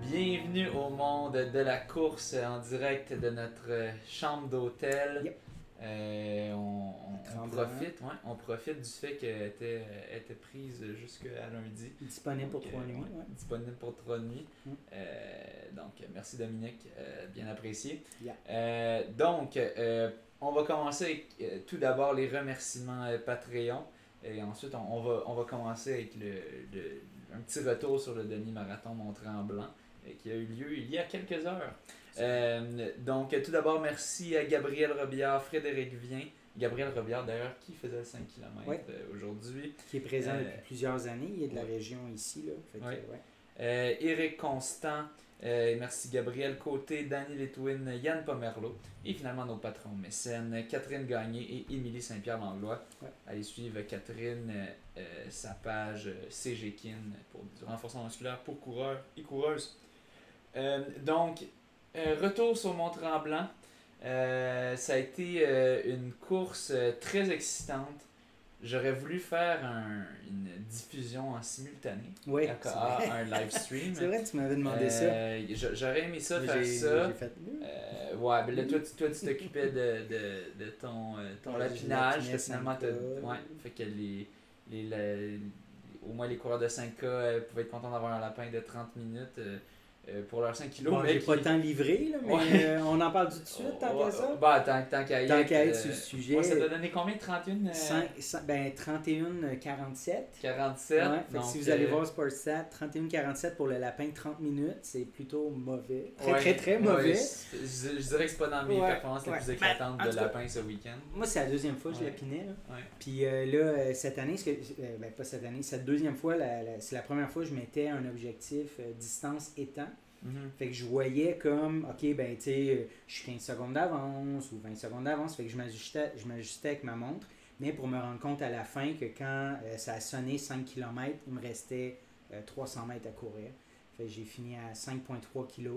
Bienvenue au monde de la course en direct de notre chambre d'hôtel. Yep. Euh, on, on- on Tremblant. profite, ouais, on profite du fait qu'elle était, était prise jusqu'à lundi. Disponible pour trois euh, nuits. ouais. Disponible pour trois nuits. Mm. Euh, donc, merci Dominique, euh, bien apprécié. Yeah. Euh, donc, euh, on va commencer avec euh, tout d'abord les remerciements euh, Patreon. Et ensuite, on, on va, on va commencer avec le, le- un petit retour sur le demi-marathon Mont-Tremblant euh, qui a eu lieu il y a quelques heures. Euh, donc, euh, tout d'abord, merci à Gabriel Robillard, Frédéric Vien. Gabriel Robillard, d'ailleurs, qui faisait le 5 km Ouais. aujourd'hui. Qui est présent Euh, depuis plusieurs années. Il est de la ouais. région ici. Là. Fait que, Ouais. Euh, Éric Constant, euh, merci Gabriel Côté, Danny Létouine, Yann Pomerleau et finalement nos patrons mécènes, Catherine Gagné et Émilie Saint-Pierre-Langlois. Ouais. Allez suivre Catherine, euh, euh, sa page euh, CGKIN pour du renforcement musculaire pour coureurs et coureuses. Euh, donc, euh, retour sur Mont-Tremblant. Euh, ça a été euh, une course euh, très excitante. J'aurais voulu faire un- une diffusion en simultané, Oui, à- à un live stream. C'est vrai, tu m'avais demandé ça. J'a- J'aurais aimé ça Mais faire ça. fait, ouais, ben là, toi, tu toi, tu t'occupais de, de, de ton, ton Ouais, lapinage. finalement, t'as- 5K. ouais, fait que les, les, au moins les coureurs de 5K euh, pouvaient être contents d'avoir un lapin de 30 minutes euh, pour leurs 5 kilos. Bon, mais j'ai pas tant livré, là, mais Ouais. euh, on en parle tout de suite, tant qu'à ça? Bah, tant, tant qu'à y Tant être, qu'à être euh, sur le sujet. ouais, ça t'a donné combien 31 euh, Cinq- cent- ben, 31, 47. 47. Ouais, fait que donc, si vous allez voir Sportstat, 31-47 pour le lapin, 30 minutes, c'est plutôt mauvais. Très, ouais, très, très mauvais. je, je dirais que c'est pas dans mes Ouais, performances les plus Ben, éclatantes de cas- lapin ce week-end. Moi, c'est la deuxième fois que je lapinais. Là. Ouais. Puis euh, là, cette année, ce que- euh, ben, pas cette année, cette deuxième fois, c'est la première fois que je mettais un objectif euh, distance Mhm. Fait que je voyais comme, ok, ben, tu je suis 15 secondes d'avance ou 20 secondes d'avance. Que je m'ajustais, avec ma montre. Mais pour me rendre compte à la fin que quand euh, ça a sonné 5 km, il me restait euh, 300 mètres à courir. Fait j'ai fini à 5,3 kg.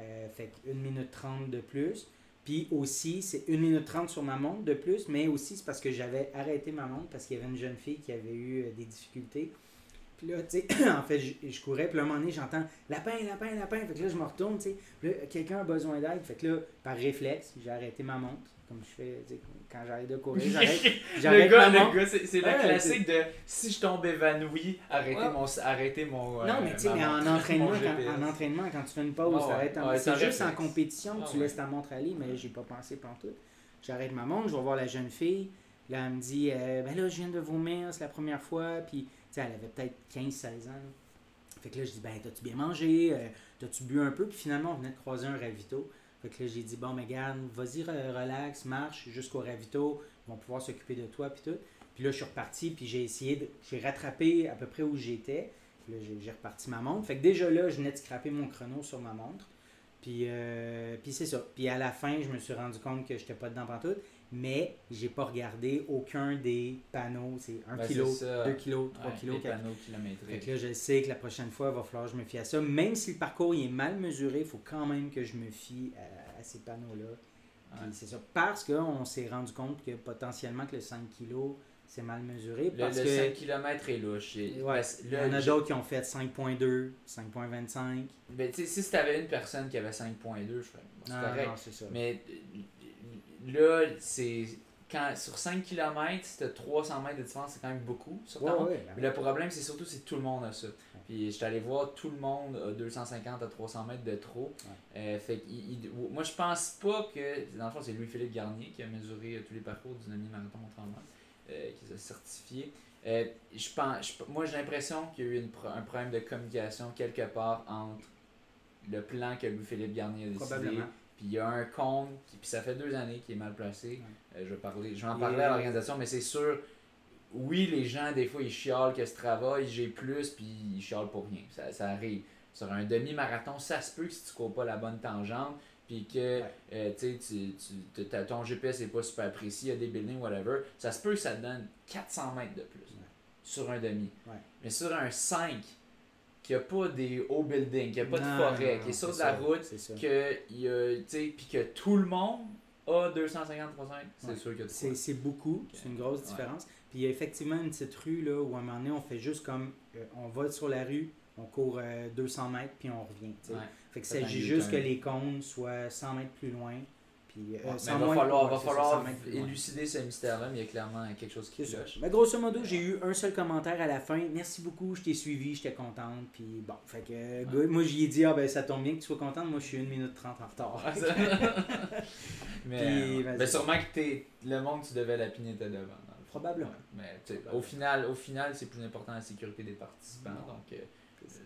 Euh, fait que 1 minute 30 de plus. Puis aussi, c'est 1 minute 30 sur ma montre de plus, mais aussi c'est parce que j'avais arrêté ma montre parce qu'il y avait une jeune fille qui avait eu euh, des difficultés. Puis là, tu sais, en fait, je, je courais, puis là, à un moment donné, j'entends lapin, lapin, lapin. Fait que là, je me retourne, tu sais. Puis là, quelqu'un a besoin d'aide. Fait que là, par réflexe, j'ai arrêté ma montre. Comme je fais, tu sais, quand j'arrête de courir, j'arrête, le j'arrête gars, ma le gars, c'est, c'est Ouais, le classique de si je tombe évanoui, arrêtez Ouais. mon. Arrêtez mon euh, Non, mais tu sais, ma mais en entraînement, quand, en entraînement, quand tu fais une pause, ouais, t'arrêtes ouais, c'est juste en compétition que Ah tu laisses ta montre aller, mais j'ai pas pensé pantoute. J'arrête ma montre, je vais voir la jeune fille. Là, elle me dit, euh, ben là, je viens de vomir, c'est la première fois. Puis, sais, elle avait peut-être 15-16 ans. Fait que là, je dis, ben, t'as-tu bien mangé? Euh, t'as-tu bu un peu? Puis finalement, on venait de croiser un ravito. Fait que là, j'ai dit, bon, mais garde, vas-y, re- relax, marche jusqu'au ravito. Ils vont pouvoir s'occuper de toi, puis tout. Puis là, je suis reparti, puis j'ai essayé de. J'ai rattrapé à peu près où j'étais. Puis là, j'ai- j'ai reparti ma montre. Fait que déjà là, je venais de scraper mon chrono sur ma montre. Puis, euh, puis c'est ça. Puis à la fin, je me suis rendu compte que j'étais pas dedans pantoute. Mais j'ai pas regardé aucun des panneaux. C'est 1 Ben, kg, c'est ça. 2 kg, 3 Ouais, kg, les 4 panneaux kilométriques. que là, je sais que la prochaine fois, il va falloir que je me fie à ça. Même si le parcours il est mal mesuré, il faut quand même que je me fie à, à ces panneaux-là. Puis Ouais. c'est ça. Parce qu'on s'est rendu compte que potentiellement que le 5 kg, c'est mal mesuré. Le, Parce le que 5 km est louche. Et- Ouais, parce- il y en a d'autres qui ont fait 5.2, 5.25. ben, tu si t'avais une personne qui avait 5.2, je ferais. bon, c'est Non, correct. non, c'est ça. Mais là, c'est. Quand, sur 5 km, t'as 300 mètres de différence, c'est quand même beaucoup sur Ouais, ouais, ben Mais le problème, c'est surtout si tout le monde a ça. Puis je suis allé voir, tout le monde a 250 à 300 mètres de trop. Euh, fait il- moi, je pense pas que. Dans le fond, c'est Louis-Philippe Garnier qui a mesuré euh, tous les parcours du demi-marathon Mont-Tremblant, euh, qui les a certifiés. Euh, je pense, je- moi, j'ai l'impression qu'il y a eu une un problème de communication quelque part entre le plan que Louis-Philippe Garnier a décidé. Puis il y a un compte, qui, puis ça fait deux années qu'il est mal placé. Euh, je, vais parler, je vais en parler à l'organisation, mais c'est sûr, oui, les gens, des fois, ils chialent que ce travail, j'ai plus, puis ils chialent pour rien. Ça, ça arrive. Sur un demi-marathon, ça se peut que si tu cours pas la bonne tangente, puis que Ouais. euh, tu sais, tu- ton GPS n'est pas super précis, il y a des buildings, whatever, ça se peut que ça te donne 400 mètres de plus Ouais. sur un demi. Ouais. Mais sur un 5, qu'il n'y a pas des hauts buildings, qu'il n'y a pas de forêt, non, qui est sur de la ça, route, que il y a, tu sais, puis que tout le monde a 250 300 c'est Ouais. sûr qu'il y a de C'est c'est beaucoup, c'est une grosse différence. Puis il y a effectivement une petite rue là, où à un moment donné, on fait juste comme. euh, on va sur la rue, on court euh, 200 mètres, puis on revient. tu sais. Ouais. Fait que s'agit juste que les cônes soient 100 mètres plus loin. Puis, euh, Ouais, mais 100 il va falloir, va ça, falloir 100 mètres plus loin. élucider ce mystère-là, mais il y a clairement quelque chose qui cloche. Mais grosso modo, j'ai eu un seul commentaire à la fin. Merci beaucoup, je t'ai suivi, j'étais contente. Puis bon, fait que moi j'y ai dit, ah ben ça tombe bien que tu sois contente. Moi je suis 1 minute 30 en retard. Mais, Puis, euh, mais sûrement que t'es, le monde que tu devais lapiner était devant. le fond. Probablement. Mais Probablement. au final, au final c'est plus important la sécurité des participants. Donc, euh,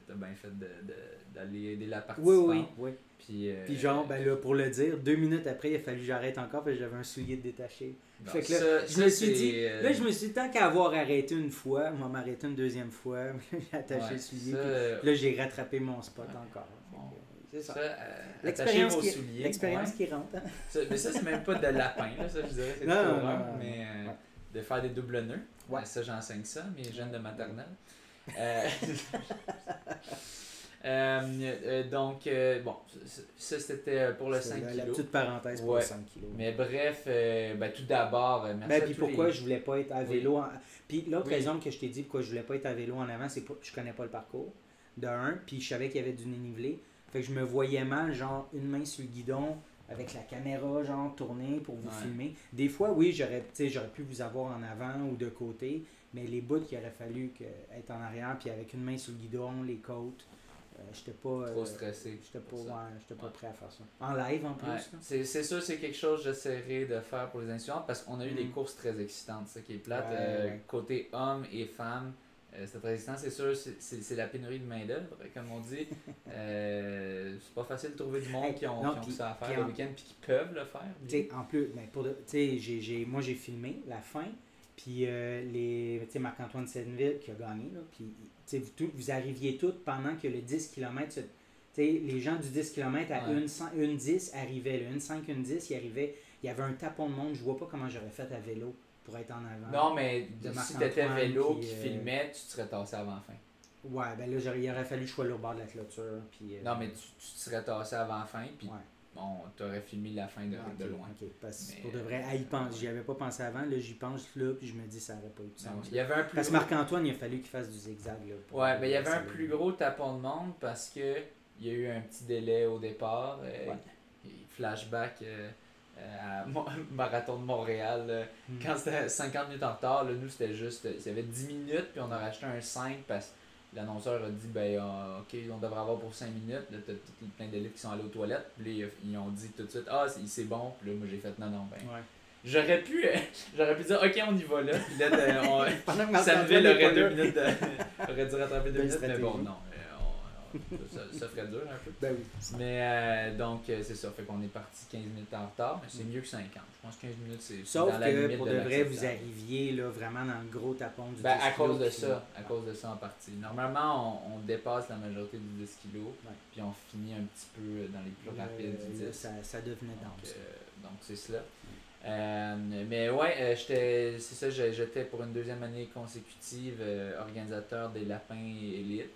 t'as bien fait de, de- d'aller aider la Oui, participante. oui, oui. Puis, euh, Puis genre, ben là, pour le dire, deux minutes après, il a fallu que j'arrête encore parce que j'avais un soulier de détaché. bon, fait que là, ça- je ça, me suis dit, euh, là je me suis dit, tant qu'à avoir arrêté une fois, on va m'arrêter une deuxième fois. j'ai attaché ouais, le soulier. ça, puis là, j'ai rattrapé mon spot Ouais. encore. Bon. C'est ça. ça, euh, L'expérience qui, souliers. l'expérience ouais. qui rentre. hein. Ça- mais ça, c'est même pas de lapin, là, ça, je dirais. C'est Non, non, mais euh, de faire des doubles nœuds. Ouais, ça, j'enseigne ça, mes jeunes de maternelle. Euh, euh, euh, donc, bon, ça, c'était pour le C'est 5 la, la kilos. petite parenthèse pour Ouais. le 5 kilos. Mais bref, euh, ben, tout d'abord, merci Ben, à puis tous pourquoi les- je voulais pas être à Oui. vélo. en- Puis l'autre Oui. raison que je t'ai dit pourquoi je voulais pas être à vélo en avant, c'est que je connais pas le parcours. De un, puis je savais qu'il y avait du dénivelé. Fait que je me voyais mal, genre une main sur le guidon, avec la caméra, genre tournée pour vous Ouais. filmer. Des fois, oui, j'aurais j'aurais pu vous avoir en avant ou de côté, mais les bouts qu'il aurait fallu que, être en arrière, puis avec une main sur le guidon, les côtes, euh, j'étais pas. Trop euh, stressé. J'étais pas, ouais, pas Ouais. prêt à faire ça. En live en plus. C'est sûr, c'est quelque chose que j'essaierai de faire pour les insurances parce qu'on a eu des Mm. courses très excitantes, ça qui est plate. Euh. Côté hommes et femmes, euh, très excitant. C'est sûr, c'est- la pénurie de main-d'œuvre, comme on dit. Euh, c'est pas facile de trouver du monde Hey, qui ont, non, qui ont ça à faire le en- week-end puis qui peuvent le faire. En plus, ben, pour moi j'ai filmé la fin, puis euh, les, Marc-Antoine Senville qui a gagné, puis vous, vous arriviez tous pendant que le 10 km, les gens du 10 km à Ouais. une, une 10 arrivaient, là, une 5, une 10, ils arrivaient, il y avait un tapon de monde, je vois pas comment j'aurais fait à vélo pour être en avant. Non, mais si t'étais vélo qui euh, filmait, tu te serais tassé avant la fin. Ouais, ben là, il aurait fallu que je sois au bord de la clôture, puis... euh, Non, mais tu, tu te serais tassé avant la fin, puis Ouais. bon, t'aurais filmé la fin de, Ok, de loin. ok, parce que Mais, pour de vrai, à y penser, j'y avais pas pensé avant, là j'y pense là, puis je me dis ça aurait pas eu de Non, sens. Il y avait un plus Parce que gros- Marc-Antoine, il a fallu qu'il fasse du zigzag. Là, pour- Ouais, mais il y avait un plus gros tapon de monde parce que il y a eu un petit délai au départ. euh, Ouais. Flashback euh, euh, à Mo- Marathon de Montréal. euh, Hmm. Quand c'était 50 minutes en retard, là, nous c'était juste. Il y avait 10 minutes, puis on a racheté un 5 parce que l'annonceur a dit ben ah, ok, on devrait avoir pour 5 minutes. Là, t'as plein d'élèves qui sont allés aux toilettes. Puis là, ils ont dit tout de suite ah, c'est- bon. Puis là, moi j'ai fait non, non, ben. Ouais. J'aurais pu, euh, j'aurais pu dire ok, on y va là. Puis là, on- est aurait deux minutes de... aurait dû rattraper deux minutes, mais bon, non. Euh, ça, ça ferait dur un peu. Ben oui. Mais euh, donc, euh, c'est ça. Fait qu'on est parti 15 minutes en retard, mais c'est mieux que 50. Je pense que 15 minutes, c'est Sauf dans la que limite pour de de vrai, vous arriviez là, vraiment dans le gros tapon du Ben, 10 à cause de ça, à cause de ça en partie. Normalement, on, on dépasse la majorité du 10 kg, Ouais. puis on finit un petit peu dans les plus Là, rapides du 10. là, ça, ça devenait Donc, dense. euh, donc c'est cela. Euh, mais ouais, euh, j'étais, c'est ça, j'étais pour une deuxième année consécutive euh, organisateur des Lapins Élite.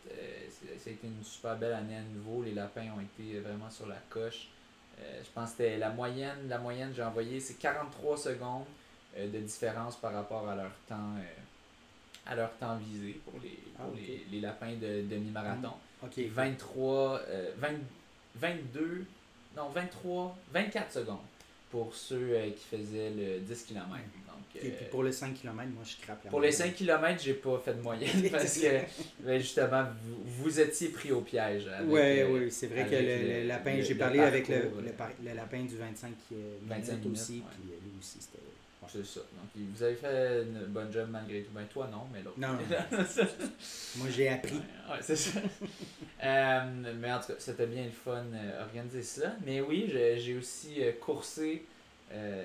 Ça a été une super belle année à nouveau. Les Lapins ont été vraiment sur la coche. Je pense que c'était la moyenne, la moyenne j'ai envoyé, c'est 43 secondes de différence par rapport à leur temps, à leur temps visé pour les, pour Ah, ok. les, les Lapins de demi-marathon. Et 23, euh, 20 22, non 23, 24 secondes pour ceux euh, qui faisaient le 10 km. Donc, Et euh, puis pour les 5 km, moi je crappe la pour les moyenne. 5 km, j'ai pas fait de moyenne parce que ben, justement, vous, vous étiez pris au piège. avec, Ouais, euh, oui, c'est vrai que le, lapin, j'ai parlé avec le, le, euh, par- le lapin du 25 qui est 25 minutes, aussi, ouais. puis euh, lui aussi c'était. Ouais. C'est ça. Donc, vous avez fait une bonne job malgré tout. Ben, toi, non, mais l'autre. Non, Moi j'ai appris. Ouais, ouais, c'est ça. Euh, mais en tout cas, c'était bien le fun euh, organiser cela. Mais oui, j'ai aussi euh, coursé euh,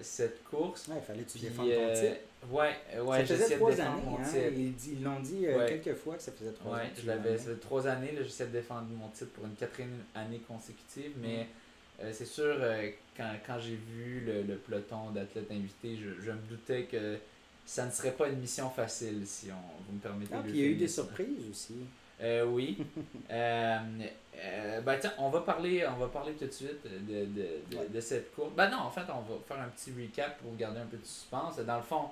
cette course. Ouais, il fallait que tu Puis, défendes ton titre. Ouais, ouais, ça j'essayais faisait de trois années, mon hein? titre. Ils, l'ont dit Ouais. quelques fois que ça faisait trois Ouais, l'avais, l'avais. ça fait trois années, j'essaie de défendre mon titre pour une quatrième année consécutive, Mm. Euh, c'est sûr, euh, quand, quand j'ai vu le, le peloton d'athlètes invités, je, je me doutais que ça ne serait pas une mission facile si on, vous me permettez Ah, puis il y a eu des surprises aussi. Euh, oui. ben, tiens, on va parler, on va parler tout de suite de, de, de, Ouais. de cette course. Ben non, en fait, on va faire un petit recap pour garder un peu de suspense. Dans le fond,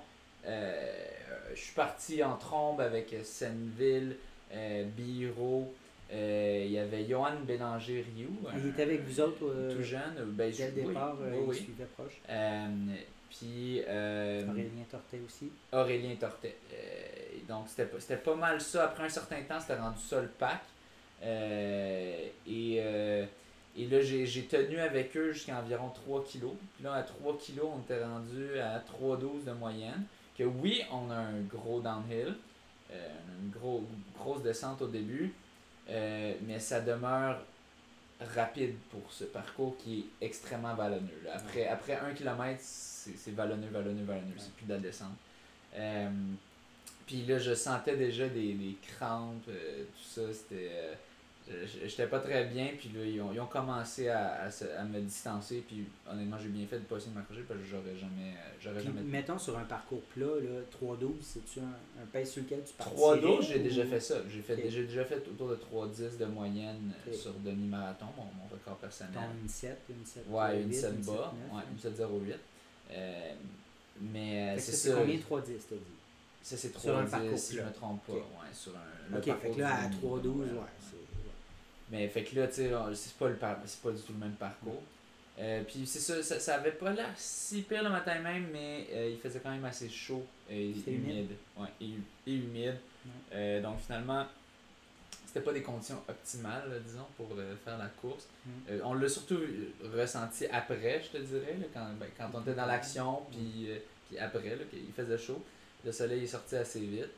je suis parti en trombe avec Senneville, euh, Euh, il y avait Johan Bélanger-Rioux. Il un- était avec vous autres euh, Tout jeune. Ben, dès le oui, départ, euh, oui, il oui. suivait proche. Euh, puis euh, Aurélien Tortet aussi. Aurélien Tortet. Euh, donc c'était pas, mal ça. Après un certain temps, c'était rendu ça le pack. Euh, et, euh, et là, j'ai, j'ai tenu avec eux jusqu'à environ 3 kilos. Puis là, à 3 kilos, on était rendu à 3,12 de moyenne. Que oui, on a un gros downhill, euh, une gros, grosse descente au début, euh, mais ça demeure rapide pour ce parcours qui est extrêmement vallonneux. là. Après, après 1 km, c'est, vallonneux, vallonneux, vallonneux. C'est plus de la descente. Euh, puis là, je sentais déjà des, des crampes, euh, tout ça. C'était. Euh, J'étais pas très bien, puis là, ils ont, ils ont commencé à, à, se- à me distancer, puis honnêtement, j'ai bien fait de pas essayer de m'accrocher parce que j'aurais jamais. euh, J'aurais Puis, jamais. mettons sur un parcours plat, là, 3-12, c'est-tu un, un pace sur lequel tu partirais? 3 12 j'ai ou- déjà fait ça. J'ai fait, Ok. j'ai déjà fait autour de 3-10 de moyenne sur demi-marathon, mon, mon record personnel. Ton une 7, une 7 Ouais, une 8, 7 une bas, 7, ouais, une 708. Euh, mais euh, c'est ça, combien 3-10, t'as dit? Ça, c'est Sur un 3 parcours 10, si je me trompe pas. Ok. Ouais, sur un. le Ok, fait que là, à du- 3-12, ouais, ouais. Mais fait que là, tu sais, c'est pas, le par- c'est pas du tout le même parcours. Euh, puis c'est ça, ça, ça avait pas l'air si pire le matin même, mais euh, il faisait quand même assez chaud et humide. Ouais, et, hu- et humide. Ouais. Euh, donc finalement, c'était pas des conditions optimales, là, disons, pour faire la course. On l'a surtout ressenti après, je te dirais, là, quand, ben, quand on était dans l'action, puis, puis après, là, qu'il faisait chaud. Le soleil est sorti assez vite.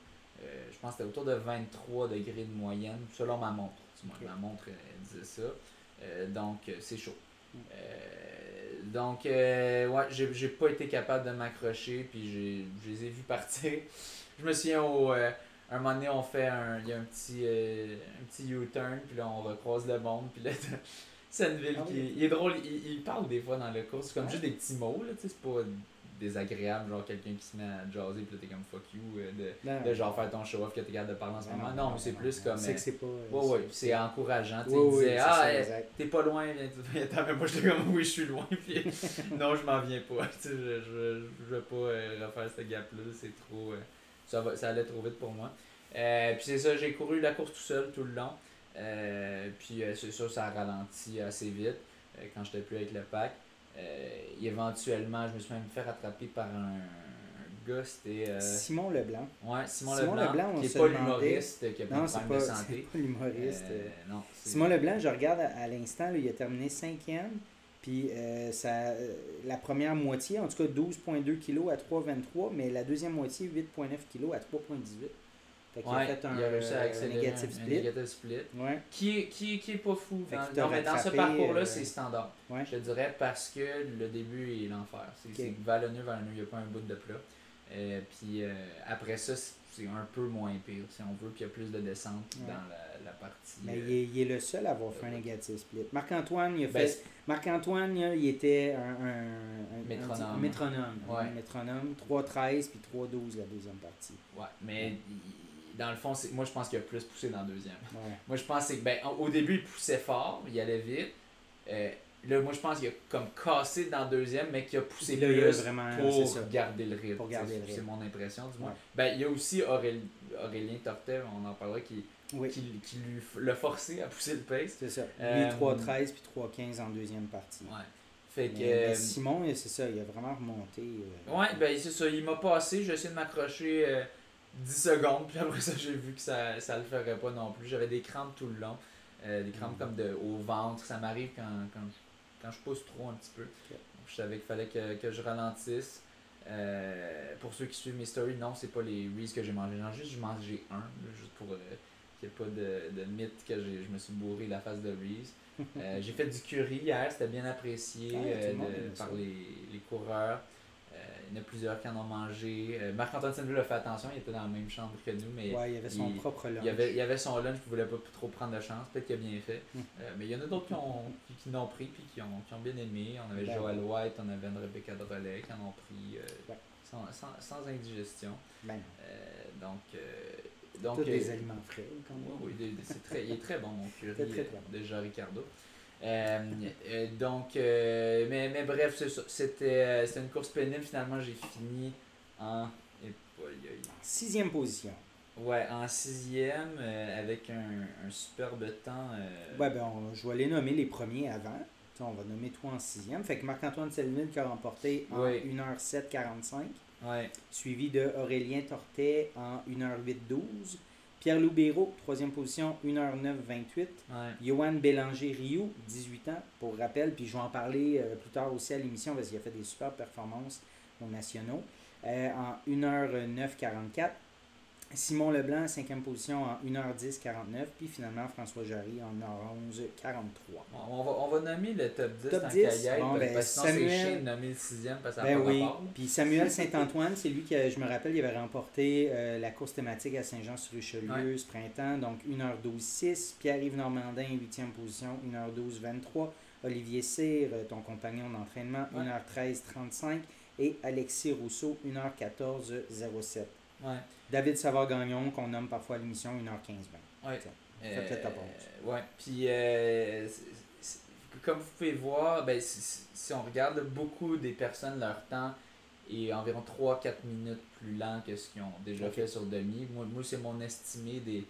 Je pense que c'était autour de 23 degrés de moyenne, selon ma montre. Du moins, Ok. Ma montre elle disait ça. Euh, donc, euh, c'est chaud. Mm. Euh, donc, euh, ouais, j'ai pas été capable de m'accrocher, puis j'ai- je les ai vus partir. Je me souviens, au, euh, un moment donné, on fait un, il y a un petit, euh, un petit U-turn, puis là, on recroise le monde, puis là, Senneville Ah qui oui. est, il est drôle, il, il parle des fois dans le cours, c'est comme Ouais. juste des petits mots, là, tu sais, c'est pas désagréable, genre quelqu'un qui se met à jaser, puis là, t'es comme fuck you, euh, de, Non, de genre faire ton show-off que t'es capable de parler en ce moment. Non, mais c'est plus comme. C'est euh, que c'est pas... euh, Ouais, ouais, c'est encourageant. Tu sais, Ouais, il ouais, disait, c'est ah, exact. t'es pas loin, viens, viens même pas. J'étais comme, oui, je suis loin. Puis, non, je m'en viens pas. Tu sais, je, je, je veux pas euh, refaire ce gap-là. C'est trop. euh, ça, va, ça allait trop vite pour moi. Euh, puis c'est ça, j'ai couru la course tout seul tout le long. Euh, puis euh, c'est ça, ça a ralenti assez vite euh, quand j'étais plus avec le pack. Euh, éventuellement, je me suis même fait rattraper par un, gars, c'était. euh, Simon Leblanc. ouais, Simon, Simon Leblanc, Leblanc, on qui est se pas l'humoriste qui a Non, pas, de c'est santé. pas l'humoriste. Euh, non, Simon Leblanc, je regarde à, à l'instant, il a terminé cinquième. Puis euh, ça, euh, la première moitié, en tout cas 12,2 kg à 3,23, mais la deuxième moitié, 8,9 kg à 3,18. Fait qu'il Ouais, a fait un, il a réussi à euh, négatif un- un split. négative split. Ouais. Qui est, qui, est- qui est pas fou. Fait Dans, non, mais dans ce parcours-là, euh, c'est standard. Ouais. Je te dirais parce que le début est l'enfer. C'est Ok. c'est vallonneux, vallonneux, il n'y a pas un bout de plat. Euh, puis euh, après ça, c'est un peu moins pire, si on veut, puis il y a plus de descente Ouais. dans la, la partie. Mais euh, il est, il est le seul à avoir fait un négatif split. Marc-Antoine, il a ben, fait. Marc-Antoine, il était un, un, un- un Métronome. petit- métronome. Ouais. Un métronome. 3,13 puis 3,12 la deuxième partie. Ouais, mais il- dans le fond, c'est- moi je pense qu'il a plus poussé dans le deuxième. Ouais. Moi je pense que ben, au début il poussait fort, il allait vite. Euh, là, moi je pense qu'il a comme cassé dans le deuxième, mais qu'il a poussé Là, il a plus vraiment- pour ça. garder le rythme. Pour garder C'est- rythme. mon impression du moins. Ouais. Ben, il y a aussi Aurélien, Aurélien Tortet, on en parlera, qui, Oui, qui, qui lui l'a forcé à pousser le pace. c'est ça. Euh, Lui, 3,13 puis 3,15 en deuxième partie. Ouais. Fait que. Mais, mais euh, Simon, c'est ça, il a vraiment remonté. euh, Ouais, ben c'est ça, il m'a passé, j'ai essayé de m'accrocher euh, 10 secondes, puis après ça j'ai vu que ça, ça le ferait pas non plus. J'avais des crampes tout le long, euh, des crampes Mm. comme de, au ventre, ça m'arrive quand, quand, quand je pousse trop un petit peu. Je savais qu'il fallait que, que je ralentisse. Euh, pour ceux qui suivent mes stories, non, c'est pas les Reese que j'ai mangé. Non, juste j'ai mangé un, juste pour euh, qu'il n'y ait pas de, de mythe que j'ai- je me suis bourré la face de Reese. J'ai fait du curry hier, c'était bien apprécié Ah, le de- par les, les coureurs. Euh, il y en a plusieurs qui en ont mangé. Euh, Marc-Antoine Senneville a fait attention, il était dans la même chambre que nous, mais ouais, il avait son il- propre lunch. il, avait, il avait son lunch, il voulait pas trop prendre de chance, peut-être qu'il a bien fait. Hmm. Euh, mais il y en a d'autres qui, ont, qui, qui l'ont pris puis qui ont, qui ont bien aimé. On avait Ben Joël White, on avait une Rebecca Drolet qui en ont pris Ouais. sans, sans, sans indigestion. Ben, donc, euh, donc, Tous des aliments frais, quand même. oui, c'est très, il est très bon, mon curry Très, très, très de Jean Ricardo. Euh, euh, donc, euh, mais, mais bref. C'était une course pénible. Finalement, j'ai fini en. Sixième position. Ouais, en sixième, avec un, un superbe temps. Ouais, ben, on- je vais les nommer les premiers avant. On va nommer toi en sixième. Fait que Marc-Antoine Selville qui a remporté en Oui. 1h07.45. ouais. Suivi de Aurélien Tortet en 1h08.12. Pierre-Loup Béraud, troisième position, 1h09.28. ouais. Johan Bélanger-Rioux, 18 ans, pour rappel. Puis je vais en parler euh, plus tard aussi à l'émission parce qu'il a fait des super performances aux nationaux. Euh, en 1h09.44. Simon Leblanc, cinquième position en 1h10.49. Puis finalement, François Jarry en 1h11.43. Bon, on, va, on va nommer le top 10 Top tant 10, qu'à y être, bon, ben, parce que sinon Samuel- c'est chiant de nommer le sixième parce que ça Ben oui. Puis Samuel Saint-Antoine, c'est lui qui, je me rappelle, il avait remporté euh, la course thématique à Saint-Jean-sur-Richelieu ce printemps. Donc 1h12.6. Pierre-Yves Normandin, 8e position, 1h12.23. Olivier Cyr, euh, ton compagnon d'entraînement, Ouais. 1h13.35. Et Alexis Rousseau, 1h14.07. Ouais. David Savard-Gagnon, qu'on nomme parfois à l'émission, 1h15.20. Ouais. Fais peut-être ta pause. Euh, ouais. Puis, euh, comme vous pouvez voir, ben, si, on regarde beaucoup des personnes, leur temps est environ 3-4 minutes plus lent que ce qu'ils ont déjà fait sur demi. Moi, moi c'est mon estimé des,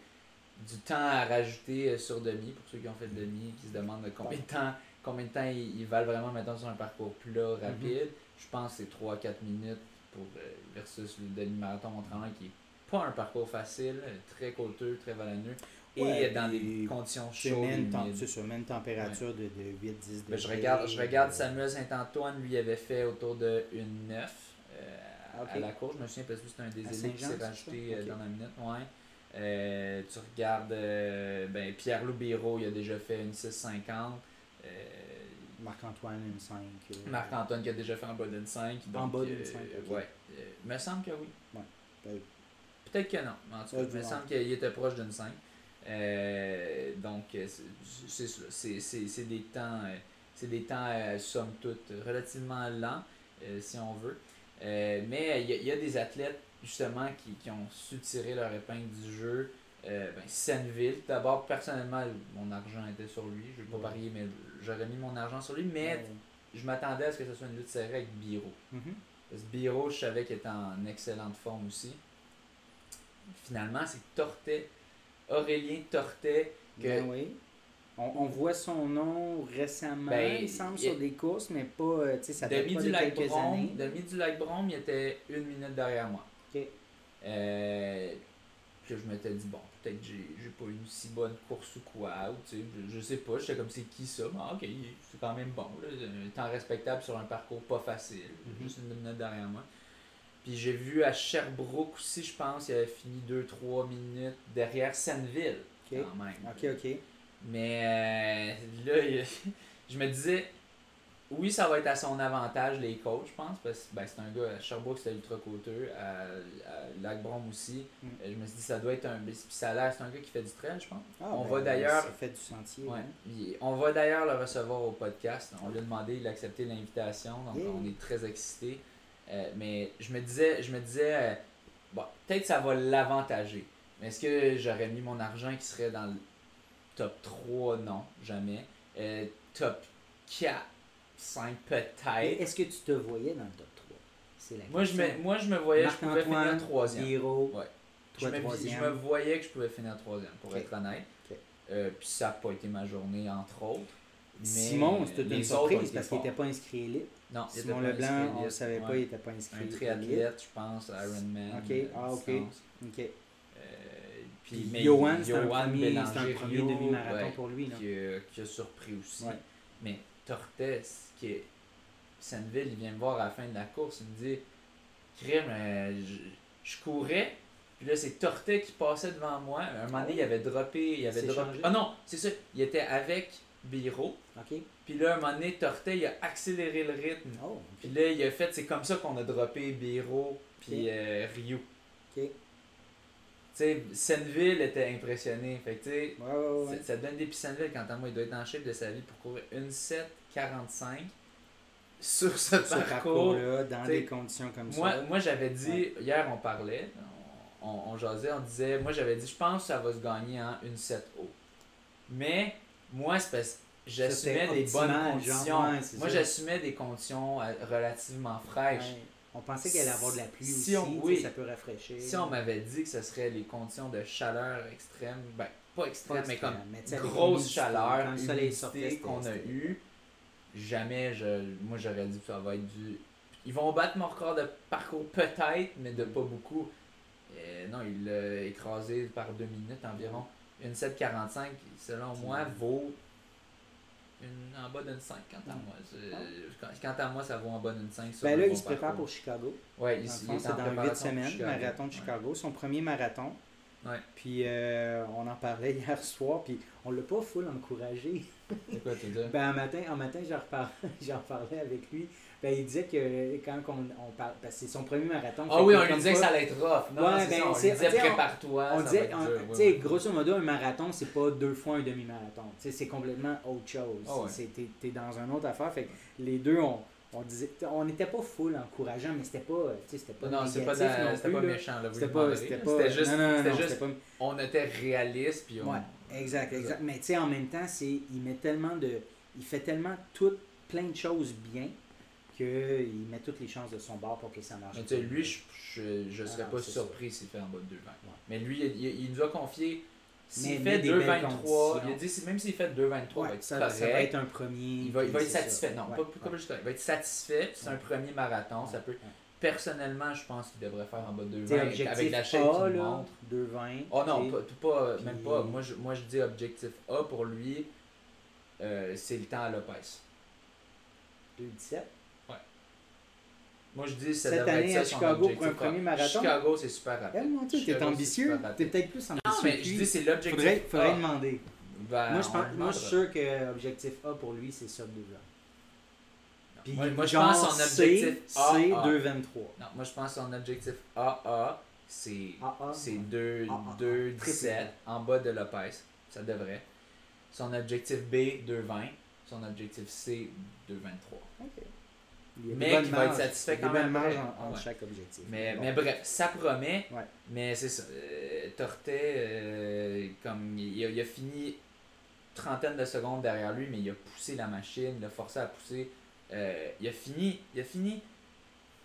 du temps à rajouter euh, sur demi, pour ceux qui ont fait demi, qui se demandent de combien de temps, combien de temps ils, ils valent vraiment, mettons, sur un parcours plat, rapide. Je pense que c'est 3-4 minutes pour, euh, versus le demi-marathon Mont-Tremblant qui est pas un parcours facile, euh, très coûteux, très vallonneux, Ouais, et dans puis des conditions chaudes. c'est ça, même température de, de 8-10 Ben, je degrés. regarde, je regarde Euh, Samuel Saint-Antoine, lui il avait fait autour de une 9 euh, à- la course. Je me souviens parce que c'était un des À élites qui s'est rajouté ça? euh, Ok. dans la minute. Ouais. Euh, tu regardes euh, ben, Pierre Loubiro, il a déjà fait une 6,50. Marc-Antoine, une 5. euh, Marc-Antoine qui a déjà fait en bas d'une 5. En bas d'une euh, 5, ok. Ouais. Euh, me semble que oui. ben, Peut-être que non. mais En tout cas, Ouais, il me semble qu'il était proche d'une 5. Euh, donc, euh, c'est- des temps, c'est des temps euh, somme toute, relativement lents, euh, si on veut. Mais il y, y a des athlètes, justement, qui, qui ont su tirer leur épingle du jeu. Euh, ben, Senneville, d'abord, personnellement, mon argent était sur lui. Je ne vais pas parier, mais j'aurais mis mon argent sur lui. Mais je m'attendais à ce que ce soit une lutte serrée avec Biro. Mhm. Parce que Biro, je savais qu'il était en excellente forme aussi. Finalement, c'est Tortet, Aurélien Tortet, que Ben oui. On, on voit son nom récemment, Ben, il semble, il- sur des courses, mais pas, euh, tu sais, ça date Demi pas du de Lac quelques Brome, années. Demi du il était une minute derrière moi. Ok. Euh, puis je m'étais dit, bon, peut-être que j'ai pas une si bonne course ou quoi, ou tu sais, je, je sais pas, j'étais comme c'est qui ça, mais ah, ok, c'est quand même bon, là, un temps respectable sur un parcours pas facile, Mhm. juste une minute derrière moi. Puis j'ai vu à Sherbrooke aussi, je pense, il avait fini 2-3 minutes derrière Senneville, Ok. quand même. Ok, ok. Mais euh, là, je me disais, oui, ça va être à son avantage, les coachs, je pense, parce que ben, c'est un gars à Sherbrooke, c'était ultra coûteux, à, à Lac-Brome aussi. Mm. Je me suis dit, ça doit être un. Puis ça a l'air, c'est un gars qui fait du trail, je pense. Ah, On ben, va d'ailleurs- fait du sentier. Ouais. hein. On va d'ailleurs le recevoir au podcast. On lui a demandé, il a accepté l'invitation, donc Yeah. on est très excités. Euh, mais je me disais, je me disais euh, bon, peut-être ça va l'avantager. Mais est-ce que j'aurais mis mon argent qui serait dans le top 3 Non, jamais. Euh, top 4, 5 Et peut-être. Est-ce que tu te voyais dans le top 3 C'est la Moi je, question. me, moi, je me voyais, je pouvais finir troisième. Biro, Ouais. Je toi me, je troisième. me voyais que je pouvais finir troisième, pour être honnête. Euh, puis ça n'a pas été ma journée, entre autres. Mais Simon, c'était une surprise parce qu'il n'était pas inscrit élite. Non, Simon Leblanc, on ne savait pas, il n'était pas inscrit Un élite. triathlète, je pense, Ironman. Ok, euh, ah, ok. distance. Ok. Euh, puis, mais Johan, c'était un premier, premier Rio, demi-marathon ouais, pour lui. là. qui, a, qui a surpris aussi. Ouais. Mais Tortes, qui est Senneville, il vient me voir à la fin de la course, il me dit Crème, euh, je, je courais, puis là c'est Tortet qui passait devant moi. Un moment donné, il avait droppé. Il avait droppé. Ah non, c'est ça, il était avec Biro. Ok. Puis là, un moment donné, Tortet, il a accéléré le rythme. Oh, Puis là, il a fait, c'est comme ça qu'on a droppé Biro puis euh, ok. Sais, Senneville était impressionné. Fait que tu sais, Ouais, ouais, ouais. ça- donne des puis Senneville, quant à moi, il doit être en shape de sa vie pour courir une 7,45 sur ce Ce parcours. parcours-là, dans des conditions comme Moi, ça. moi j'avais dit, Ouais. hier on parlait, on, on jasait, on disait, moi j'avais dit, je pense que ça va se gagner en une 7 haut. Mais moi, c'est parce que j'assumais des bonnes conditions. genre, ouais, c'est moi, j'assumais des conditions euh, relativement fraîches. On pensait qu'elle allait avoir de la pluie Si aussi, on- oui. ça peut rafraîchir. Si on m'avait dit que ce serait les conditions de chaleur extrême, ben pas Pas extrême, mais comme mais grosse chaleur, humidité qu'on a eu, jamais je, moi j'aurais dit que ça va être du. Ils vont battre mon record de parcours peut-être, mais de pas beaucoup. Euh, non, il l'a écrasé par deux minutes environ. Une 745, selon moi, vaut une, en bas d'une 5 quant à Mm. moi. C'est- Quant, à moi, ça vaut en bas d'une 5. sur Ben là, il se prépare parcours. pour Chicago. Dans il, il c'est en dans 8 préparation pour semaines, Chicago. marathon de Ouais. Chicago, son premier marathon. Ouais. Puis euh, on en parlait hier soir, puis on l'a pas full encouragé. C'est quoi, tu dis? Ben, un matin, un matin j'en reparlais, j'en parlais avec lui. Ben, il disait que quand on, on parle, parce que c'est son premier marathon. Ah oui, on lui disait que ça allait être rough. Non, Ouais, ben, ça, on lui disait on- prépare-toi. On disait, Ouais, ouais. grosso modo, un marathon, c'est pas deux fois un demi-marathon. C'est complètement autre chose. C'est- T'es dans une autre affaire. Fait que les deux, on, on disait, on n'était pas full encourageant, mais c'était pas, c'était pas Non, c'est pas, c'était pas méchant. Là, C'était pas, c'était pas, C'était juste, non, non, non, c'était non, juste c'était pas, on était réaliste. Puis on... Ouais, exact, exact. Mais tu sais, en même temps, c'est, il met tellement de, il fait tellement tout, plein de choses bien qu'il met toutes les chances de son bord pour que ça marche. Mais tu sais, lui, je, je, je Ah serais non, pas surpris s'il fait en bas de 2,20. Ouais. Mais lui, il, il- il nous a confié. S'il il fait met des belles 2,23, conditions. il a dit même s'il fait 2,23, Ouais, il va être ça, correct. ça va être un premier. il va, il va être c'est ça. satisfait. Non, Ouais, pas, ouais. pas juste. Il va être satisfait. C'est un premier marathon. Ça peut... Personnellement, je pense qu'il devrait faire en bas de Tu sais, 2,20 objectif avec la A, qu'il montre. 2,20. Oh non, tu sais. pas, pas- Puis- même pas. Moi je, moi, je dis objectif A pour lui, euh, c'est le temps à Lopez. 2,17. Moi, je dis ça Cette année être à Chicago pour un premier marathon? Chicago, c'est super rapide. Eh, mon Dieu, t'es ambitieux. T'es peut-être plus ambitieux. Non, mais je dis c'est l'objectif Faudrait, faudrait demander. Ben, moi, je pense, moi, je suis sûr que objectif A pour lui, c'est sub 2 ans. Puis, Moi, moi, je pense son objectif C, A. c'est A. 2,23. Non, moi, je pense son objectif AA, c'est AA, c'est ouais. 2, A, A, A. 2 Triple 17 A. en bas de Lopez. Ça devrait. Son objectif B, 2 20. Son objectif C, 2 23. Ok. Il y a des Mais qui va être satisfait quand même après. en, en Ouais. chaque objectif. Mais, Bon. mais bref, ça promet. Ouais. Mais c'est ça. Euh, Tortet, euh, comme il a, il a fini trentaine de secondes derrière lui, mais il a poussé la machine, il a forcé à pousser. Euh, il a fini, il a fini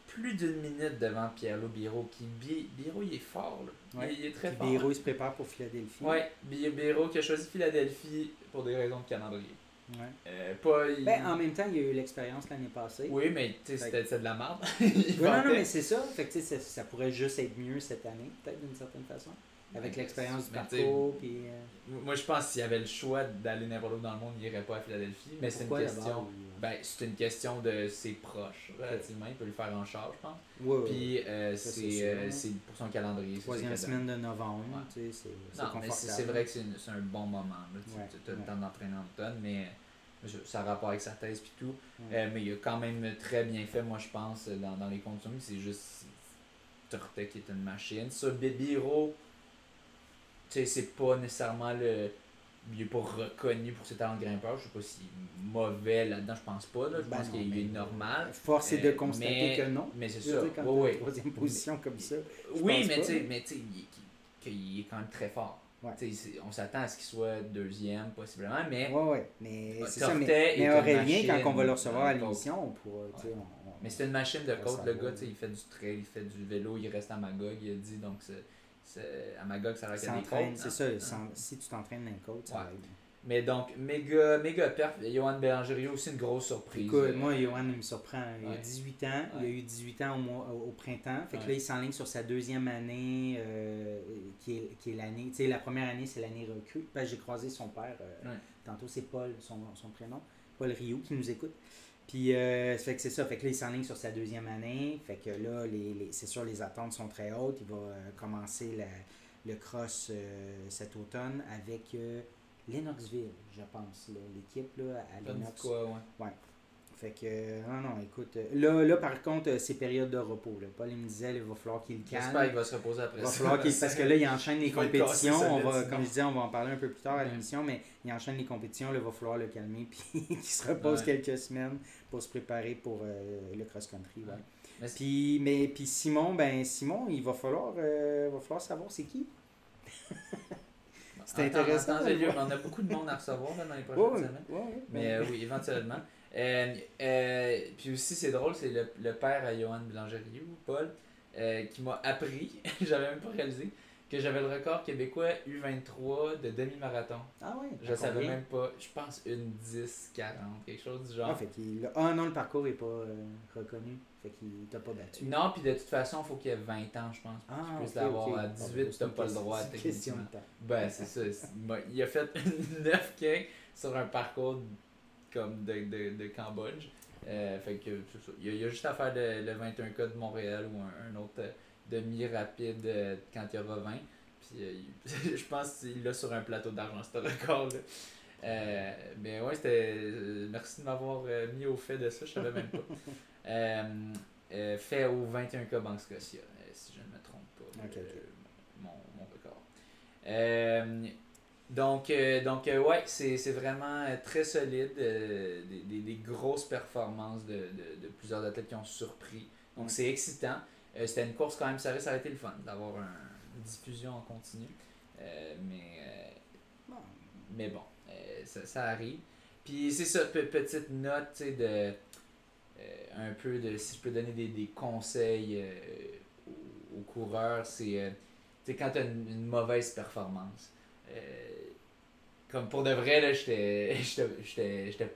plus d'une minute devant Pierre-Loup Biro. Qui, Bi- Biro, il est fort. Là. Ouais. Il, il est très Puis fort. Biro, il se prépare pour Philadelphie. Ouais, Bi- Biro qui a choisi Philadelphie pour des raisons de calendrier. Ouais. Euh, pas, il- Ben, en même temps, il y a eu l'expérience l'année passée. Oui, mais tu sais, Fait c'était c'était de la merde. Non, non, mais c'est ça. Fait que, ça, ça pourrait juste être mieux cette année, peut-être d'une certaine façon. Avec l'expérience du parcours. Puis, euh, Moi, je pense que s'il y avait le choix d'aller n'importe où dans le monde, il irait pas à Philadelphie. Mais c'est une question. Ben, c'est une question de ses proches, relativement. Il peut le faire en charge, je pense. Ouais. Puis, euh, c'est euh, c'est pour son calendrier. c'est Troisième semaine de novembre, Ouais. tu sais, c'est c'est Non, mais c'est confortable. c'est vrai que c'est un bon moment. là. Tu Ouais, as le ouais. temps d'entraîner en automne, mais ça a rapport avec sa thèse puis tout. Euh, mais il a quand même très bien fait, moi, je pense, dans, dans les conditions. C'est juste Tortet qui est une machine. Ça, tu sais, c'est pas nécessairement le. Il est pas reconnu pour ses talents de grimpeur. Je sais pas est mauvais là-dedans, je pense pas. Là. Je Ben pense qu'il est mais- normal. Force est de Euh, constater mais- que non. Mais c'est ça. quand en ouais. troisième position comme ça. Oui, mais tu sais, mais tu sais, il- qu'il- qu'il est quand même très fort. Ouais. On s'attend à ce qu'il soit deuxième, possiblement, mais, Ouais, ouais. Mais c'est ça. Mais, est mais Aurélien, quand on va le recevoir à l'émission, on pourra. tu sais, Ouais. on- on- mais c'est une machine de côte, le gars. Il fait du trail, il fait du vélo, il reste à Magog, il a dit. Donc, c'est, c'est- à Magog, ça a l'air qu'il y a des côtes. c'est hein. ça. Si tu t'entraînes dans les côtes, ça Ouais. va être. Mais donc, méga, méga perf. Johan Bélanger, aussi une grosse surprise. Écoute, Euh, moi, Johan, il me surprend. Il a Ouais. 18 ans. Il a eu 18 ans au, mois- au, printemps. Fait que Ouais. là, il s'enligne sur sa deuxième année, euh, qui est, qui est l'année. Tu sais, la première année, c'est l'année recrue. J'ai croisé son père. euh. Tantôt, c'est Paul, son, son prénom. Paul Rioux, qui nous écoute. Puis, euh, fait que c'est ça. Fait que là, il s'enligne sur sa deuxième année. Fait que là, les, les- c'est sûr, les attentes sont très hautes. Il va commencer la- le cross cet automne avec euh, Lennoxville, je pense. L'équipe là, à ça Lennox. quoi, ouais? Fait que, euh, non, non, écoute. euh, Là, là par contre, euh, c'est période de repos. Là. Paul, il me disait, il va falloir qu'il J'espère calme. qu'il va se reposer après Il va ça. falloir qu'il- parce que là, il enchaîne les compétitions. On va, comme je disais, on va en parler un peu plus tard à Ouais. l'émission, mais il enchaîne les compétitions. Là, il va falloir le calmer puis qu'il se repose Ouais. quelques semaines pour se préparer pour euh, le cross-country. ouais. Ouais. puis, mais, puis Simon, ben Simon, il va falloir, euh, va falloir savoir c'est qui. c'est intéressant. on a beaucoup de monde à recevoir dans les prochaines semaines. mais euh, oui, éventuellement. Euh, puis aussi, c'est drôle, c'est le, le, père à Johan Blangerie, Paul, qui m'a appris, j'avais même pas réalisé, que j'avais le record québécois U23 de demi-marathon. Ah oui? Je savais même pas. Je pense une 10, 40, quelque chose du genre. Ah, fait qu'il... Ah non, le parcours est pas euh, reconnu. Fait qu'il t'a pas battu. Non, puis de toute façon, il faut qu'il ait 20 ans, je pense. Ah, tu puisses l'avoir à 18, tu n'as pas le droit. C'est question de temps. Ben, c'est ça. il a fait 9 k sur un parcours comme de, de, de Cambodge. Euh, fait que Il y, a, juste à faire le, le 21K de Montréal ou un, un autre euh, demi-rapide euh, quand il y aura 20. Puis euh, je pense qu'il l'a sur un plateau d'argent, ce record-là. Mais ouais, c'était. merci de m'avoir mis au fait de ça, je savais même pas. fait au 21K Banque Scotia, si je ne me trompe pas. mon, mon, record. donc, donc ouais, c'est vraiment très solide. Des, des, des, grosses performances de, de, de plusieurs athlètes qui ont surpris. Donc, c'est excitant. Euh, c'était une course quand même ça a été le fun d'avoir une diffusion en continu. Euh, mais, euh, mais bon, ça, ça, arrive. Puis c'est ça, petite note de un peu de si je peux donner des, des conseils aux, coureurs, c'est quand tu as une, mauvaise performance. comme pour de vrai, là, j'étais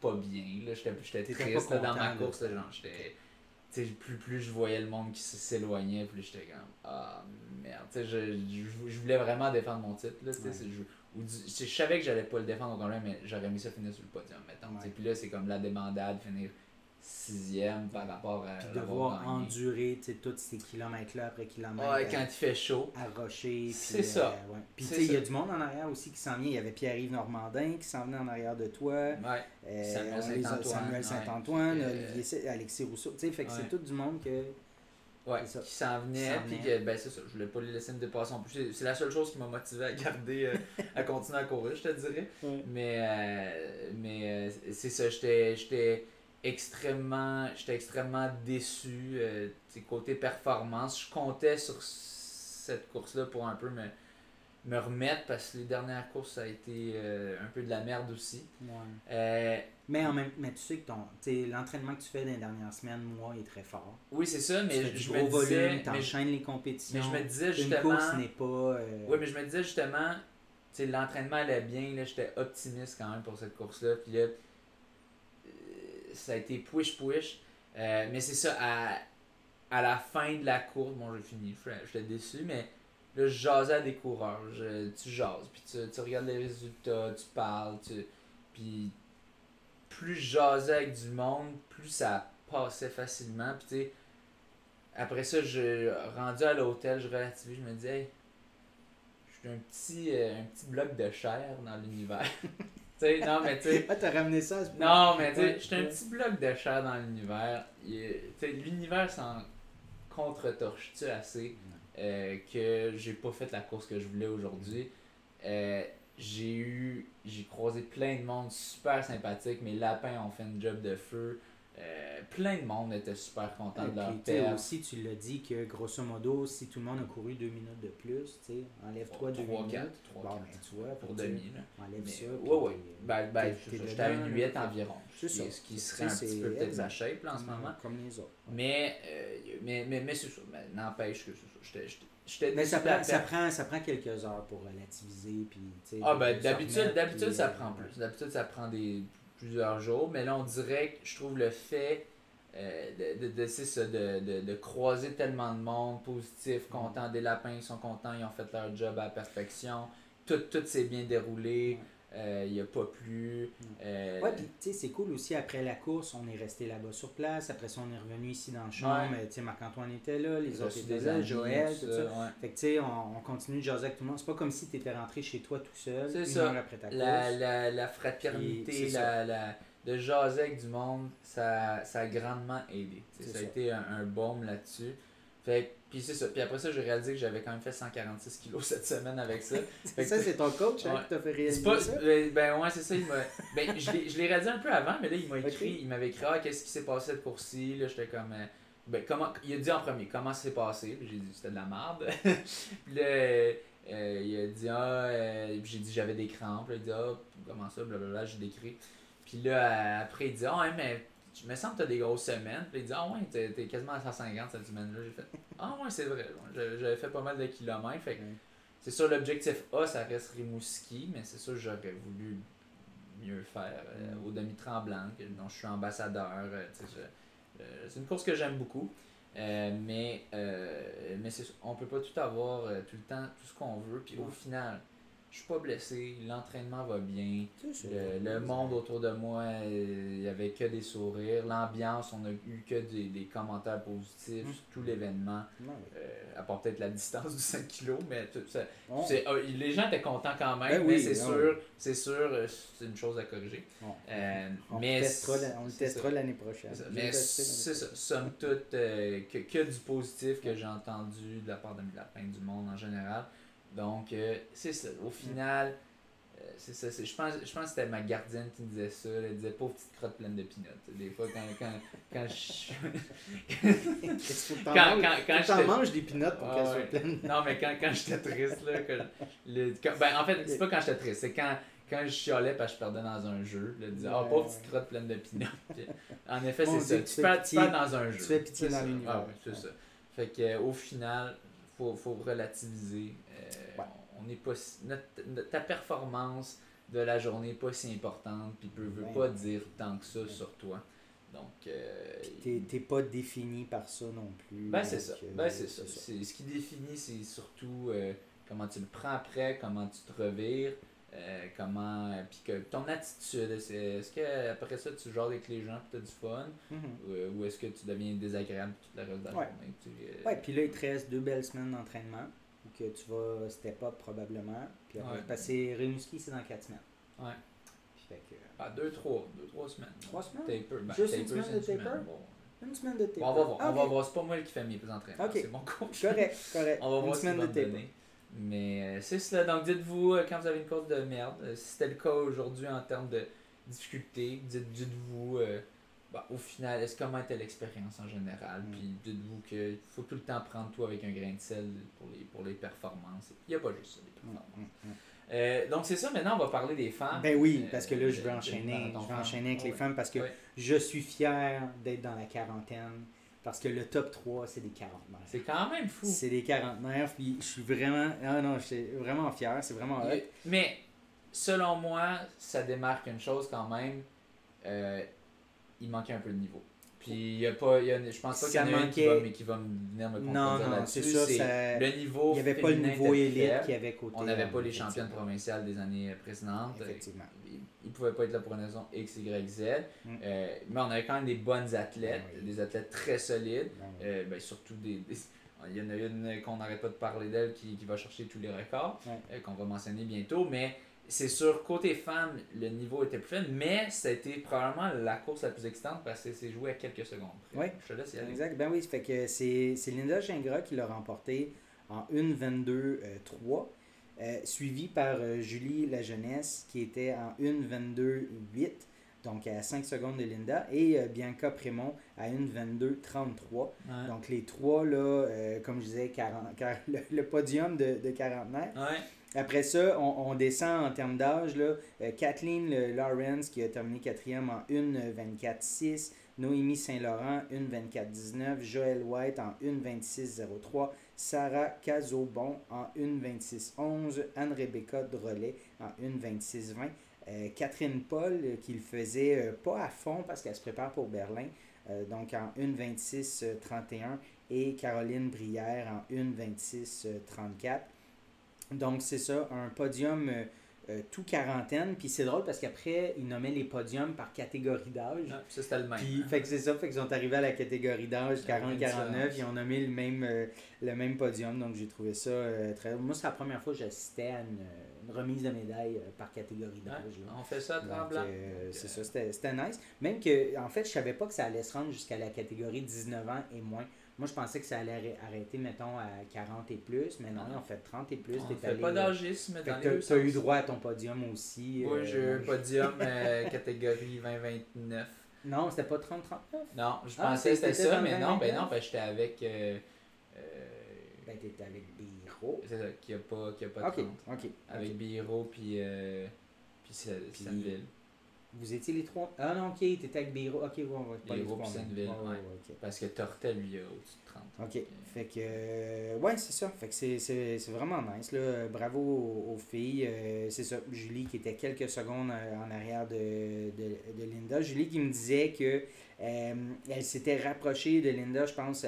pas bien. J'étais triste dans ma course. j'étais plus, plus je voyais le monde qui s'éloignait, plus j'étais comme Ah merde, je, je, je, voulais vraiment défendre mon titre. Là, je, je, savais que j'allais pas le défendre au mais j'aurais mis ça finir sur le podium, mettons. Puis là, c'est comme la demandade, finir sixième par rapport à. Puis devoir endurer tous ces kilomètres-là après kilomètres. Ouais, quand il fait chaud. À rocher. C'est ça. Euh, ouais. Puis tu sais, il y a du monde en arrière aussi qui s'en vient. Il y avait Pierre-Yves Normandin qui s'en venait en arrière de toi. Ouais. Euh, Samuel Saint-Antoine. Saint Alexis Rousseau. Tu sais, fait que c'est tout du monde que. Ouais, qui s'en venait, puis que, ben c'est ça, je voulais pas les laisser me dépasser en plus. C'est la seule chose qui m'a motivé à garder, euh, à continuer à courir, je te dirais. Mais, mais c'est ça, j'étais extrêmement j'étais extrêmement déçu euh, côté performance. Je comptais sur cette course là pour un peu me, me remettre parce que les dernières courses ça a été euh, un peu de la merde aussi. Euh, mais en même mais tu sais que ton l'entraînement que tu fais dans les dernières semaines moi est très fort. Oui c'est ça mais je, me disais t'enchaînes les compétitions. mais je me disais justement une course n'est pas oui mais je me disais justement l'entraînement allait bien là j'étais optimiste quand même pour cette course là puis là ça a été push-push. Euh, mais c'est ça, à, à la fin de la course, bon, j'ai fini, j'étais déçu, mais là, je jasais à des coureurs. tu jases, puis tu, tu, regardes les résultats, tu parles, puis plus je jasais avec du monde, plus ça passait facilement. Puis après ça, je rendu à l'hôtel, je relativise, je me disais, je suis un petit, euh, un petit bloc de chair dans l'univers. non, mais tu sais. Ah, t'as ramené ça à ce point. Non, mais tu sais, j'étais un petit bloc de chair dans l'univers. L'univers s'en contre-torche-tu assez euh, que j'ai pas fait la course que je voulais aujourd'hui. Euh, j'ai eu. J'ai croisé plein de monde super sympathique. Mes lapins ont fait un job de feu. Euh, plein de monde était super content de leur père. aussi, tu l'as dit que grosso modo, si tout le monde a couru deux minutes de plus, enlève-toi deux minutes. 4, 3, bon, 4, ben, tu vois, pour demi. Là. Enlève ça. Ouais, ouais. Ben, ben j'étais à une 8 environ. C'est ça. Ce qui serait un petit peu peut-être ma shape là, en ce moment. Comme les autres. Mais, euh, mais, mais, mais c'est ça. N'empêche que c'est ça. J'étais mais ça prend, ça, prend, ça prend quelques heures pour relativiser. Puis, ah, ben d'habitude, d'habitude ça prend plus. D'habitude, ça prend des plusieurs jours. Mais là, on dirait que je trouve le fait euh, de, croiser tellement de monde positif, content. Des lapins, ils sont contents, ils ont fait leur job à perfection. Tout, tout s'est bien déroulé. Euh, il n'y a pas plu. Euh, ouais, puis tu sais, c'est cool aussi. Après la course, on est resté là-bas sur place. Après ça, on est revenu ici dans le chambre. Tu sais, Marc-Antoine était là, les autres étaient là, Joël, tout ça. Fait que tu sais, on, on, continue de jaser avec tout le monde. C'est pas comme si tu étais rentré chez toi tout seul, une ça. heure après ta course. La, la, la fraternité, la, la, de jaser avec du monde, ça, ça a grandement aidé. Ça, a été un, un baume là-dessus. Fait puis c'est ça. Puis après ça, j'ai réalisé que j'avais quand même fait 146 kilos cette semaine avec ça. ça, c'est ton coach hein, qui t'a fait réaliser pas, ça? Ben, ben ouais, c'est ça. Il ben, je l'ai réalisé un peu avant, mais là, il m'a écrit, il m'avait écrit, ah, qu'est-ce qui s'est passé cette course-ci? Là, j'étais comme, euh, ben, comment, il a dit en premier comment c'est passé. Puis j'ai dit c'était de la merde. puis là, euh, il a dit ah, euh, j'ai dit j'avais des crampes. Puis il a dit ah, comment ça, blablabla, j'ai décrit. Puis là, après, il dit ah, ouais, mais je me sens que tu as des grosses semaines. Puis il dit Ah ouais, t'es, es quasiment à 150 cette semaine-là. J'ai fait Ah ouais, c'est vrai. J'avais fait pas mal de kilomètres. Fait c'est sûr, l'objectif A, ça reste Rimouski, mais c'est sûr, j'aurais voulu mieux faire euh, mm. au demi-tremblant, dont je suis ambassadeur. Euh, euh, c'est une course que j'aime beaucoup. mais mais c'est, on peut pas tout avoir tout le temps, tout ce qu'on veut. Puis au final, je suis pas blessé, l'entraînement va bien, le, monde autour de moi, il n'y avait que des sourires, l'ambiance, on a eu que des, des commentaires positifs hum. sur tout l'événement, euh, à part peut-être la distance du 5 kg, mais ah, les gens étaient contents quand même, ben mais c'est ah sûr, c'est sûr, euh, c'est une chose à corriger. Euh, on, mais on le testera l'année prochaine. Mais c'est ça, somme toute, que, que du positif que j'ai entendu de la part de la fin du monde en général. Donc, euh, c'est ça. Au final, euh, c'est ça. Je pense, je pense que c'était ma gardienne qui me disait ça. Elle disait pauvre petite crotte pleine de pinottes. Des fois, quand, quand, quand je. quand, quand, quand, quand manges des pinottes pour qu'elles soient pleines. non, mais quand, quand j'étais triste, là. Que, le, ben, en fait, c'est pas quand j'étais triste, c'est quand quand je chialais parce que je perdais dans un jeu, elle disait Ah, oh, pauvre petite crotte pleine de pinottes. en effet, c'est ça. Tu, perds, tu perds dans un jeu. Tu fais pitié dans l'univers. Ah, c'est ça. Fait que, au final, faut, faut relativiser. Euh, on n'est pas ta performance de la journée n'est pas si importante, puis ne veut pas dire tant que ça sur toi. Donc. Euh, t'es pas défini par ça non plus. Ben, c'est ça. Ben, c'est ça. Ce qui définit, c'est surtout euh, comment tu le prends après, comment tu te revires. Euh, comment puis que ton attitude est-ce que après ça tu joues avec les gens et tu as du fun mm-hmm. ou, est-ce que tu deviens désagréable toute la reste de la journée ouais puis là il te reste deux belles semaines d'entraînement que tu vas step up probablement. Puis après, ouais. parce que Rimouski, c'est dans 4 semaines. Ouais. Puis fait que. Ah, 2, 3. 2, 3 semaines. 3 semaines? Taper. Ben, Juste taper, une semaine de taper? Bon. Une semaine de taper. Bon, on va voir. On va voir. C'est pas moi qui fais mes entraînements. Okay. C'est mon coach. Correct, correct. on va voir une semaine de taper. Mais euh, c'est cela. Donc dites-vous, euh, quand vous avez une course de merde, euh, si c'était le cas aujourd'hui en termes de difficulté, dites-vous. Dites bah, au final, est-ce comment était l'expérience en général? Mm. Puis dites-vous qu'il faut tout le temps prendre tout avec un grain de sel pour les, pour les performances. Il n'y a pas juste ça, les mm, performances. Mm, euh, donc c'est ça, maintenant on va parler des femmes. Ben oui, parce que là je vais euh, enchaîner, je vais enchaîner avec les femmes parce que je suis fier d'être dans la quarantaine. Parce que le top 3, c'est des quarantenaires. C'est quand même fou. C'est des quarantenaires, puis je suis vraiment. Ah non, je suis vraiment fier, c'est vraiment Mais selon moi, ça démarque une chose quand même. Euh, il manquait un peu de niveau. Puis il y a pas, y a, je pense pas qu'il y en a un qui va, mais qui va venir me contredire là-dessus. C'est ça, le niveau. Il n'y avait pas le niveau élite qui avait côté. On n'avait pas les championnes provinciales des années précédentes. Effectivement. Ils ne pouvaient pas être là pour une raison X, Y, Z. Mm. Euh, mais on avait quand même des bonnes athlètes, ben des athlètes très solides. Ben euh, ben, surtout des, il y en a une qu'on n'arrête pas de parler d'elle qui, qui, va chercher tous les records, euh, qu'on va mentionner bientôt. Mais c'est sûr, côté femme, le niveau était plus faible, mais ça a été probablement la course la plus excitante parce que c'est joué à quelques secondes. Oui, je te laisse y aller. Exact. Ben oui, fait que c'est Linda Gingras qui l'a remporté en 1.22.3, euh, euh, suivi par euh, Julie La Jeunesse qui était en 1.22.8, donc à 5 secondes de Linda, et Bianca Prémont à 1.22.33. Donc les trois, là, comme je disais, 40, le, podium de, de quarantenaire. Ouais. Après ça, on, descend en termes d'âge. Là. Euh, Kathleen Lawrence qui a terminé quatrième en 1.24.6. Noémie Saint-Laurent 1.24.19. Joël White en 1.26.03. Sarah Cazobon en 1.26.11. Anne-Rebecca Drolet en 1.26.20. Euh, Catherine Paul euh, qui le faisait pas à fond parce qu'elle se prépare pour Berlin. donc en 1.26.31. Et Caroline Brière en 1.26.34. Donc, c'est ça, un podium euh, euh, tout quarantaine. Puis c'est drôle parce qu'après, ils nommaient les podiums par catégorie d'âge. Ah, ça, c'était le même. Puis, fait que c'est ça, fait qu'ils sont arrivés à la catégorie d'âge 40-49. Ils ont nommé le même, euh, le même podium. Donc, j'ai trouvé ça très. Moi, c'est la première fois que j'assistais à une, remise de médaille par catégorie d'âge. on fait ça tremblant. c'est ça, c'était nice. Même que, en fait, je savais pas que ça allait se rendre jusqu'à la catégorie 19 ans et moins. Moi, je pensais que ça allait arrêter, mettons, à 40 et plus, mais non, en fait 30 et plus. On fait pas d'âgisme dans les Tu as eu droit à ton podium aussi. Oui, j'ai eu un podium euh, catégorie 20-29. Non, c'était pas 30-39 Non, je Ah, pensais que c'était ça, mais non, ben 20-21. non, ben j'étais avec. Euh, euh, Ben, t'étais avec C'est ça, qui a pas, qui a pas de Ok, 30. ok. Avec. Biro, puis. Euh, puis Sa- Puis- Sandville. Vous étiez les trois? Ah non, ok, t'étais avec Biro. Ok, ouais, pas les trois. Sandville, ouais, ouais. ok. Parce que Tortel, lui, a au-dessus de 30. Ok. Fait que. euh, ouais, c'est ça. Fait que c'est- vraiment nice. Là. Bravo aux, aux filles. Euh, c'est ça. Julie qui était quelques secondes euh, en arrière de, de, de Linda. Julie qui me disait que euh, elle s'était rapprochée de Linda, je pense,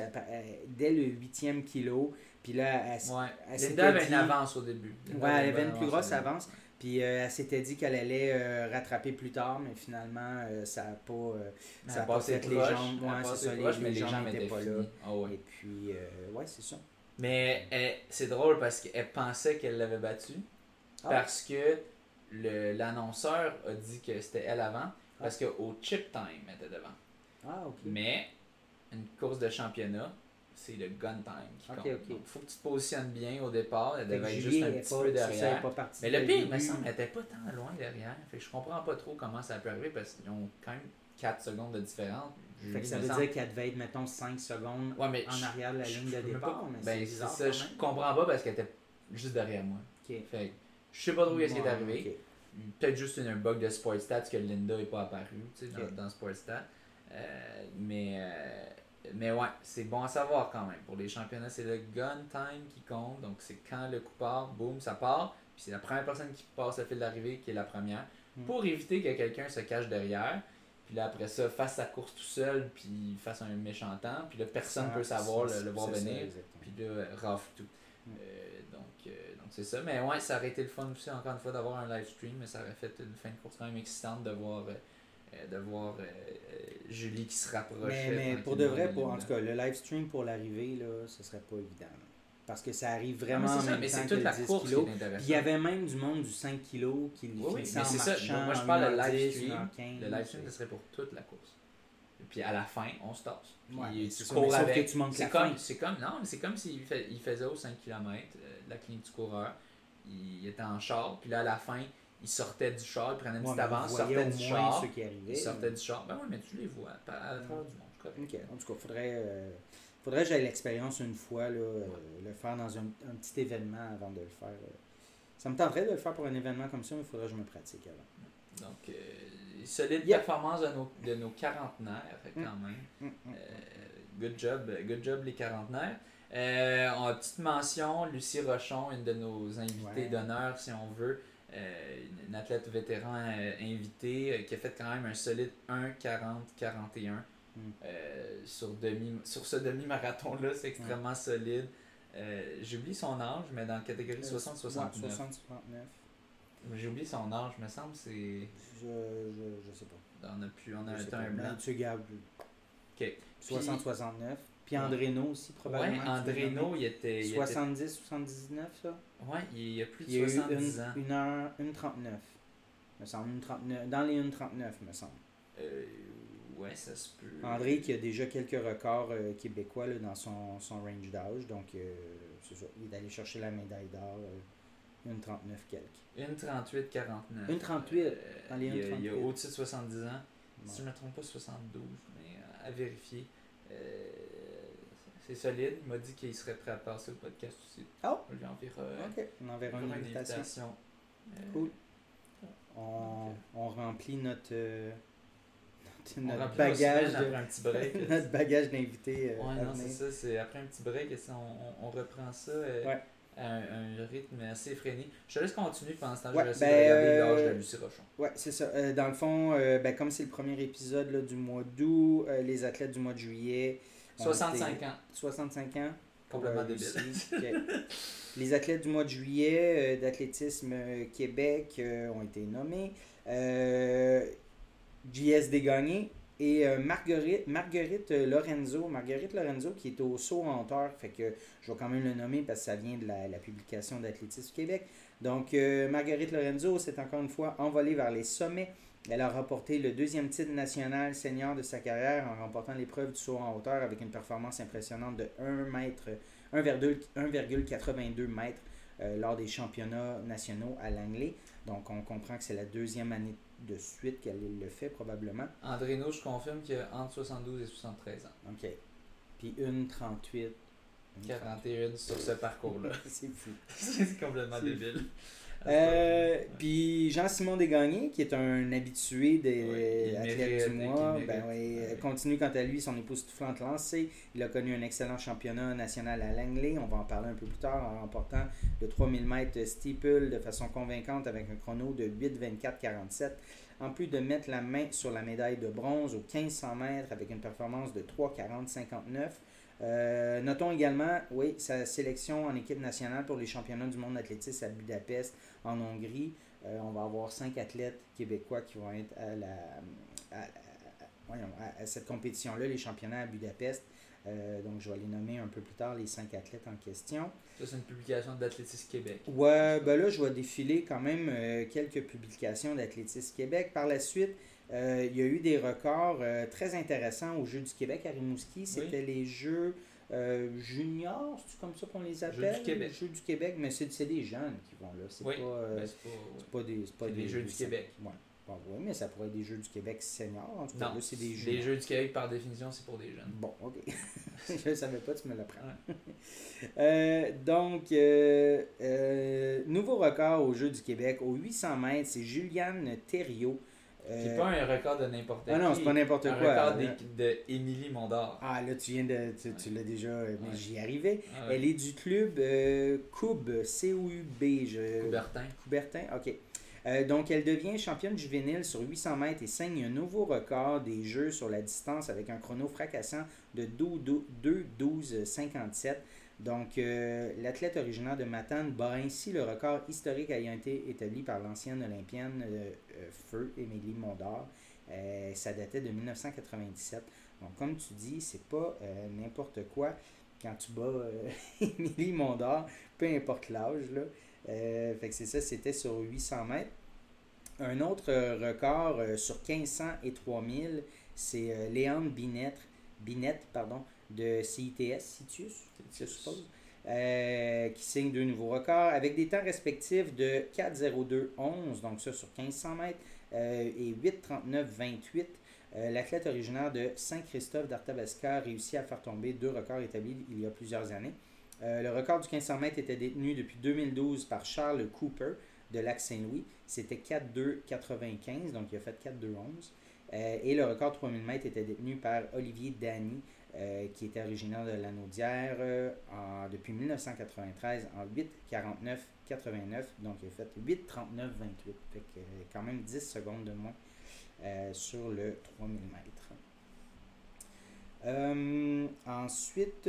dès le huitième kilo. Puis là, elle, Ouais. elle s'était avait dit- une avance au début. Ouais, elle avait une plus grosse avance. Puis euh, elle s'était dit qu'elle allait euh, rattraper plus tard, mais finalement, euh, ça n'a pas. euh, ça a pas fait les proche, jambes. Ouais, c'est ça, les- proche, les mais les jambes jambes étaient étaient pas là. Ah ouais. Et puis, euh, ouais, c'est ça. Mais c'est drôle parce qu'elle pensait qu'elle l'avait battu. Ah. Parce que l'annonceur a dit que c'était elle avant. Parce qu'au chip time, elle était devant. Ah, ok. Mais une course de championnat, c'est le gun time qui compte. Donc, faut que tu te positionnes bien au départ. Elle devait être juste un petit pas- peu ça, derrière. Mais le pire, il me semble, elle était pas tant loin derrière. Fait que je comprends pas trop comment ça peut arriver parce qu'ils ont quand même 4 secondes de différence. Fait que ça veut semble- dire qu'elle devait être, mettons, 5 secondes Ouais, mais en je- arrière de la je- ligne je de départ. pas- mais Ben, c'est bizarre ça, je comprends pas parce qu'elle était juste derrière moi. Ok. Fait que je sais pas trop qu'est-ce qui est arrivé. Peut-être juste une- un bug de Sport Stats que Linda n'est pas apparu tu sais, dans, dans Sport Stats. Euh, mais, euh, mais ouais, c'est bon à savoir quand même. Pour les championnats, c'est le gun time qui compte. Donc c'est quand le coup part, boum, ça part. Puis c'est la première personne qui passe le fil d'arrivée qui est la première. Mm. Pour éviter que quelqu'un se cache derrière. Puis là, après ça, fasse sa course tout seul, puis fasse un méchant temps. Puis là, personne ne Ça, peut savoir le, le voir ça, venir. Puis là, rafle tout. Mm. Euh, donc, euh, donc c'est ça. Mais ouais, ça aurait été le fun aussi, encore une fois, d'avoir un live stream. Mais ça aurait fait une fin de course quand même excitante de voir, euh, de voir euh, euh, Julie qui se rapprochait. Mais, mais pour de vrai, pour, en tout cas, le live stream pour l'arrivée, là, ce serait pas évident. là. Parce que ça arrive Ah, vraiment mais en c'est ça, même mais temps c'est que toute le la 10 course kilos. Puis il y avait même du monde du 5 kg qui Oui, oui, mais en ça. Moi, je parle de 1h10, live stream. 1h15, Le live stream, ce serait pour toute la course. Puis à la fin, on se tasse. Ouais, tu ça, cours avec. tu C'est comme, c'est comme, non, mais c'est comme s'il faisait au 5 km, la clinique du coureur. Il était en char, puis là, à la fin, il sortait du char, il prenait une Ouais, petite avance, sortait du char. ceux qui arrivaient. Il sortait du char. Ben oui, mais tu les vois à travers du monde. correct. Ok, en tout cas, faudrait, euh, faudrait que j'aie l'expérience une fois, là, euh, le faire dans un, un petit événement avant de le faire. euh. Ça me tenterait de le faire pour un événement comme ça, mais il faudrait que je me pratique avant. Donc, euh, solide Yep. performance de nos, de nos quarantenaires, quand même. Hum, hum. Euh, good job, good job les quarantenaires. On a une petite mention, Lucie Rochon, une de nos invitées Ouais. d'honneur, si on veut. Euh, une- athlète vétéran euh, invitée euh, qui a fait quand même un solide 1,40-41 Mm. euh, sur, demi, sur ce demi-marathon-là. C'est extrêmement solide. Euh, J'ai oublié son âge, mais dans la catégorie 60-69. Ouais, 60-69. J'ai oublié son âge, me semble. c'est Je, je, je sais pas. On a, plus, on a Je un temps blanc. Ben, tu gardes Ok. 60-69. Puis Andreno aussi, probablement. l'as Andreno, il était. il était- 70-79, ça? Ouais, il y a plus de Il y a eu 70 une, ans. une heure, une 39. Me semble, une 39, dans les 1,39, me semble. Euh, ouais, ça se peut. André qui a déjà quelques records euh, québécois là, dans son, son range d'âge. Donc, euh, c'est ça. Il est allé chercher la médaille d'or. euh, une 39 quelques. Une 38, 49. Une 38, dans les il y a, il y a 1,38. au-dessus de 70 ans. Si je ne me trompe pas, 72, mais à vérifier. Euh, c'est solide. Il m'a dit qu'il serait prêt à passer au podcast aussi. Oh! On lui enverra, on enverra une invitation. Euh, Cool. On, on remplit notre, euh, notre, On notre remplit nos bagage de, après un petit break. notre bagage d'invités. euh, Ouais, non, c'est ça. C'est après un petit break, et ça, on, on, reprend ça euh, Ouais. à un, un rythme assez effréné. Je te laisse continuer pendant ce temps. Ouais, je vais essayer ben, de regarder euh, l'âge de Lucie Rochon. Ouais, c'est ça. Euh, dans le fond, euh, ben, comme c'est le premier épisode là, du mois d'août, euh, les athlètes du mois de juillet. Ont 65 été- ans. 65 ans. Complètement débile. Les athlètes du mois de juillet euh, d'athlétisme euh, Québec euh, ont été nommés. Euh, JS et Marguerite, Marguerite Lorenzo. Marguerite Lorenzo qui est au saut en hauteur. Fait que je vais quand même le nommer parce que ça vient de la, la publication d'Athlétisme Québec. Donc, Marguerite Lorenzo s'est encore une fois envolée vers les sommets. Elle a remporté le deuxième titre national senior de sa carrière en remportant l'épreuve du saut en hauteur avec une performance impressionnante de 1 mètre, 1,82 1,82 mètres euh, lors des championnats nationaux à Langley. Donc, on comprend que c'est la deuxième année de suite qu'elle le fait probablement. Andréno, je confirme qu'il a entre 72 et 73 ans. OK. Puis une 38. une 41 sur ce parcours-là. C'est fou. c'est complètement débile. Euh, puis Jean-Simon Desgagnés, qui est un habitué des Oui, athlètes mérite, du mois, ben oui, Ouais. continue quant à lui son épouse toufflante lancée. Il a connu un excellent championnat national à Langley. On va en parler un peu plus tard en remportant le 3000 mètres steeple de façon convaincante avec un chrono de 8,24,47. En plus de mettre la main sur la médaille de bronze aux 1500 mètres avec une performance de 3,40,59. Euh, notons également, oui, sa sélection en équipe nationale pour les championnats du monde d'athlétisme à Budapest, en Hongrie. Euh, on va avoir cinq athlètes québécois qui vont être à, la, à, cette compétition-là, les championnats à Budapest. Euh, donc, je vais les nommer un peu plus tard, les cinq athlètes en question. Ça, c'est une publication d'Athlétisme Québec. Ouais, ben là, je vais défiler quand même quelques publications d'Athlétisme Québec. Par la suite, euh, il y a eu des records euh, très intéressants aux Jeux du Québec à Rimouski. C'était les Jeux euh, juniors, c'est comme ça qu'on les appelle? du Québec. Jeux du Québec, mais c'est c'est des jeunes qui vont là. C'est Oui, pas, Ben, c'est pas- ouais. pas des, c'est pas C'est des Jeux du Québec. Ouais. Bon, oui, mais ça pourrait être des Jeux du Québec seniors. En tout cas, Non, là, c'est des Jeux. les Jeux du Québec, par définition, c'est pour des jeunes. Bon, ok. je ne savais pas, tu me l'apprends. Euh, donc, euh, euh, nouveau record aux Jeux du Québec. Aux 800 mètres, c'est Juliane Thériault. Euh, C'est pas un record de n'importe Ah non, c'est pas n'importe un quoi. record hein. de, de Émilie Mondor. Ah, là, tu viens de. Tu, tu l'as déjà. Mais Ouais. j'y arrivais. Ah ouais. Elle est du club euh. Je... Coubertin. Coubertin, ok. Euh, donc, elle devient championne juvénile sur 800 mètres et signe un nouveau record des Jeux sur la distance avec un chrono fracassant de 2-12-57. Donc, euh, l'athlète originaire de Matane bat ainsi le record historique ayant été établi par l'ancienne olympienne euh, euh, Feu, Émilie Mondor. Ça datait de 1997. Donc, comme tu dis, c'est pas n'importe quoi quand tu bats Émilie Mondor, peu importe l'âge. là. Fait que c'est ça, c'était sur 800 mètres. Un autre record sur 1500 et 3000, c'est Binette, Binette pardon, de CITS, Citius, je suppose, euh, qui signe deux nouveaux records avec des temps respectifs de 4,02,11, donc ça sur 1500 mètres, euh, et 8,39,28. Euh, L'athlète originaire de Saint-Christophe d'Arthabasca a réussi à faire tomber deux records établis il y a plusieurs années. Euh, le record du 1500 mètres était détenu depuis 2012 par Charles Cooper de Lac-Saint-Louis. C'était 4-2-95, donc il a fait 4-2-11. Euh, et le record 3000 mètres était détenu par Olivier Dany, euh, qui était originaire de Lanaudière euh, depuis 1993 en 8-49-89. Donc il a fait 8-39-28. Fait que euh, quand même 10 secondes de moins sur le 3000 mètres. Ensuite,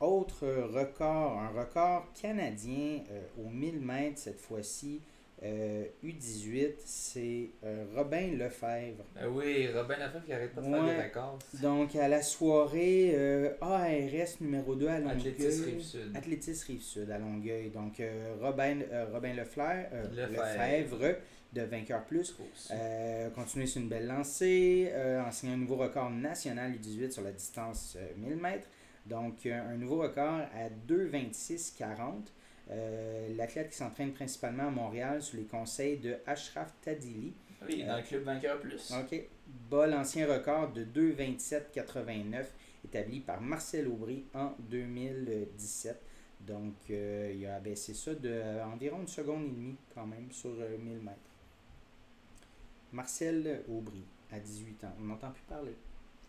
autre record, un record canadien euh, au 1000 mètres cette fois-ci, euh, U18, c'est euh, Robin Lefebvre. Ben oui, Robin Lafebvre qui arrête pas de faire Ouais. des records. Donc, à la soirée euh, ARS numéro 2 à Longueuil. Athlétisme Rive-Sud. Athlétisme Rive-Sud à Longueuil. Donc, euh, Robin, euh, Robin Lefleur, euh, Lefebvre. Lefebvre de Vainqueur Plus. Euh, continuer sur une belle lancée, euh, en signant un nouveau record national U18 sur la distance euh, 1000 mètres. Donc, euh, un nouveau record à 2,26,40. Euh, L'athlète qui s'entraîne principalement à Montréal sous les conseils de Ashraf Tadili. Oui, dans le club Vainqueur Plus. OK. Bat l'ancien record de 2,27,89 établi par Marcel Aubry en 2017. Donc, euh, il a abaissé ça de euh, une seconde et demie quand même sur euh, 1000 mètres. Marcel Aubry, à 18 ans. On n'entend plus parler.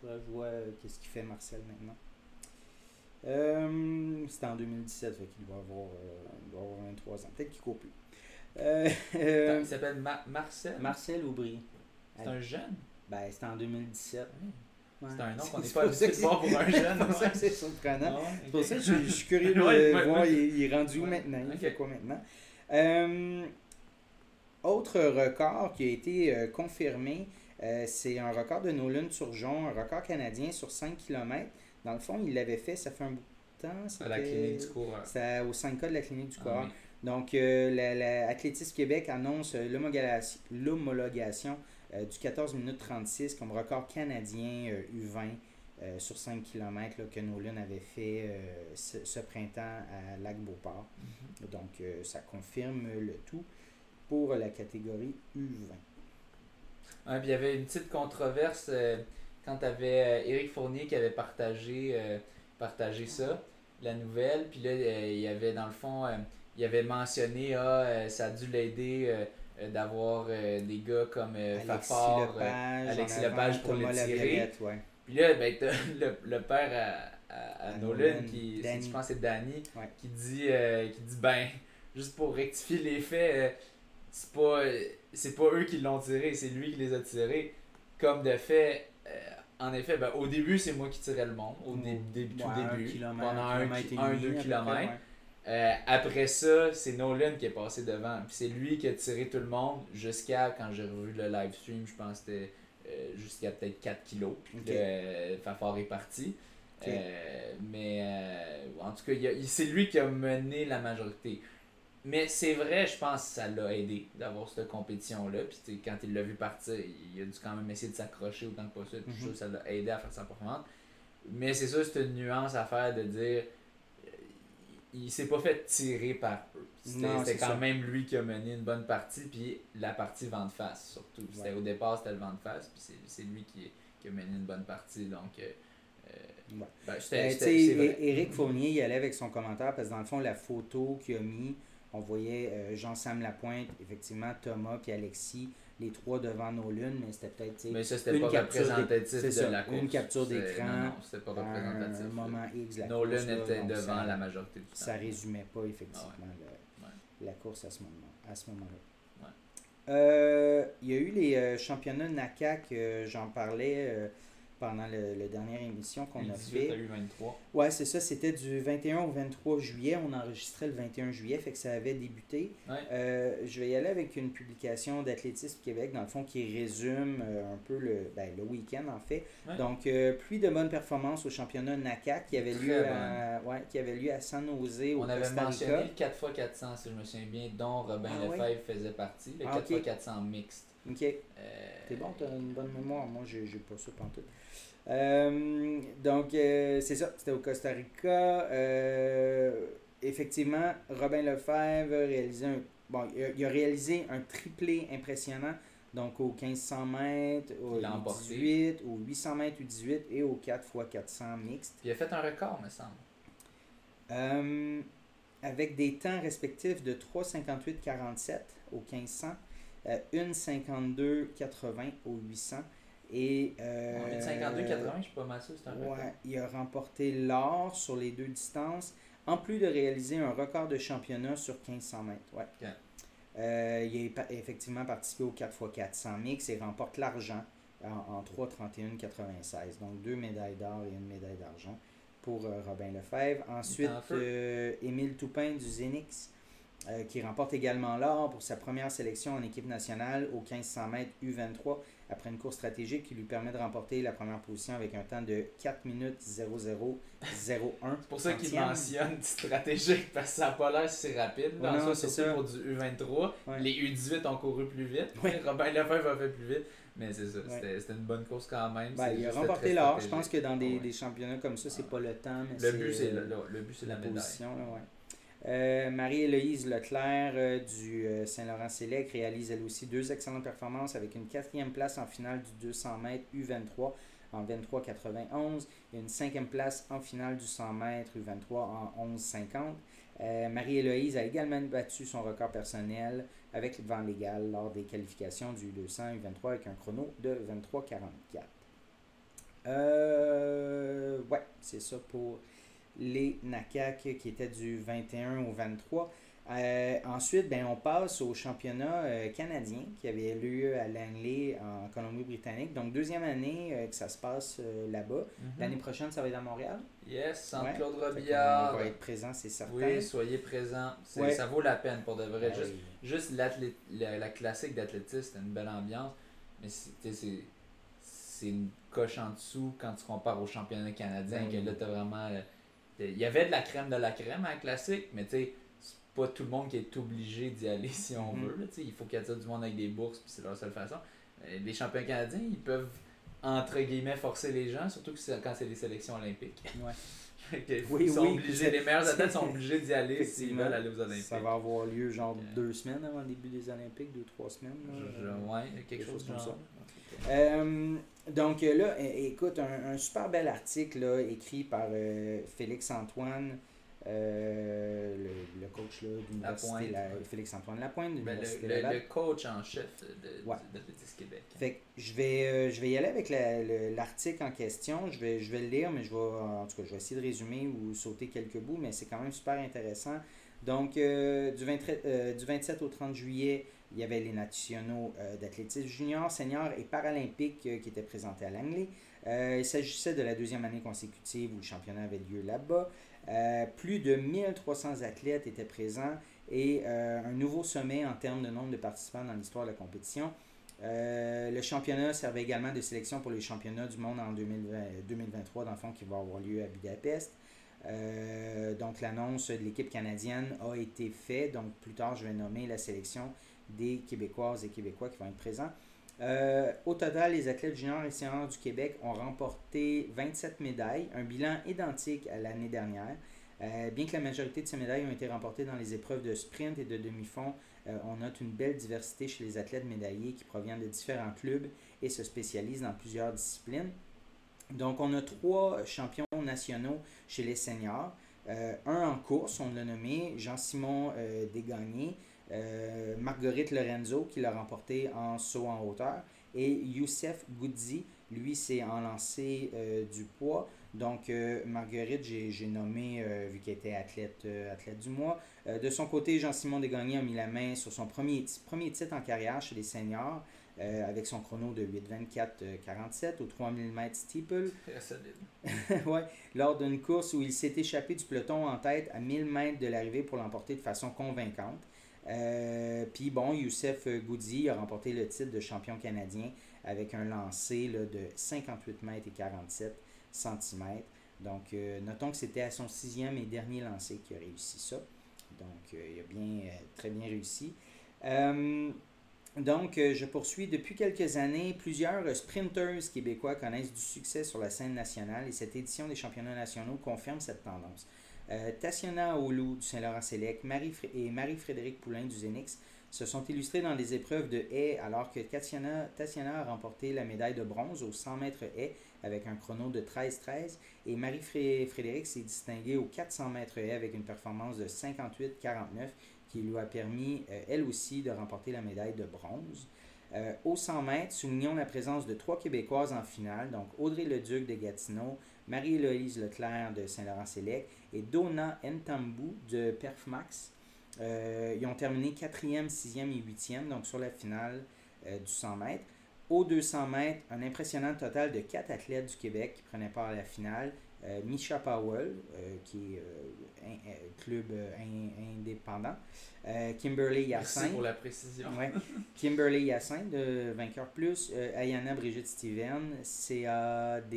Je vois qu'est-ce qu'il fait Marcel maintenant. Euh, C'était en 2017, fait qu'il doit avoir, euh, il doit avoir 23 ans. Peut-être qu'il court plus. Euh, euh, Il s'appelle Ma- Marcel? Marcel Aubry. C'est un jeune? Ben, c'était en 2017. Ouais. C'est un nom qu'on n'est pas habitué de voir pour un c'est- jeune. C'est pour ça ouais. que c'est surprenant. Ah C'est pour ça que je, je suis curieux de Ouais, ouais, voir il, il est rendu où maintenant? Il Ok. fait quoi maintenant? Euh, autre record qui a été euh, confirmé, c'est un record de Nolan Turgeon, un record canadien sur 5 km. Dans le fond, il l'avait fait, ça fait un bout de temps. À la clinique du coureur. C'était au 5K de la clinique du Ah coureur. oui. Donc, euh, la, la Athlétisme Québec annonce euh, l'homologation- euh, du 14 minutes 36 comme record canadien euh, U20 euh, sur 5 km que Nolan avait fait ce, ce printemps à Lac-Beauport. Mhm. Donc, ça confirme le tout pour la catégorie U20. Ouais, puis il y avait une petite controverse quand tu avais Éric Fournier qui avait partagé, euh, partagé ça, la nouvelle. Puis là, euh, il y avait dans le fond, euh, il avait mentionné, ah, euh, ça a dû l'aider euh, euh, d'avoir euh, des gars comme euh, Alexis Fafard, euh, Lepage, Alexis Lepage pour Thomas le tirer. Ouais. Puis là, ben, le, le père à, à, à Nolan, qui, je pense que c'est Danny, Ouais. qui, dit, euh, qui dit ben, juste pour rectifier les faits, euh, c'est pas, euh, c'est pas eux qui l'ont tiré, c'est lui qui les a tirés. Comme de fait, euh, en effet, ben, au début, c'est moi qui tirais le monde, au dé- dé- tout un début, kilomètre, pendant un, kilomètre un, demi, deux kilomètres. Euh, après ça, c'est Nolan qui est passé devant. Puis c'est lui qui a tiré tout le monde jusqu'à, quand j'ai revu le live stream, je pense que c'était euh, jusqu'à peut-être 4 kilos. Puis Ok. que, euh, Fafard est parti. Euh, mais en tout cas, c'est lui qui a mené la majorité. Mais c'est vrai, je pense que ça l'a aidé d'avoir cette compétition-là. Puis quand il l'a vu partir, il a dû quand même essayer de s'accrocher autant que possible. Je trouve que ça l'a aidé à faire sa performance. Mais c'est ça, c'est une nuance à faire de dire euh, il s'est pas fait tirer par eux. C'était quand ça. même lui qui a mené une bonne partie, puis la partie vent de face surtout. C'était Ouais. Au départ, c'était le vent de face, puis c'est- lui qui, qui a mené une bonne partie. Donc, euh, euh, Ouais. ben, vrai. É- Éric Fournier, il allait avec son commentaire parce que dans le fond, la photo qu'il a mis, on voyait euh, Jean-Sam Lapointe, effectivement, Thomas puis Alexis, les trois devant Nolan, mais c'était peut-être Mais ça, c'était une pas représentatif de ça, la course. une capture d'écran Non, non, c'était pas représentatif. un moment X de la Nolan course. là, était donc devant ça, la majorité du temps. Ça résumait pas effectivement Ah le- Ouais. la course à ce moment à ce moment-là. Ouais. Euh, il y a eu les euh, championnats NACAC, euh, j'en parlais pendant le, le dernière émission qu'on a U18 fait. à U23. Ouais, c'est ça, c'était du 21 au 23 juillet. On enregistrait le 21 juillet, fait que ça avait débuté. Ouais. Euh, je vais y aller avec une publication d'Athlétisme Québec, dans le fond, qui résume euh, un peu le, ben, le week-end, en fait. Ouais. Donc, euh, pluie de bonnes performances au championnat NACAC qui avait, lieu à, ouais, qui avait lieu à San Jose, au On avait mentionné le 4x400, si je me souviens bien, dont Robin Ah? Lefebvre faisait partie. Le Ah, ok. 4x400 mixte. Ok, Euh, t'es bon, t'as une bonne mémoire. Moi, j'ai pas ça pantoute. Euh, donc, euh, c'est ça, c'était au Costa Rica. Euh, effectivement, Robin Lefebvre a réalisé un, bon, il a, réalisé un triplé impressionnant. Donc, au 1500 mètres, au Il l'a emporté. 18, au 800 mètres U18 et au 4x400 mixte. Puis il a fait un record, me semble. Avec des temps respectifs de 3,58,47 au 1500, euh, 1,52,80 au 800 et euh, est de 52-80, je suis pas mal sûr, c'est un record. ouais, il a remporté l'or sur les deux distances, en plus de réaliser un record de championnat sur 1500 mètres. Ouais. Euh, il a effectivement participé au 4x400 mix et remporte l'argent en, en 3,31,96. Donc deux médailles d'or et une médaille d'argent pour euh, Robin Lefebvre. Ensuite, Émile Toupin du Zénix euh, qui remporte également l'or pour sa première sélection en équipe nationale au 1500 mètres U23 après une course stratégique qui lui permet de remporter la première position avec un temps de 4 minutes 0001. C'est pour ça qu'il mentionne stratégique, parce que ça n'a pas l'air si rapide. Dans non, ça, c'est pour du U23. Ouais. Les U18 ont couru plus vite. Ouais. Robin Lefebvre a fait plus vite. Mais c'est ça, Ouais. c'était une bonne course quand même. Ben, il a remporté l'or. Je pense que dans des, des championnats comme ça, c'est Ouais. pas le temps, mais Le but, c'est le, le- le but, c'est la, médaille. position. là, ouais. Euh, Marie-Héloïse Leclerc euh, du euh, Saint-Laurent-Sélec réalise elle aussi deux excellentes performances avec une quatrième place en finale du 200 mètres U23 en 23,91 et une cinquième place en finale du 100 mètres U23 en 11,50. Euh, Marie-Héloïse a également battu son record personnel avec le vent légal lors des qualifications du 200 U23 avec un chrono de 23,44. Euh, ouais, c'est ça pour les NACAC qui étaient du 21 au 23. Euh, ensuite, ben, on passe au championnat euh, canadien qui avait lieu à Langley en Colombie-Britannique. Donc, deuxième année euh, que ça se passe là-bas. Mhm. L'année prochaine, ça va être à Montréal. Yes, Ouais. Fait qu'on Robillard. va être présent, c'est certain. Oui, soyez présents. Ouais. Ça vaut la peine pour de vrai. Ben Juste, la, la classique d'athlétisme, c'était une belle ambiance. Mais c'est- tu une coche en dessous quand tu compares au championnat canadien. Ben que là, t'as vraiment. le- Il y avait de la crème de la crème à la classique, mais tu sais, c'est pas tout le monde qui est obligé d'y aller si on Mhm. veut. là, il faut qu'il y ait du monde avec des bourses, puis c'est leur seule façon. Euh, Les champions canadiens, ils peuvent, entre guillemets, forcer les gens, surtout que quand c'est des sélections olympiques. Ouais. oui, sont obligés, les meilleurs athlètes sont obligés d'y aller s'ils veulent aller aux Olympiques. Ça va avoir lieu genre deux semaines avant le début des Olympiques, deux, trois semaines. Là, quelque, chose, comme ça. Euh, donc là, écoute, un, super bel article là, écrit par euh, Félix Antoine euh, le, le, coach là, d'université, Félix-Antoine Lapointe de ben, le, le, le, coach en chef de, ouais. Québec. Fait je vais, euh, je vais y aller avec l'article en question. Je vais, je vais le lire, mais je vais, en tout cas, je vais essayer de résumer ou sauter quelques bouts, mais c'est quand même super intéressant. Donc, euh, du, 23, du 27 au 30 juillet, il y avait les nationaux d'athlétisme junior, senior et paralympique qui étaient présentés à Langley. il s'agissait de la deuxième année consécutive où le championnat avait lieu là-bas. Euh, plus de 1300 athlètes étaient présents et euh, un nouveau sommet en termes de nombre de participants dans l'histoire de la compétition. Euh, le championnat servait également de sélection pour les championnats du monde en 2023, dans le fond, qui va avoir lieu à Budapest. donc, l'annonce de l'équipe canadienne a été faite. Donc, plus tard, je vais nommer la sélection des Québécoises et Québécois qui vont être présents. Euh, au total, les athlètes juniors et seniors du Québec ont remporté 27 médailles, un bilan identique à l'année dernière. Euh, bien que la majorité de ces médailles ont été remportées dans les épreuves de sprint et de demi-fond, euh, on note une belle diversité chez les athlètes médaillés qui proviennent de différents clubs et se spécialisent dans plusieurs disciplines. Donc, on a trois champions nationaux chez les seniors. un en course, on l'a nommé, Jean-Simon Desgagnés, euh, Marguerite Lorenzo qui l'a remporté en saut en hauteur et Youssef Goudzi, lui c'est en lancer euh, du poids. Donc euh, Marguerite, j'ai nommé vu qu'elle était athlète, athlète du mois. de son côté, Jean-Simon Desgagnés a mis la main sur son premier, premier titre en carrière chez les seniors. avec son chrono de 8,24-47 au 3000 mètres steeple. ouais, lors d'une course où il s'est échappé du peloton en tête à 1000 mètres de l'arrivée pour l'emporter de façon convaincante. Euh, puis bon, Youssef Goudi a remporté le titre de champion canadien avec un lancer de 58 mètres et 47 cm. Donc, euh, notons que c'était à son sixième et dernier lancer qu'il a réussi ça. Donc, euh, il a bien, très bien réussi. donc, je poursuis. Depuis quelques années, plusieurs sprinters québécois connaissent du succès sur la scène nationale et cette édition des championnats nationaux confirme cette tendance. Euh, Aoulou du Saint-Laurent-Sélec et Marie-Frédéric Poulain du Zénix se sont illustrés dans les épreuves de haies alors que Tatiana, a remporté la médaille de bronze aux 100 mètres haies avec un chrono de 13-13 et Marie-Frédéric s'est distinguée aux 400 mètres haies avec une performance de 58-49 qui lui a permis euh, elle aussi de remporter la médaille de bronze. Euh, au 100 mètres, soulignons la présence de trois Québécoises en finale, donc Audrey Leduc de Gatineau, Marie-Héloïse Leclerc de Saint-Laurent-Sélec et Donna Ntambu de Perfmax. Euh, ils ont terminé 4e, 6e et 8e, donc sur la finale euh, du 100 mètres. Au 200 mètres, un impressionnant total de 4 athlètes du Québec qui prenaient part à la finale. Euh, Misha Powell, qui est un, club indépendant. Kimberly Yassin. Merci pour la précision. Kimberly Yassin de Vainqueur Plus. Ayana Brigitte Steven, CADL.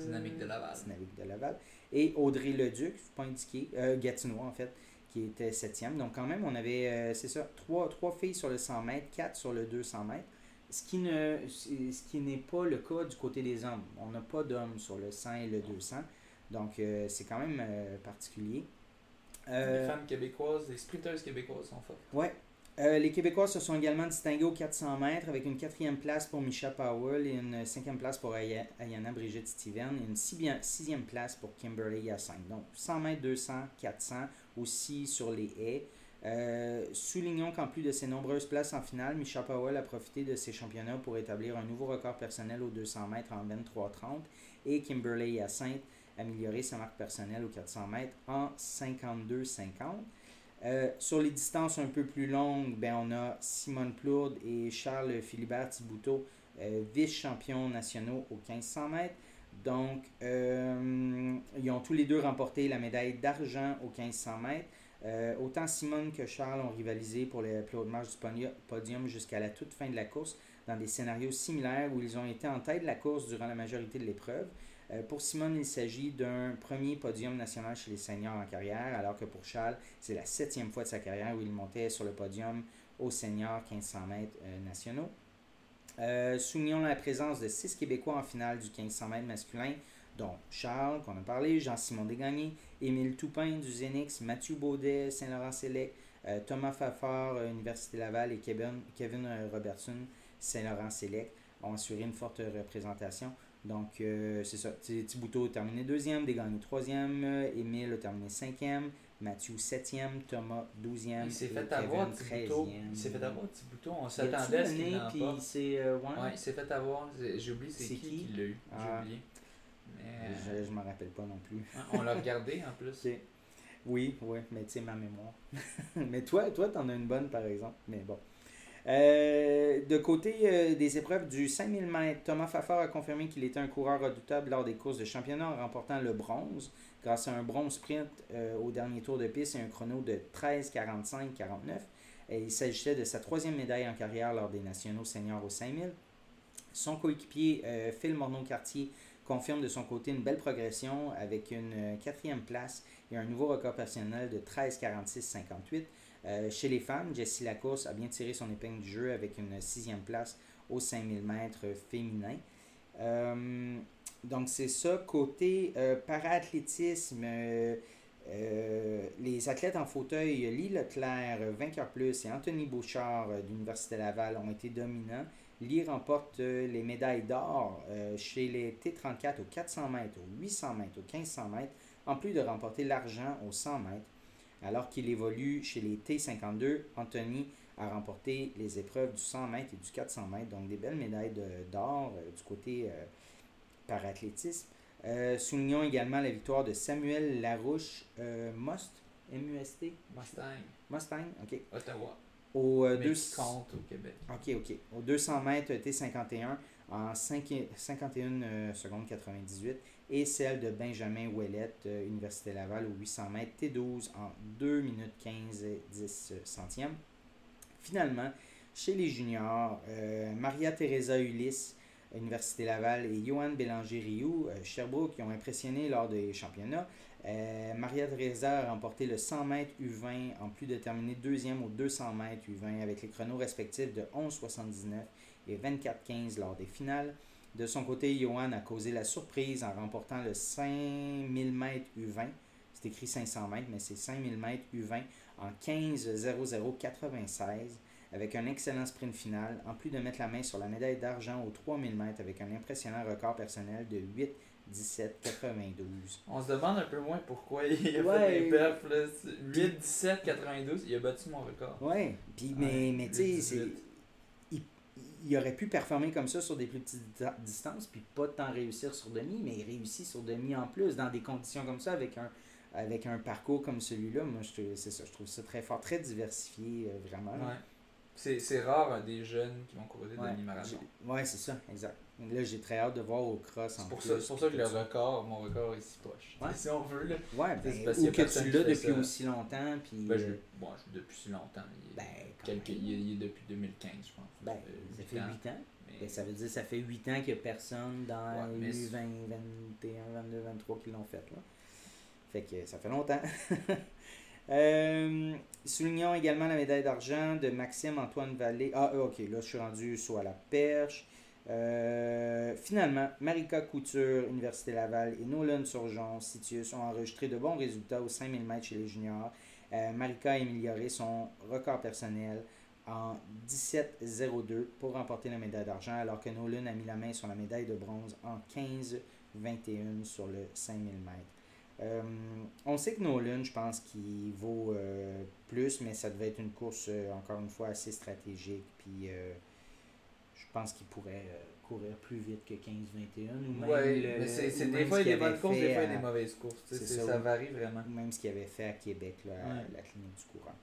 Dynamique de Laval. Dynamique de Laval et Audrey Leduc, pas indiqué, euh, Gatineau en fait, qui était septième. Donc quand même, on avait, euh, c'est ça, trois, trois filles sur le 100 mètres, quatre sur le 200 mètres. Ce qui, ne, ce qui n'est pas le cas du côté des hommes. On n'a pas d'hommes sur le 100 et le 200. Donc euh, c'est quand même particulier. les femmes québécoises, les sprinteuses québécoises sont fortes. Euh, les Québécois se sont également distingués aux 400 mètres avec une quatrième place pour Misha Powell et une cinquième place pour Ayana Brigitte Steven et une sixième place pour Kimberly Yassin. Donc 100 mètres, 200, 400 aussi sur les haies. Euh, soulignons qu'en plus de ses nombreuses places en finale, Misha Powell a profité de ses championnats pour établir un nouveau record personnel aux 200 mètres en 23-30 et Kimberly Yassin améliorer sa marque personnelle aux 400 mètres en 52-50. Euh, sur les distances un peu plus longues, ben, on a Simone Plourde et Charles Philibert Thibouteau, euh, vice-champions nationaux aux 1500 mètres. Donc, euh, ils ont tous les deux remporté la médaille d'argent aux 1500 mètres. Autant Simone que Charles ont rivalisé pour les plus hautes marches du podium jusqu'à la toute fin de la course dans des scénarios similaires où ils ont été en tête de la course durant la majorité de l'épreuve. Euh, pour Simone, il s'agit d'un premier podium national chez les seniors en carrière, alors que pour Charles, c'est la septième fois de sa carrière où il montait sur le podium aux seniors 1500 mètres euh, nationaux. Euh, soulignons la présence de six Québécois en finale du 1500 mètres masculin, dont Charles, qu'on a parlé, Jean-Simon Desgagnés, Émile Toupin du Zénix, Mathieu Baudet, Saint-Laurent-Sélec, euh, Thomas Fafard, euh, Université Laval et Kevin, Kevin Robertson, Saint-Laurent-Sélec ont assuré une forte représentation. Donc, c'est ça. Thibouteau a terminé deuxième, Desgagnés troisième, Émile a terminé cinquième, Mathieu 7e, Thomas 12e. Il s'est fait avoir 13e. Il s'est fait avoir Thibouteau. On s'attendait à ce qu'il n'en pas. C'est, euh, ouais. il s'est fait avoir. J'ai oublié c'est qui qui, l'a eu. J'ai ah. Je ne m'en rappelle pas non plus. on l'a regardé en plus. Oui, oui, mais tu sais, ma mémoire. mais toi, toi, en as une bonne par exemple. Mais bon. Euh, de côté euh, des épreuves du 5000 mètres, Thomas Fafard a confirmé qu'il était un coureur redoutable lors des courses de championnat en remportant le bronze grâce à un bronze sprint euh, au dernier tour de piste et un chrono de 13,45-49. Il s'agissait de sa troisième médaille en carrière lors des nationaux seniors au 5000. Son coéquipier Phil Morneau-Cartier confirme de son côté une belle progression avec une quatrième place et un nouveau record personnel de 13,46-58. Euh, chez les femmes, Jessie Lacourse a bien tiré son épingle du jeu avec une sixième place aux 5000 mètres féminin. Euh, donc c'est ça. Côté euh, para-athlétisme, les athlètes en fauteuil, Lee Leclerc, vainqueur plus, et Anthony Bouchard de l'Université Laval ont été dominants. Lee remporte les médailles d'or chez les T34 aux 400 mètres, aux 800 mètres, aux 1500 mètres, en plus de remporter l'argent aux 100 mètres. Alors qu'il évolue chez les T52, Anthony a remporté les épreuves du 100 mètres et du 400 mètres, donc des belles médailles d'or euh, du côté euh, parathlétisme. Euh, soulignons également la victoire de Samuel Larouche Most, M-U-S-T Mustang. Mustang, ok. Ottawa. Au, deux... compte au Québec. Ok, ok. Au 200 mètres T51 en 51 secondes 98 et celle de Benjamin Ouellette, euh, Université Laval, au 800 mètres T12 en 2 minutes 15 et 10 centièmes. Finalement, chez les juniors, euh, Maria Teresa Ulysse, Université Laval, et Johan Bélanger-Rioux, euh, Sherbrooke, qui ont impressionné lors des championnats. Maria Teresa a remporté le 100 mètres U20 en plus de terminer deuxième au 200 mètres U20 avec les chronos respectifs de 11,79 et 24,15 lors des finales. De son côté, Johan a causé la surprise en remportant le 5000 m U20. C'est écrit 500 mètres, mais c'est 5000 m U20 en 15.00.96 avec un excellent sprint final, en plus de mettre la main sur la médaille d'argent aux 3000 m avec un impressionnant record personnel de 8 17 92. On se demande un peu moins pourquoi il a fait des perfs. 8 17 92, il a battu mon record. Ouais, puis mais, mais tu sais, il aurait pu performer comme ça sur des plus petites distances, puis pas tant réussir sur demi, mais il réussit sur demi en plus, dans des conditions comme ça, avec un, avec un parcours comme celui-là. Moi, c'est ça, je trouve ça très fort, très diversifié, euh, vraiment. C'est rare hein, des jeunes qui vont courir des demi-marathons. Oui, c'est ça, exact. Là, j'ai très hâte de voir au cross C'est pour, ça, pour ça que le record, mon record est si poche. Si on veut. Là. Ouais, ben, ou que tu l'as depuis aussi longtemps. Puis, ben, je, bon, je, depuis si longtemps. Il, ben, quelques, il, est depuis 2015, je pense. Ben, ça fait 8 ans. Ben, ça veut dire que ça fait 8 ans qu'il n'y a personne dans les 20, 21, 22, 23 qui l'ont fait. Là. Fait que ça fait longtemps. Euh, soulignons également la médaille d'argent de Maxime Antoine Vallée. Ah, ok, là je suis rendu soit à la perche. Euh, finalement, Marika Couture, Université Laval et Nolan Surgeon, Sitius ont enregistré de bons résultats aux 5000 mètres chez les juniors. Euh, Marika a amélioré son record personnel en 17-02 pour remporter la médaille d'argent, alors que Nolan a mis la main sur la médaille de bronze en 15-21 sur le 5000 mètres. Euh, on sait que Nolan, je pense qu'il vaut plus, mais ça devait être une course, encore une fois, assez stratégique. Puis pense qu'il pourrait courir plus vite que 15-21. Oui, mais c'est des fois des bonnes courses, des fois des mauvaises courses. Ça, varie vraiment. Même ce qu'il avait fait à Québec, là, à la clinique du courant.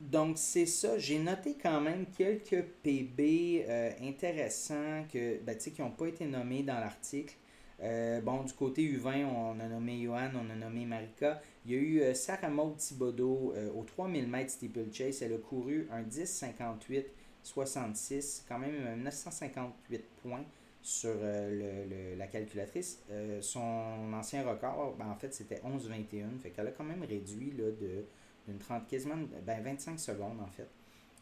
donc c'est ça. J'ai noté quand même quelques PB intéressants que, ben, qui n'ont pas été nommés dans l'article. Euh, bon, du côté U20, on a nommé Johan, on a nommé Marika. Il y a eu euh, Sarah Maud Thibodeau euh, au 3000 mètres steeplechase. Elle a couru un 10,58 66, quand même 958 points sur la calculatrice. son ancien record, ben, en fait, c'était 11,21. Fait qu'elle a quand même réduit là, de, d'une 30, quasiment ben, 25 secondes en fait.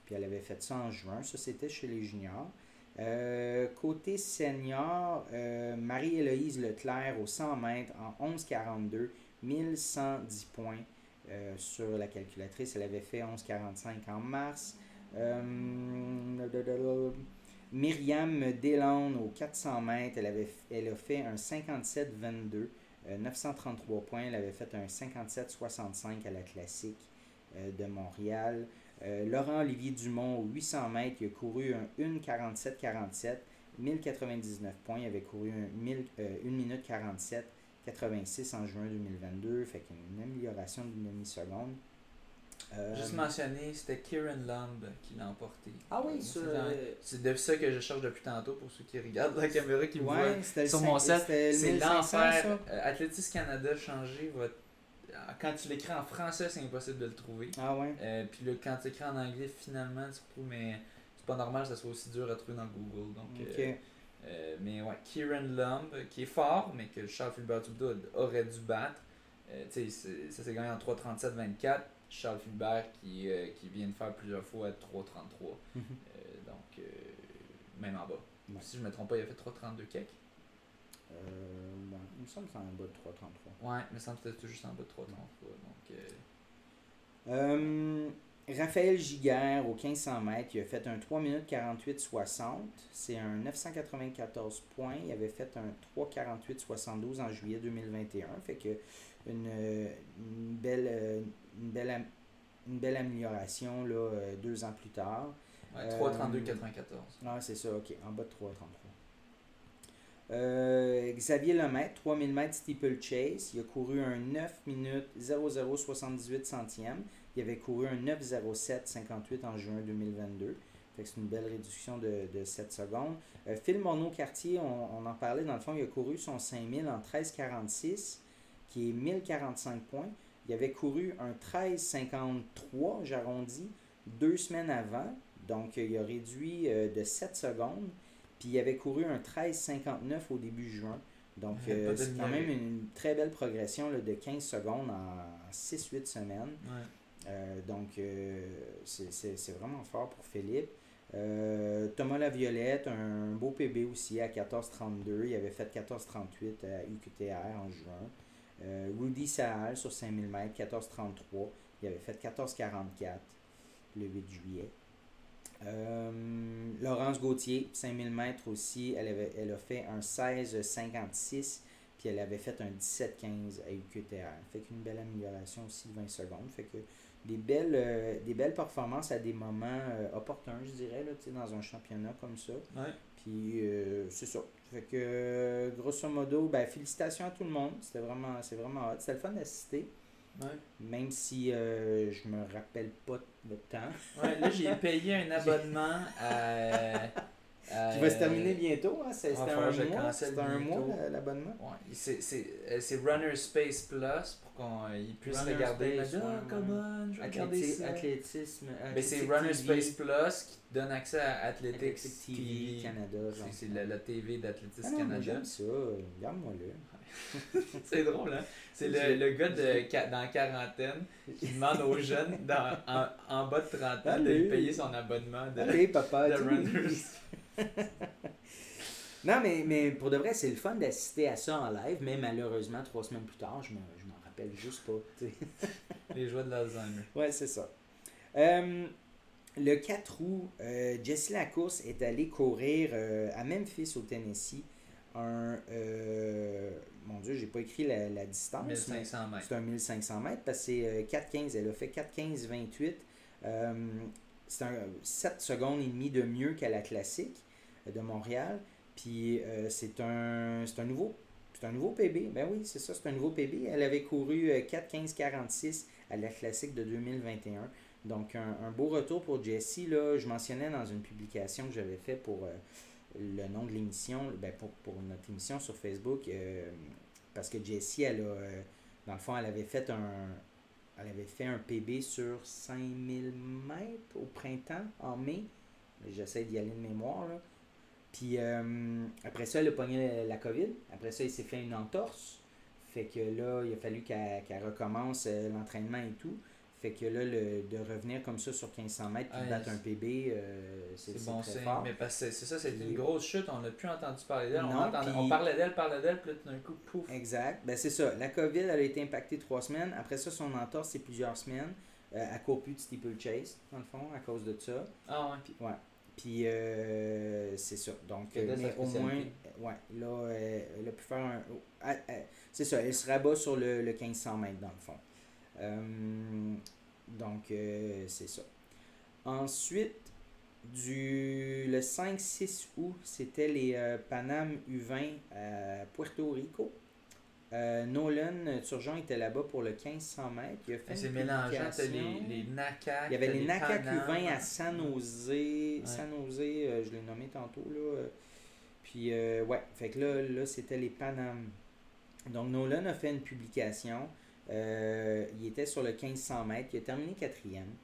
Puis elle avait fait ça en juin. Ça, c'était chez les juniors. Euh, côté senior, euh, Marie-Héloïse Leclerc au 100 mètres en 11,42, 1110 points euh, sur la calculatrice. Elle avait fait 11,45 en mars. Myriam Delon au 400 mètres, elle, avait, elle a fait un 57-22, 933 points. Elle avait fait un 57-65 à la classique de Montréal. Euh, Laurent Olivier Dumont, au 800 mètres, il a couru un 1,47-47, 1099 points. Il avait couru un 1 minute 47, 86 en juin 2022. Fait qu'une amélioration d'une demi-seconde. Euh, Juste mentionner, c'était Kieran Lumb qui l'a emporté. Ah oui, c'est de ça que je cherche depuis tantôt pour ceux qui regardent la caméra qui me voient sur mon set. C'est l'enfer. Euh, Athletic Canada a changé votre quand tu l'écris en français, c'est impossible de le trouver. Ah ouais? Euh, puis le, quand tu écris en anglais, finalement, tu mais c'est pas normal que ça soit aussi dur à trouver dans Google. Donc, euh, euh, mais ouais, Kieran Lumb, qui est fort, mais que Charles Philbert aurait dû battre. tu sais, ça s'est gagné en 3.37-24. Charles Philbert qui, qui vient de faire plusieurs fois 3.33. Mhm. donc, même en bas. Si je ne me trompe pas, il a fait 3.32 cake. Euh, il me semble que c'est en bas de 3,33. Ouais, il me semble que c'était juste en bas de 3,33. Donc, euh... Euh, Raphaël Giguère au 1500 mètres, il a fait un 3 minutes 48 60. C'est un 994 points. Il avait fait un 3 48 72 en juillet 2021. Fait que une, une belle, une belle, une belle amélioration là, euh, deux ans plus tard. Ouais, 3,32 94. Ah, c'est ça, ok, en bas de 3,33. Euh, Xavier Lemaitre, 3000 mètres steeplechase. Il a couru un 9 minutes 0078 centièmes. Il avait couru un 907 58 en juin 2022. c'est une belle réduction de, de 7 secondes. Euh, Phil Monod-Cartier, on, en parlait dans le fond, il a couru son 5000 en 13,46, qui est 1045 points. Il avait couru un 13,53, j'arrondis, deux semaines avant. Donc, il a réduit euh, de 7 secondes. Puis il avait couru un 13,59 au début juin. Donc, euh, c'est quand même une très belle progression de 15 secondes en 6-8 semaines. Euh, donc, euh, c'est vraiment fort pour Philippe. Thomas Laviolette, un beau PB aussi à 14,32. Il avait fait 14,38 à UQTR en juin. Rudy Sahal sur 5000 mètres, 14,33. Il avait fait 14,44 le 8 juillet. Euh, Laurence Gauthier, 5000 mètres aussi, elle, avait, elle a fait un 16,56 puis elle avait fait un 17,15 à UQTR. Fait qu'une belle amélioration aussi de 20 secondes. Fait que des belles, euh, des belles performances à des moments euh, opportuns, je dirais, là, dans un championnat comme ça. Puis c'est ça. Fait que grosso modo, ben, félicitations à tout le monde. C'était vraiment, c'est vraiment hot. C'était le fun d'assister. Même si euh, je me rappelle pas le temps. ouais, là, j'ai payé un abonnement à. Qui va se terminer bientôt, hein? C'est un, mois, c'est un mois l'abonnement. Ouais, c'est, euh, c'est Runner Space Plus pour qu'on euh, puisse regarder. Space, ah, comment je regarder ça. Athlétisme. Mais c'est Runner Space Plus qui donne accès à Athletics TV, Canada. C'est, la, TV d'Athletics ah Canada. J'aime ça, regarde-moi là. c'est drôle, hein? C'est le, le gars de, dans la quarantaine qui demande aux jeunes dans, en, en bas de 30 ans de payer son abonnement de, Allez, papa, de Runners. non, mais, mais pour de vrai, c'est le fun d'assister à ça en live, mais malheureusement, trois semaines plus tard, je m'en rappelle juste pas. Les joies de l'Alzheimer. Ouais, c'est ça. Euh, le 4 août, euh, Jessie Lacourse est allée courir euh, à Memphis, au Tennessee, un, euh, mon Dieu, j'ai pas écrit la, la distance. 1500 mètres. C'est un 1500 mètres parce que c'est 4,15. Euh, Elle a fait 4,15-28. Euh, c'est un 7 secondes et demie de mieux qu'à la classique de Montréal. Puis c'est un, un nouveau c'est un nouveau PB. Ben oui, c'est ça, c'est un nouveau PB. Elle avait couru 4,15-46 à la classique de 2021. Donc un, un beau retour pour Jessie. Là, je mentionnais dans une publication que j'avais fait pour le nom de l'émission, ben pour, pour, notre émission sur Facebook, euh, parce que Jessie, elle a, euh, dans le fond, elle avait fait un, elle avait fait un PB sur 5000 mètres au printemps, en mai. J'essaie d'y aller de mémoire. Puis euh, après ça, elle a pogné la, COVID. Après ça, il s'est fait une entorse. Fait que là, il a fallu qu'elle recommence l'entraînement et tout. Fait que là, le, de revenir comme ça sur 1500 mètres et de battre un PB, euh, c'est bon très fort. Mais parce que c'est ça, c'est une grosse chute. On n'a plus entendu parler d'elle. On, on parlait d'elle, parlait d'elle, puis là, tout d'un coup, pouf. Exact. Ben, c'est ça. La COVID, elle a été impactée trois semaines. Après ça, son entorse, c'est plusieurs semaines. Euh, elle court plus de steeplechase, dans le fond, à cause de ça. Ah ouais. Puis, ouais. Puis, euh, c'est ça. Donc, euh, mais au moins, spécialité. ouais, là, euh, elle a pu faire un. oh, c'est ça, elle se rabat sur le, le 1500 mètres, dans le fond. Euh, donc, euh, c'est ça. Ensuite, du, le 5-6 août, c'était les euh, Panam U20 à Puerto Rico. Euh, Nolan Turgeon était là-bas pour le 1500 mètres. Il a fait C'est mélangeant. Les, les. Il y avait les. Q20 à San Jose. San Jose, euh, je l'ai nommé tantôt. Là. euh, Puis, euh, ouais, fait que là, là c'était les Panam. Donc, Nolan a fait une publication. Euh, il était sur le 1500 mètres. Il a terminé quatrième.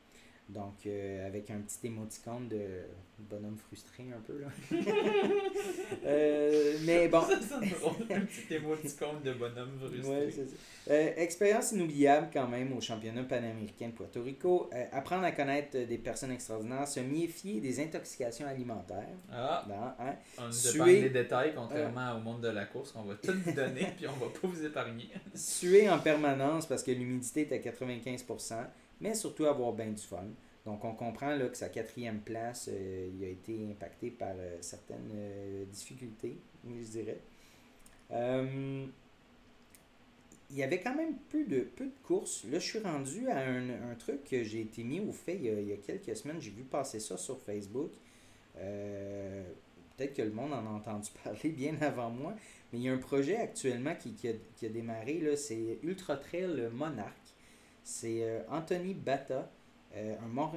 Donc, euh, avec un petit émoticône de bonhomme frustré un peu. Là. Euh, mais bon. Ça, c'est drôle. Un petit émoticône de bonhomme frustré. Ouais, ça. Euh, expérience inoubliable quand même au championnat panaméricain de Puerto Rico. Apprendre à connaître des personnes extraordinaires, se méfier des intoxications alimentaires. Ah, Dans, hein. on nous Suer. épargne les détails, contrairement au monde de la course, qu'on va tout vous donner, puis on va pas vous épargner. Suer en permanence parce que l'humidité est à 95%, mais surtout avoir bien du fun. Donc on comprend là, que sa quatrième place, euh, il a été impacté par euh, certaines euh, difficultés, je dirais. Il y avait quand même peu de, courses. Là, je suis rendu à un, truc que j'ai été mis au fait il y a, quelques semaines. J'ai vu passer ça sur Facebook. Peut-être que le monde en a entendu parler bien avant moi. Mais il y a un projet actuellement qui, a, qui a démarré. C'est Ultra Trail Monarch. C'est euh, Anthony Bata, euh,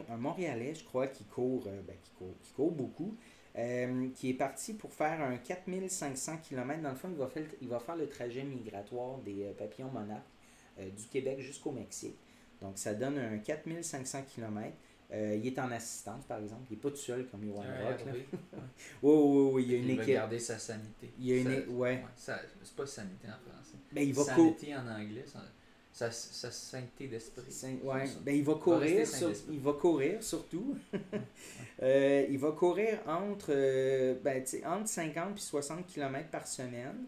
un, Montréalais, je crois, qui court, euh, ben, qui court, qui court beaucoup, qui est parti pour faire un 4500 km. Dans le fond, il va faire, le- il va faire le trajet migratoire des papillons monarques du Québec jusqu'au Mexique. Donc, ça donne un 4500 km. il est en assistance, par exemple. Il n'est pas tout seul comme Johan Ouais, Rock. Oui, oui, oui, il y a une Il va équipe. garder sa sanité. Il y a une é- ouais. c'est pas sanité en français. Ben, il va sanité en anglais, ça- sa, sa sainteté d'esprit. Ouais, ben, il va courir, sur- il va courir surtout. Euh, il va courir entre, euh, ben, entre 50 et 60 km par semaine.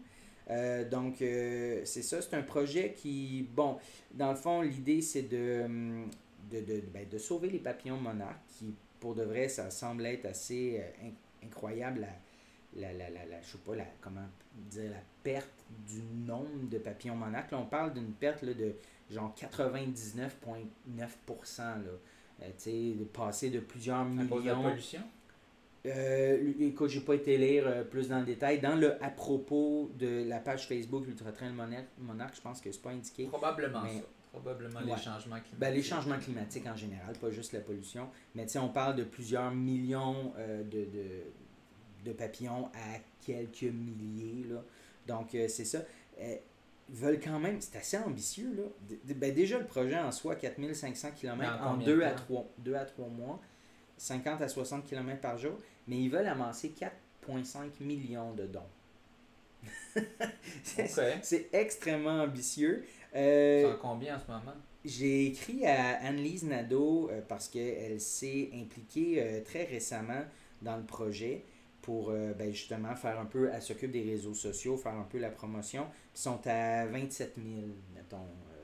Euh, donc, euh, c'est ça, c'est un projet qui, bon, dans le fond, l'idée, c'est de, hum, de, de, ben, de sauver les papillons monarques, qui, pour de vrai, ça semble être assez in- incroyable, la, la, la, la, la- je sais pas, la, comment dire, la perte du nombre de papillons monarques. Là, on parle d'une perte là, de genre 99,9%. Là. Euh, tu sais, de passer de plusieurs cause de la millions. pollution? Euh, écoute, j'ai pas été lire euh, plus dans le détail. Dans le à propos de la page Facebook Ultra Trail Monarch, Monarch, je pense que c'est pas indiqué. Probablement Mais- ça. Probablement Ouais. les changements climatiques. Ben, les changements climatiques en général, pas juste la pollution. Mais tu sais, on parle de plusieurs millions euh, de, de, de papillons à quelques milliers. Là. Donc, euh, c'est ça. Euh, ils veulent quand même, c'est assez ambitieux. Là. D- ben, déjà, le projet en soi, 4500 km en en combien 2 de à, temps? 3, 2 à 3 mois, 50 à 60 km par jour. Mais ils veulent amasser 4,5 millions de dons. c'est, extrêmement ambitieux. Euh, en combien en ce moment? j'ai écrit à Annelise Nadeau euh, parce qu'elle s'est impliquée euh, très récemment dans le projet pour euh, ben, justement faire un peu, elle s'occupe des réseaux sociaux, faire un peu la promotion. Ils sont à 27 000, mettons. euh.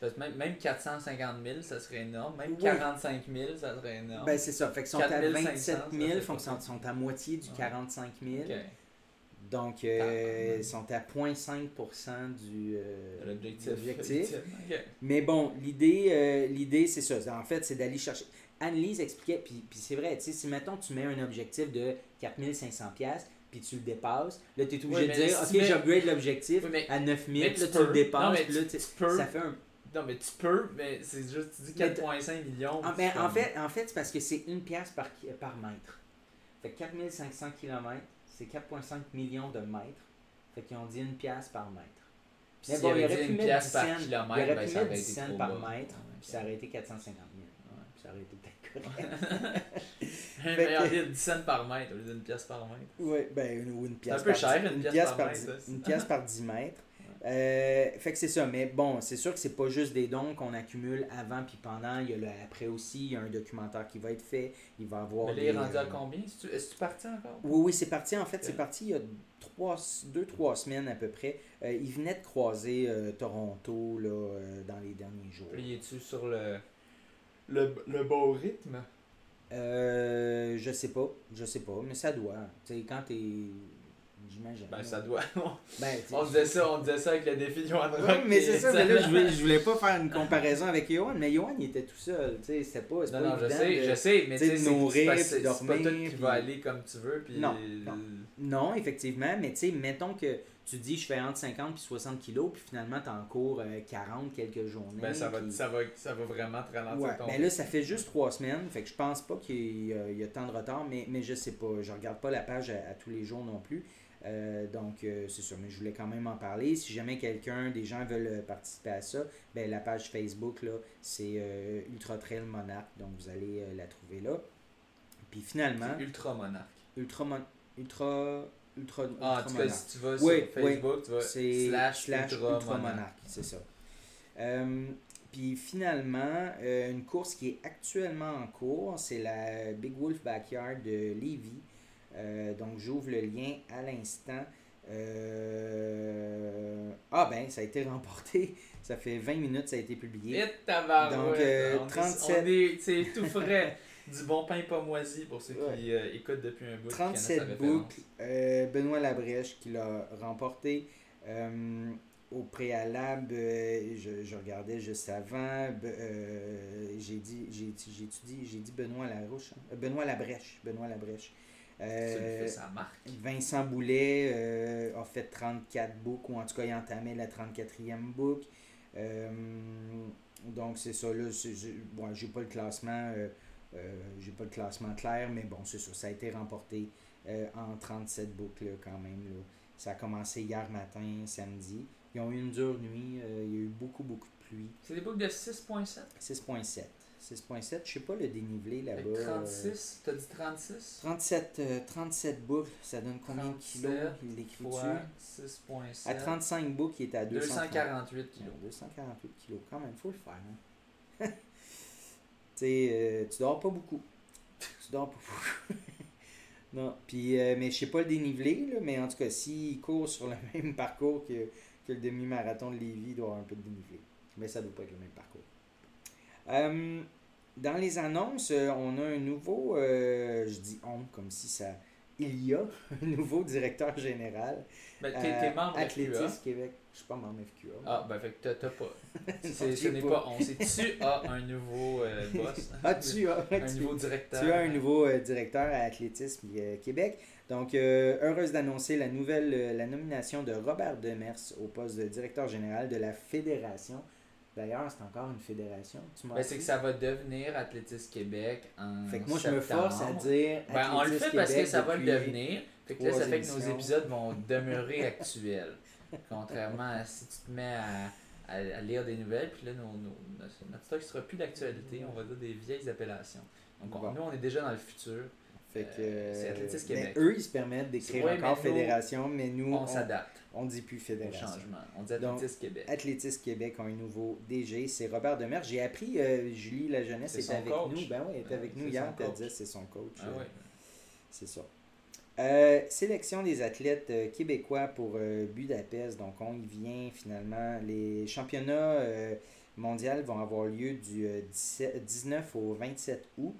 Parce que même, même 450 000, ça serait énorme. Même Oui. 45 000, ça serait énorme. Ben, c'est ça, fait qu'ils sont à 4500, 27 ça 000, fait fait pas qu'ils sont, sont à moitié du Ouais. 45 000. Ok. Donc, euh, ils sont à 0,5% du, euh, L'objectif. de l'objectif. Ok. Mais bon, l'idée, euh, l'idée c'est ça. En fait, c'est d'aller chercher. Annelise expliquait, puis, puis c'est vrai, tu sais, si mettons tu mets un objectif de 4500$, piastres, puis tu le dépasses, là tu es obligé de dire, si ok, mets- j'upgrade l'objectif à 9000$, mais là tu tu le Non, dépasses, mais puis là tu- peux. ça fait un. Non, mais tu peux, mais c'est juste, tu dis Mais 4,5 millions. En, c'est ben, en fait, en fait c'est parce que c'est une pièce par, par mètre. Fait que 4500 km, c'est 4,5 millions de mètres. Fait qu'ils ont dit une pièce par mètre. Puis Mais s'il bon, il aurait pu une mettre pièce 10 par cents. kilomètre, il aurait pu ça mettre aurait 10 été cents trop par bas. mètre, puis ça aurait été 450 000. Ouais. Puis ça aurait été peut-être correct. Un meilleur que- deal, 10 cents par mètre au lieu d'une pièce par mètre. Oui, ben, une, ou une pièce un peu par cher, une pièce pièce par par mètre, dix- une pièce par 10 mètres. Euh, fait que c'est ça. Mais bon, c'est sûr que c'est pas juste des dons qu'on accumule avant puis pendant. Il y a le après aussi. Il y a un documentaire qui va être fait. Il va avoir. Mais là, il est rendu à combien? Est-ce que tu parti encore? Oui, oui, c'est parti. En fait, c'est parti il y a trois, deux, trois semaines à peu près. il venait de croiser Toronto là, dans les derniers jours. Puis, es-tu sur le, le, le bon rythme? Euh, je sais pas, je sais pas, mais ça doit. Tu sais, quand t'es. J'imagine. Ben, ça doit. ben, on, disait ça, on disait ça avec le défi de Johan Rock. mais c'est ça, mais là, je voulais, je voulais pas faire une comparaison avec Johan, mais Johan, il était tout seul. Tu sais, c'était pas. Non, non, je sais, je sais, mais tu sais, nourrir, c'est pas tout qui va aller comme tu veux. Puis non, non. non, effectivement, mais tu sais, mettons que tu dis je fais entre 50 et 60 kilos, puis finalement tu en cours 40 quelques journées. Ben, ça, va, ça, va, ça va vraiment te ralentir ouais, ben là, ça fait juste trois semaines, fait que je pense pas qu'il y, a tant de retard, mais, mais je sais pas. Je regarde pas la page à, tous les jours non plus. Euh, donc, euh, c'est sûr, mais je voulais quand même en parler. Si jamais quelqu'un, des gens veulent participer à ça, ben, la page Facebook, là, c'est euh, Ultra Trail Monarch, donc vous allez la trouver là. Puis finalement. Ultra Monarch. Ultra, Ultra Ultra, ah, en tout cas, si tu vas sur Facebook, tu vas slash, slash Ultra, c'est ça. Euh, puis finalement, euh, une course qui est actuellement en cours, c'est la Big Wolf Backyard de Levy. Euh, donc j'ouvre le lien à l'instant. Ah ben, ça a été remporté. Ça fait 20 minutes, ça a été publié. Et Donc 37... C'est tout frais. Du bon pain pas moisi pour ceux qui euh, écoutent depuis un bout. 37 boucles. Euh, Benoît Labrèche qui l'a remporté. Euh, au préalable, je, je, regardais juste avant, j'ai dit, j'ai, étudié, j'ai dit Benoît Larouche, hein. Benoît Labrèche, Benoît Labrèche. Vincent Boulet a fait 34 boucles, ou en tout cas, il entamé la 34e boucle. donc, c'est ça, là, bon, j'ai pas le classement j'ai pas le classement clair, mais bon, c'est ça. Ça a été remporté euh, en 37 boucles quand même. Ça a commencé hier matin, samedi. Ils ont eu une dure nuit. Euh, il y a eu beaucoup, beaucoup de pluie. C'est des boucles de 6.7 6.7. 6.7, je sais pas le dénivelé là-bas. 36, t'as dit 36 37, 37 boucles, ça donne combien de kilos Il l'écrit 6.7. À 35 boucles, il est à 248 kilos. 248 kilos, quand même, faut le faire. Hein? sais, euh, tu dors pas beaucoup. Tu dors pas beaucoup. non. Puis, euh, mais je sais pas le dénivelé, là, mais en tout cas, s'il court sur le même parcours que, que le demi-marathon de Lévis, il doit avoir un peu de dénivelé. Mais ça doit pas être le même parcours. Euh, dans les annonces, on a un nouveau, je dis on comme si ça il y a un nouveau directeur général. Ben, t'es, membre Athlétisme Québec. Je suis pas membre FQA. Ah, ben, fait que t'as, pas. ce n'est pas. on. C'est tu as un nouveau euh, boss. ah, tu as. un nouveau directeur. Tu as un nouveau euh, directeur à Athlétisme euh, Québec. Donc, heureuse d'annoncer la nouvelle, la nomination de Robert Demers au poste de directeur général de la Fédération D'ailleurs, c'est encore une fédération. Ben, c'est que ça va devenir Athlétisme Québec en Fait que moi, je me force à dire. Ben, on le fait parce que ça va le devenir. Fait que là, ça fait que nos épisodes vont demeurer actuels. Contrairement à si tu te mets à, à, lire des nouvelles, puis là, notre stock ne sera plus d'actualité. On va dire des vieilles appellations. Donc, nous, on est déjà dans le futur. Fait que, euh, c'est Athlétisme Québec. eux, ils se permettent d'écrire encore fédération, mais nous, on s'adapte. On dit plus fédération. changement. On dit Athlétisme Québec. Athlétisme Québec a un nouveau DG, c'est Robert Demers. J'ai appris, euh, Julie La Jeunesse était avec nous. Ben oui, elle était avec nous hier, elle dit c'est son coach. Ah ouais. C'est ça. Euh, sélection des athlètes euh, québécois pour Budapest. Donc, on y vient finalement. Les championnats mondiaux vont avoir lieu du 19 au 27 août.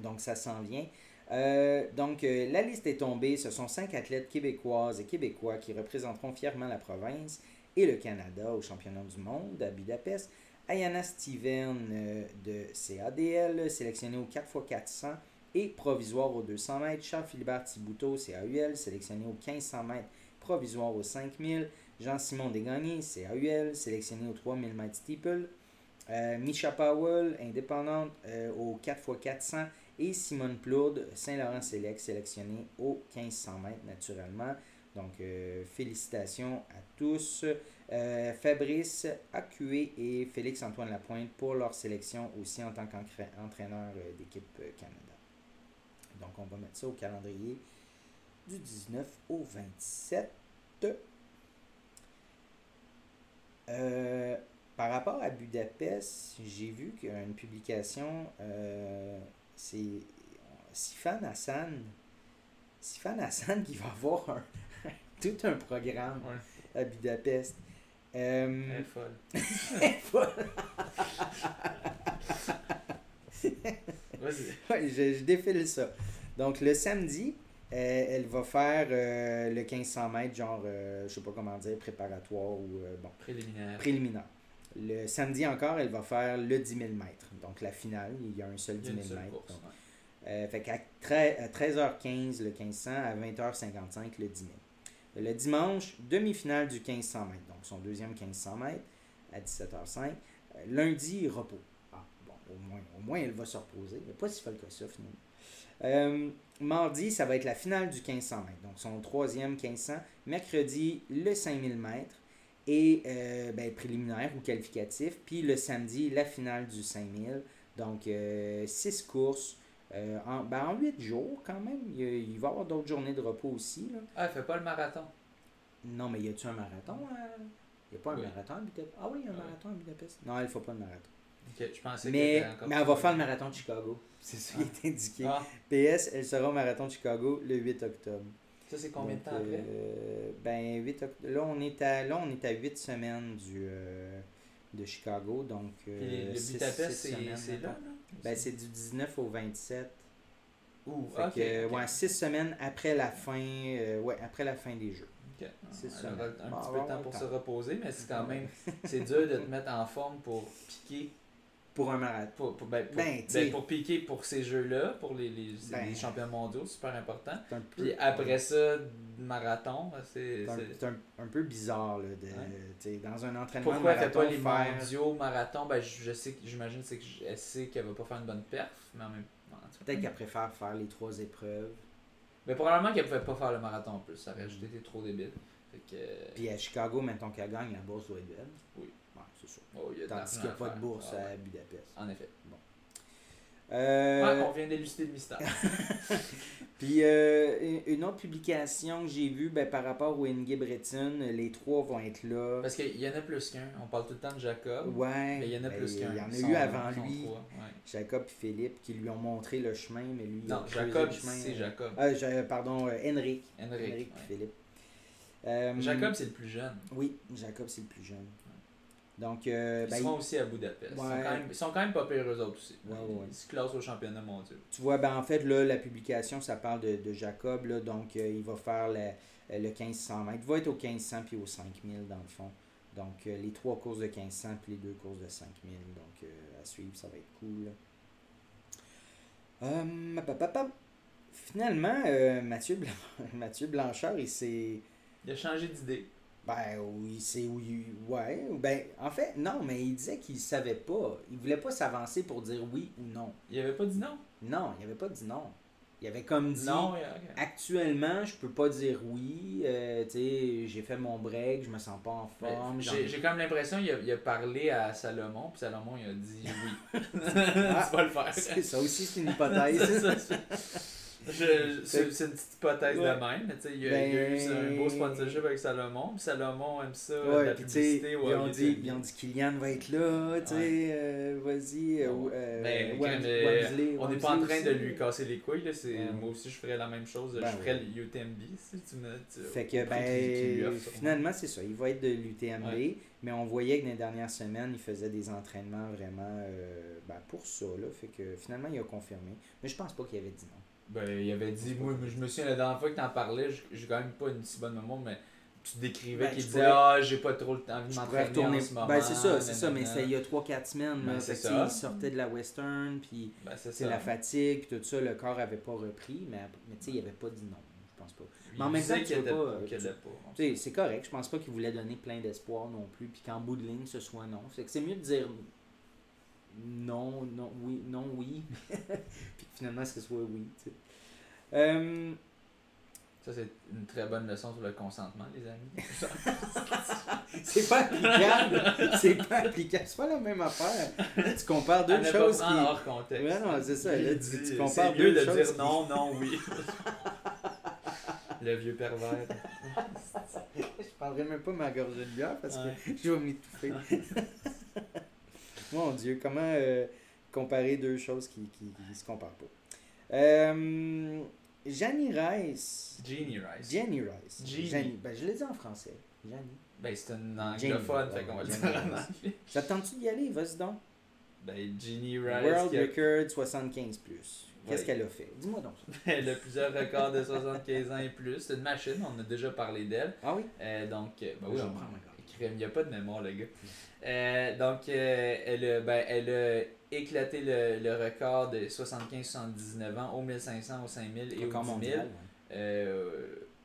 Donc, ça s'en vient. Euh, donc, euh, la liste est tombée. Ce sont cinq athlètes québécoises et québécois qui représenteront fièrement la province et le Canada au championnat du monde à Budapest. Ayana Steven euh, de CADL, sélectionné au 4x400 et provisoire au 200 mètres. Charles-Philibert Thibouteau, CAUL, sélectionné au 1500 mètres, provisoire au 5000. Jean-Simon Desgagnés, CAUL, sélectionné au 3000 mètres steeple. Misha Powell, indépendante, au 4x400 et Simone Plourde, Saint-Laurent Select, sélectionné au 1500 mètres naturellement. Donc, euh, félicitations à tous. Euh, Fabrice Acué et Félix-Antoine Lapointe pour leur sélection aussi en tant qu'entraîneur euh, d'équipe Canada. Donc, on va mettre ça au calendrier du 19 au 27. Euh, par rapport à Budapest, j'ai vu qu'il y a une publication, euh, c'est Sifan Hassan. Sifan Hassan qui va avoir un- tout un programme Ouais. à Budapest. Euh, Elle est folle. Vas-y. Ouais, je, je défile ça. Donc, le samedi, euh, elle va faire euh, le 1500 mètres, genre, euh, je sais pas comment dire, préparatoire ou, euh, bon, Préliminaire. préliminaire. Le samedi encore, elle va faire le 10 000 mètres. Donc, la finale, il y a un seul Il y 10 a 000 une seule mètres. ouais. fait qu'à tre- à 13h15 le 1500, à 20h55 le 10 000. Le dimanche, demi-finale du 1500 mètres, donc son deuxième 1500 mètres à 17h05. Euh, lundi, repos. Ah, bon, au moins, au moins elle va se reposer. Il n'est pas si folle que ça, finalement. Euh, mardi, ça va être la finale du 1500 mètres, donc son troisième 1500. Mercredi, le 5000 mètres et euh, ben, préliminaire ou qualificatif. Puis le samedi, la finale du 5000. Donc, 6 courses euh, en, ben, en 8 jours quand même. Il, il va y avoir d'autres journées de repos aussi. Là. Ah, elle fait pas le marathon. Non, mais y a-tu un marathon à- Il n'y a pas un Oui. marathon à Budapest? Ah oui, il y a un Ah oui. marathon à Budapest. Non, elle ne fait pas le marathon. Je pensais Mais, encore mais elle va faire le marathon de Chicago. C'est ça Ah. qui est indiqué. Ah, PS, elle sera au marathon de Chicago le 8 octobre. ça, c'est combien de temps après? euh, ben, 8 oct- là, on est à, là, on est à 8 semaines du, euh, de Chicago. Donc, euh, le Budapest, c'est là, là? Ben, c'est du 19 au 27. Ouh, Fait que, ouais, 6 semaines après la fin, euh, ouais, après la fin des jeux. Ok. C'est Elle ça. aura un Bon, petit on peu de temps pour temps. se reposer, mais c'est quand même c'est dur de te mettre en forme pour piquer Pour un marathon. pour, pour, ben, pour, Ben, ben, pour piquer pour ces jeux-là, pour les, les, c'est Ben. les champions mondiaux, super important. C'est un peu, Puis après ça, marathon, c'est. c'est un, un- peu bizarre là, de, Ouais. dans un entraînement Pourquoi marathon, pas les faire- mondiaux, marathon? Ben, je, je sais, j'imagine c'est que elle sait qu'elle va pas faire une bonne perf, mais en même temps. Peut-être qu'elle préfère faire les trois épreuves. Mais probablement qu'elle pouvait pas faire le marathon en plus, ça aurait juste été trop débile. Fait que. Puis à Chicago, mettons qu'elle gagne, la bourse doit être belle. Oui. Ouais, c'est ça. oh, il y a de Tandis qu'il n'y a pas de bourse Ah, à. Budapest. En effet. Euh, Ouais, on vient d'élucider le mystère. Puis euh, une- autre publication que j'ai vue ben, par rapport au Inge Breton, les trois vont être là. Parce qu'il y en a plus qu'un. On parle tout le temps de Jacob. Ouais. Mais il y en a ben, plus qu'un. Il y en a eu avant lui, ouais. Jacob et Philippe, qui lui ont montré le chemin, mais lui, Non, Jacob, c'est euh, Jacob. Ah, Ja- pardon, euh, Henrik. Henrik. Henrik Philippe. Euh, Jacob, c'est le plus jeune. Oui, Jacob, c'est le plus jeune. Donc, euh, Ils ben, seront aussi à Budapest. Ils, sont quand même, ils sont quand même pas pires eux autres aussi. Ouais, ils, ouais. ils se classent au championnat mondial. Tu vois, ben en fait, là, la publication, ça parle de, de Jacob, là, donc euh, il va faire la- euh, le 1500 mètres. Il va être au 1500 puis au 5000 dans le fond. Donc, euh, les trois courses de 1500 puis les deux courses de 5000. Donc, à suivre, ça va être cool. Pap. Finalement, Mathieu, Blan- Mathieu Blanchard, il s'est. Il a changé d'idée. Ben oui, c'est oui, ouais. Ben, en fait, non, mais il disait qu'il savait pas. Il voulait pas s'avancer pour dire oui ou non. Il avait pas dit non? Non, il avait pas dit non. Il avait comme dit Non, actuellement, je peux pas dire oui. euh, tu sais, j'ai fait mon break, je me sens pas en Mais forme. J'ai comme l'impression qu'il a, il a parlé à Salomon, puis Salomon il a dit oui. Ah, tu vas le faire. Ça aussi, c'est une hypothèse. c'est- une petite hypothèse Ouais. de même. mais tu sais, Il y, a, il y a eu Ben- un beau sponsorship avec Salomon. Puis Salomon aime ça, Ouais, la publicité. ils, ouais, ont il dit, ils ont dit Kylian va être là, tu sais, euh, vas-y. euh, Ben, Wamsley- on n'est pas en train de lui casser les couilles. Là. Moi aussi, je ferais la même chose. Ben je ferais oui. le UTMB. Si tu me, tu- Fait que, ben, finalement, c'est ça. Il va être de l'UTMB, mais on voyait que dans les dernières semaines, il faisait des entraînements vraiment euh, ben, pour ça. Là. Fait que finalement, il a confirmé. Mais je pense pas qu'il avait dit non. Ben, il avait dit, moi, je me souviens la dernière fois que t'en parlais, j'ai quand même pas une si bonne mémoire, mais tu décrivais Ben, qu'il disait, pourrais- ah, j'ai pas trop le temps envie de m'entraîner retourner. en ce moment. Ben, c'est ça, c'est ça, mais c'était il y a 3-4 semaines. Ben, là. Fait ça. Il sortait de la Western, puis Ben, c'est la fatigue, puis tout ça, le corps avait pas repris, mais, mais tu sais, il avait pas dit non. Je pense pas. Il Mais en même temps, tu pas, tu- c'est correct, je pense pas qu'il voulait donner plein d'espoir non plus, puis qu'en bout de ligne, ce soit non. Que c'est mieux de dire non, non, oui, non, oui, puis que finalement, ce soit oui, tu sais. Euh, Ça, c'est une très bonne leçon sur le consentement, les amis. c'est pas applicable, c'est pas applicable, c'est pas la même affaire. Là, tu compares deux pas choses qui... hors contexte. Ouais, non, c'est ça, là, tu- tu compares C'est mieux deux de choses dire qui- non, non, oui. Le vieux pervers. je prendrais même pas ma gorgée de bière parce Ouais. que je vais m'étouffer. Mon Dieu, comment euh, comparer deux choses qui, qui, qui se comparent pas? Euh, Jenny Rice. Genie Rice. Jenny Rice. Jenny. Ben, je l'ai dit en français. Jenny. Ben, c'est une Jenny, anglophone, fait qu'on va le Jenny dire en anglais. D'y aller? Vas-y donc. Ben, Genie Rice. World a- Record 75 plus. Qu'est-ce Ouais. qu'elle a fait? Dis-moi donc ça. Elle a plusieurs records de 75 ans et plus. C'est une machine, on a déjà parlé d'elle. Ah oui? Euh, donc, euh, ben Oui, on crème, il n'y a pas de mémoire, le gars. Euh, donc, euh, elle, a, ben, elle a éclaté le, le record de 75-79 ans au 1500, au 5000 et Record au 10 000. mondial. ouais. Euh,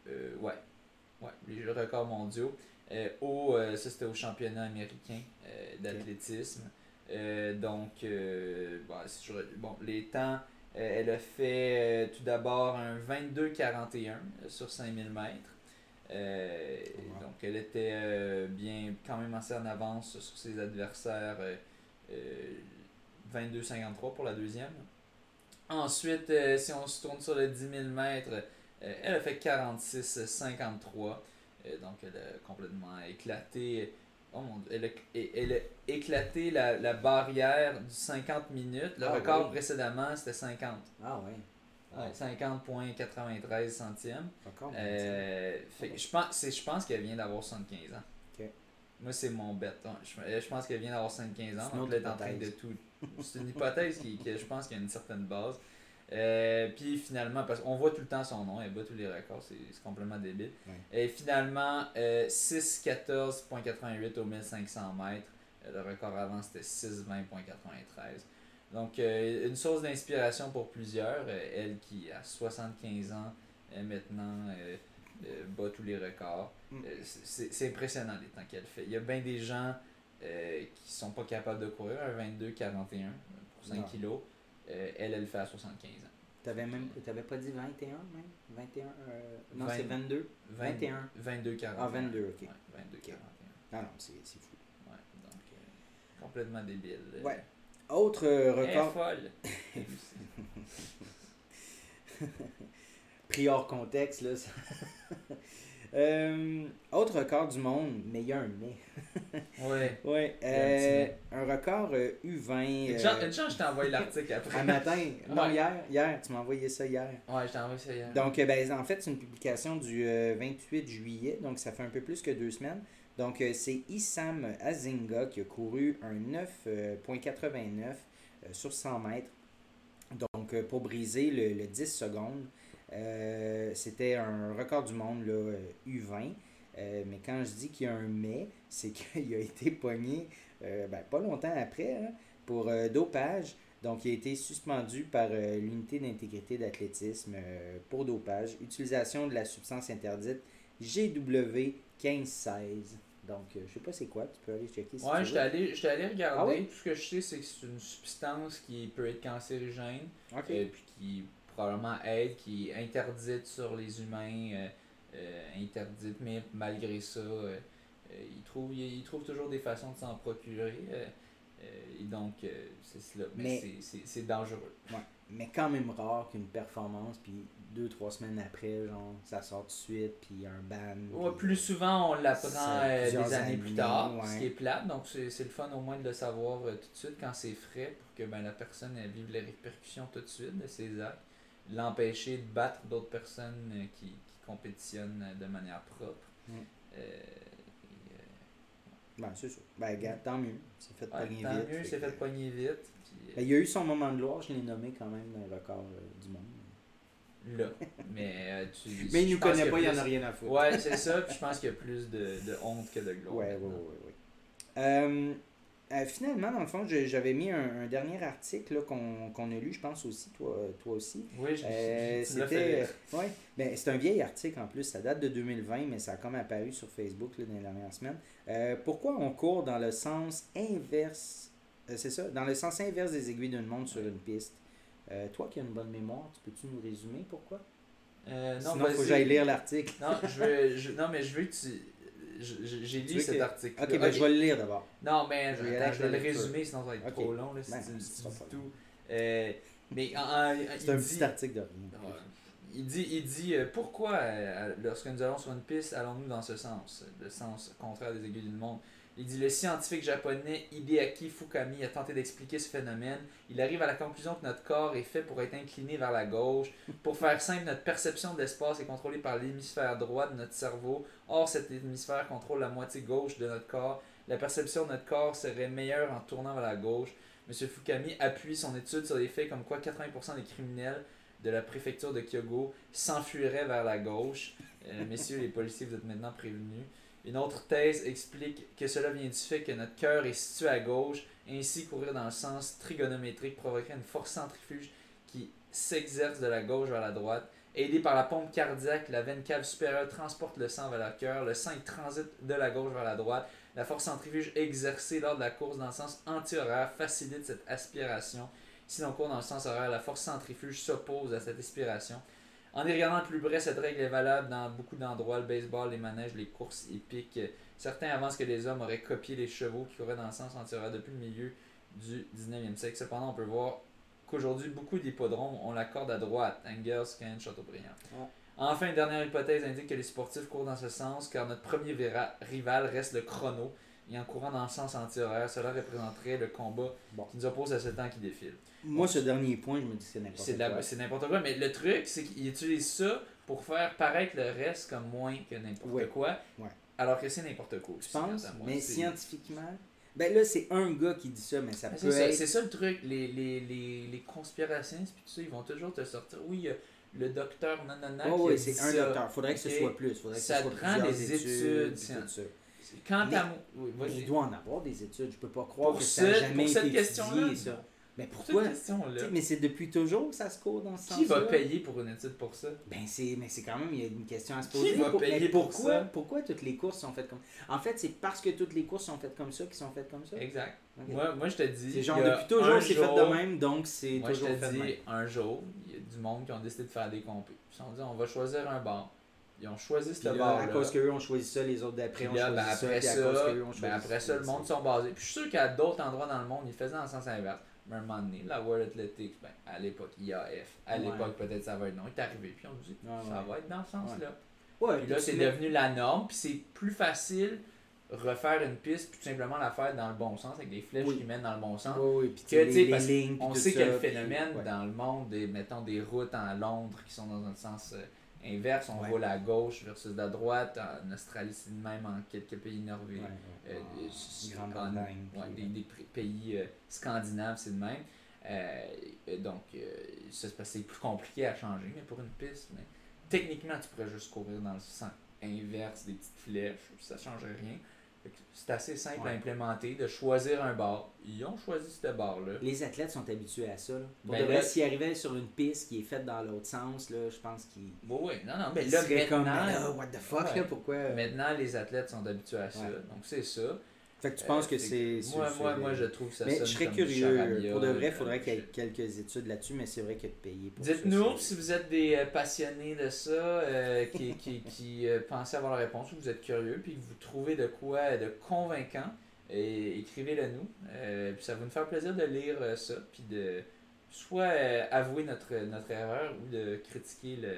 euh, ouais. Ouais, les records mondiaux. Au, ça, c'était au championnat américain d'athlétisme. Donc, bon, les temps, elle a fait euh, tout d'abord un 22-41 sur 5000 mètres. Euh, Wow. Donc, elle était euh, bien, quand même assez en avance sur ses adversaires. euh, euh, 22-53 pour la deuxième. Ensuite, euh, si on se tourne sur le 10 000 mètres, euh, elle a fait 46-53. Euh, donc, elle a complètement éclaté. Oh mon Dieu, elle a, et- elle a éclaté la, la barrière du 50 minutes. Le Ah record oui. précédemment, c'était 50. Ah ouais. Ouais, 50,93 centièmes. Record Euh, fait je pense, je pense qu'elle vient d'avoir 75 ans. Moi, c'est mon bet. hein. Je, je pense qu'elle vient d'avoir 75 ans. Donc, est en train de tout. C'est une hypothèse qui, je pense, qu'il y a une certaine base. Euh, puis finalement, parce qu'on voit tout le temps son nom, elle bat tous les records, c'est complètement débile. Et finalement, euh, 6,14,88 au 1500 mètres. Le record avant, c'était 6,20,93. Donc, euh, une source d'inspiration pour plusieurs. Euh, elle qui, a 75 ans, euh, maintenant, euh, euh, bat tous les records. Mm. Euh, c'est- impressionnant les temps qu'elle fait. Il y a bien des gens euh, qui sont pas capables de courir un 22-41 pour 5 Non. kilos. Euh, elle, elle le fait à 75 ans. T'avais même t'avais pas dit 21 même? 21 euh, Non, Vingt- c'est 22. 21. 22-41. Ah, 22, ok. Ouais, 22-41. Ah non, c'est c'est fou. Ouais, donc euh, complètement débile. Euh, Ouais. Autre euh, record folle. pris hors contexte là. ça. Euh, autre record du monde, mais il y a un mais. ouais. Ouais, un euh, un record euh, U20 Une chance, une chance, je t'ai envoyé l'article après. à matin. Non, Ouais. hier, hier, tu m'as envoyé ça hier. Ouais, je t'ai envoyé ça hier. Donc, ben, en fait, c'est une publication du euh, 28 juillet, donc ça fait un peu plus que deux semaines. Donc, euh, c'est Issam Azinga qui a couru un 9,89 euh, sur 100 mètres. Donc, euh, pour briser le, le 10 secondes, c'était un record du monde, là, euh, U20. Euh, mais quand je dis qu'il y a un mais, c'est qu'il a été pogné ben, pas longtemps après hein, pour dopage. Donc, il a été suspendu par l'unité d'intégrité d'athlétisme pour dopage. Utilisation de la substance interdite GW 1516. Donc, euh, je sais pas c'est quoi, tu peux aller checker si Ouais, tu j'étais allé, j'étais allé regarder. Ah oui? Tout ce que je sais, c'est que c'est une substance qui peut être cancérigène. Ok. euh, puis qui probablement aide, qui est interdite sur les humains, euh, euh, interdite, mais malgré ça, ils, trouvent, ils, ils trouvent toujours des façons de s'en procurer. et donc, c'est cela. Mais, Mais- c'est- dangereux. Ouais. Mais quand même rare qu'une performance, puis deux, trois semaines après, genre, ça sort tout de suite, puis il y a un ban. Ouais, plus souvent, on l'apprend euh, des années plus tard, ouais. ce qui est plate. Donc, c'est le fun au moins de le savoir euh, tout de suite quand c'est frais pour que ben, la personne elle, vive les répercussions tout de suite de ses actes. L'empêcher de battre d'autres personnes euh, qui, qui compétitionnent de manière propre. Mm. Ben, c'est ça. Ben, regarde, tant mieux. C'est fait ouais, pogner tant vite. mieux, fait c'est que- fait pogner vite. puis, Ben, il y a eu son moment de gloire, je l'ai nommé quand même dans le record euh, du monde. Là. Mais euh, tu. Mais il nous connaît pas, il en plus- a rien à foutre. Ouais, c'est ça. Puis je pense qu'il y a plus de, de honte que de gloire. Ouais, ouais, ouais, ouais. Euh, euh, finalement, dans le fond, j'avais mis un, un dernier article qu'on a lu, je pense aussi, toi, toi aussi. Oui, je, Euh, C'était. ouais, ben, c'est un vieil article en plus, ça date de 2020, mais ça a comme apparu sur Facebook là, dans les dernières semaines. Pourquoi on court dans le sens inverse C'est ça, dans le sens inverse des aiguilles d'une montre sur une piste? Euh, toi qui as une bonne mémoire, tu peux-tu nous résumer pourquoi? Euh, non, Sinon, il faut que j'aille lire l'article. Non, je veux, je- non, mais je veux que tu. J'ai lu cet que- article. Ok, ben, je vais le lire d'abord. Non, mais Je attends, je vais le résumer, sinon ça va être Ok. trop long. Là, si Ben, tu, dis tout. Euh, mais C'est il un dit- petit article de il dit, il dit euh, pourquoi, euh, lorsque nous allons sur une piste, allons-nous dans ce sens, le sens contraire des aiguilles d'une montre? Il dit le scientifique japonais Hideaki Fukami a tenté d'expliquer ce phénomène. Il arrive à la conclusion que notre corps est fait pour être incliné vers la gauche. Pour faire simple, notre perception de l'espace est contrôlée par l'hémisphère droit de notre cerveau. Or, cet hémisphère contrôle la moitié gauche de notre corps. La perception de notre corps serait meilleure en tournant vers la gauche. M. Fukami appuie son étude sur les faits comme quoi 80% des criminels de la préfecture de Kyogo s'enfuiraient vers la gauche. Euh, messieurs les policiers, vous êtes maintenant prévenus. Une autre thèse explique que cela vient du fait que notre cœur est situé à gauche, ainsi courir dans le sens trigonométrique provoquerait une force centrifuge qui s'exerce de la gauche vers la droite. Aidé par la pompe cardiaque, la veine cave supérieure transporte le sang vers le cœur, le sang transite de la gauche vers la droite. La force centrifuge exercée lors de la course dans le sens anti-horaire facilite cette aspiration. Si l'on court dans le sens horaire, la force centrifuge s'oppose à cette aspiration. En y regardant plus près, cette règle est valable dans beaucoup d'endroits, le baseball, les manèges, les courses hippiques. Certains avancent que les hommes auraient copié les chevaux qui couraient dans le sens anti-horaire depuis le milieu du 19e siècle. Cependant, on peut voir qu'aujourd'hui, beaucoup d'hippodromes ont la corde à droite, Angers, Caen, Châteaubriand. Enfin, une dernière hypothèse indique que les sportifs courent dans ce sens car notre premier rival reste le chrono. Et en courant dans le sens anti-horaire, cela représenterait le combat qui nous oppose à ce temps qui défile. Moi, ce dernier point, je me dis que c'est n'importe quoi. C'est n'importe quoi, mais le truc, c'est qu'il utilise ça pour faire paraître le reste comme moins que n'importe quoi. Alors que c'est n'importe quoi. Tu penses? mais scientifiquement? Ben là, c'est un gars qui dit ça, mais ça peut être. C'est ça le truc. Les, les, les, les conspirationnistes, puis tout ça, ils vont toujours te sortir. Oui, le docteur nanana. Oh, oui, c'est un docteur. Faudrait que ce soit plus. Faudrait que ça ce soit prend des études. études Quand mais, il doit en avoir des études. Je peux pas croire que ça n'a jamais été étudié, ça. Mais pourquoi? Mais c'est depuis toujours que ça se court dans ce Qui va payer pour une étude pour ça? Ben c'est mais c'est quand même il y a une question à se poser. Qui va payer mais pourquoi, pour ça? Pourquoi toutes les courses sont faites comme En fait, c'est parce que toutes les courses sont faites comme ça qu'ils sont faites comme ça? Exact. Moi, moi je te dis C'est genre depuis toujours c'est fait de même donc c'est toujours je te dis un jour, il y a du monde qui ont décidé de faire des compés. Ils se sont dit on va choisir un bar. Ils ont choisi ce bar. À cause qu'eux ont choisi ça, les autres d'après ont choisi ben après ça. Ben après ça, le monde sont basés. Puis je suis sûr qu'à d'autres endroits dans le monde, ils faisaient dans le sens inverse mais un moment donné, la World Athletics, ben, à l'époque IAF, à l'époque peut-être ça va être non, il est arrivé, puis on dit, ça va être dans ce sens-là. puis là, c'est devenu la norme, puis c'est plus facile refaire une piste, puis tout simplement la faire dans le bon sens, avec des flèches qui mènent dans le bon sens. Oui, puis que, les, parce lignes, on sait qu'il y a le phénomène dans le monde, des, mettons des routes en Londres qui sont dans un sens euh, inverse, on roule à gauche versus à droite. En Australie, c'est même en quelques pays norvégiens. Euh, des, des, pays euh, scandinaves, c'est le même. Euh, donc, c'est plus compliqué à changer, mais pour une piste, mais, techniquement, tu pourrais juste courir dans le sens inverse des petites flèches, ça ne changerait rien. C'est assez simple à implémenter de choisir un bar. Ils ont choisi ce bar-là. Les athlètes sont habitués à ça. Pour ben de vrai, s'ils arrivaient sur une piste qui est faite dans l'autre sens, là, je pense qu'ils. Oui, oui, non, non, mais là, maintenant. Comme, ben what the fuck, là, pourquoi. Maintenant, les athlètes sont habitués à ça. Donc, c'est ça. Fait que tu penses que euh, c'est. Moi, moi, moi, je trouve ça Mais je serais curieux. Pour de vrai, il faudrait qu'il y ait quelques études là-dessus, mais c'est vrai a de payer pour Dites-nous si vous êtes des euh, passionnés de ça, euh, qui, qui, qui pensez avoir la réponse, ou vous êtes curieux, puis que vous trouvez de quoi de convaincant, et écrivez-le nous. puis ça va nous faire plaisir de lire ça, puis de soit avouer notre, notre erreur ou de critiquer le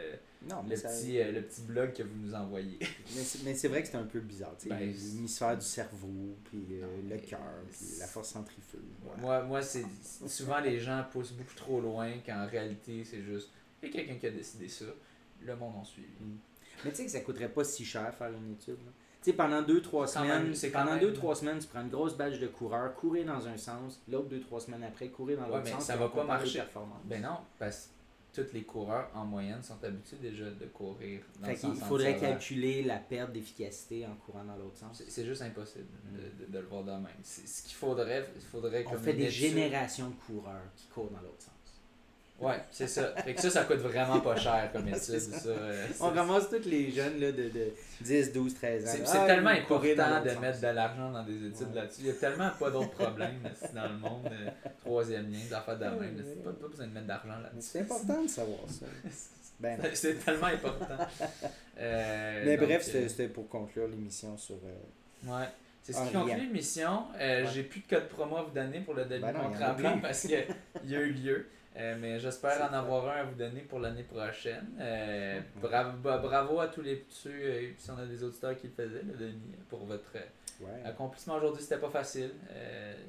non, le, petit, euh, le petit blog que vous nous envoyez. mais c'est vrai que c'est un peu bizarre. Ben, L'hémisphère du cerveau, puis euh, le cœur, puis la force centrifuge. Moi, moi c'est souvent les gens poussent beaucoup trop loin qu'en réalité, c'est juste. Il y a quelqu'un qui a décidé ça. Le monde en suit. Mm. Mais tu sais que ça coûterait pas si cher faire une étude. Tu sais, pendant 2-3 semaines, pendant deux, trois semaines, tu prends une grosse badge de coureur, courir dans un sens, l'autre 2-3 semaines après, courir dans l'autre sens. Ça va pas marcher. Ben non, parce tous les coureurs en moyenne sont habitués déjà de courir dans le sens Il faudrait calculer la perte d'efficacité en courant dans l'autre sens. C'est juste impossible de, le voir de même. Ce qu'il faudrait, il faudrait On fait des générations de coureurs qui courent dans l'autre sens. Ouais, c'est ça. Fait que ça, ça coûte vraiment pas cher comme étude. ça. Euh, On ramasse tous les jeunes là, de, de 10, 12, 13 ans. C'est ah, tellement important de mettre de l'argent dans des études là-dessus. Il n'y a tellement pas d'autres problèmes dans le monde. Euh, troisième lien, des affaires de même. C'est pas, pas besoin de mettre d'argent là-dessus. C'est important de savoir ça. Ben c'est tellement important. Euh, Mais bref, c'était pour conclure l'émission sur. Ouais. C'est ce qui conclut l'émission. J'ai plus de code promo à vous donner pour le début ben contrat blanc parce qu'il y a eu lieu. Euh, mais j'espère en avoir un à vous donner pour l'année prochaine. Euh, bravo, bah, bravo à tous les ceux, euh, si on a des auditeurs qui le faisaient, là, Denis, pour votre Ouais. accomplissement aujourd'hui. C'était pas facile.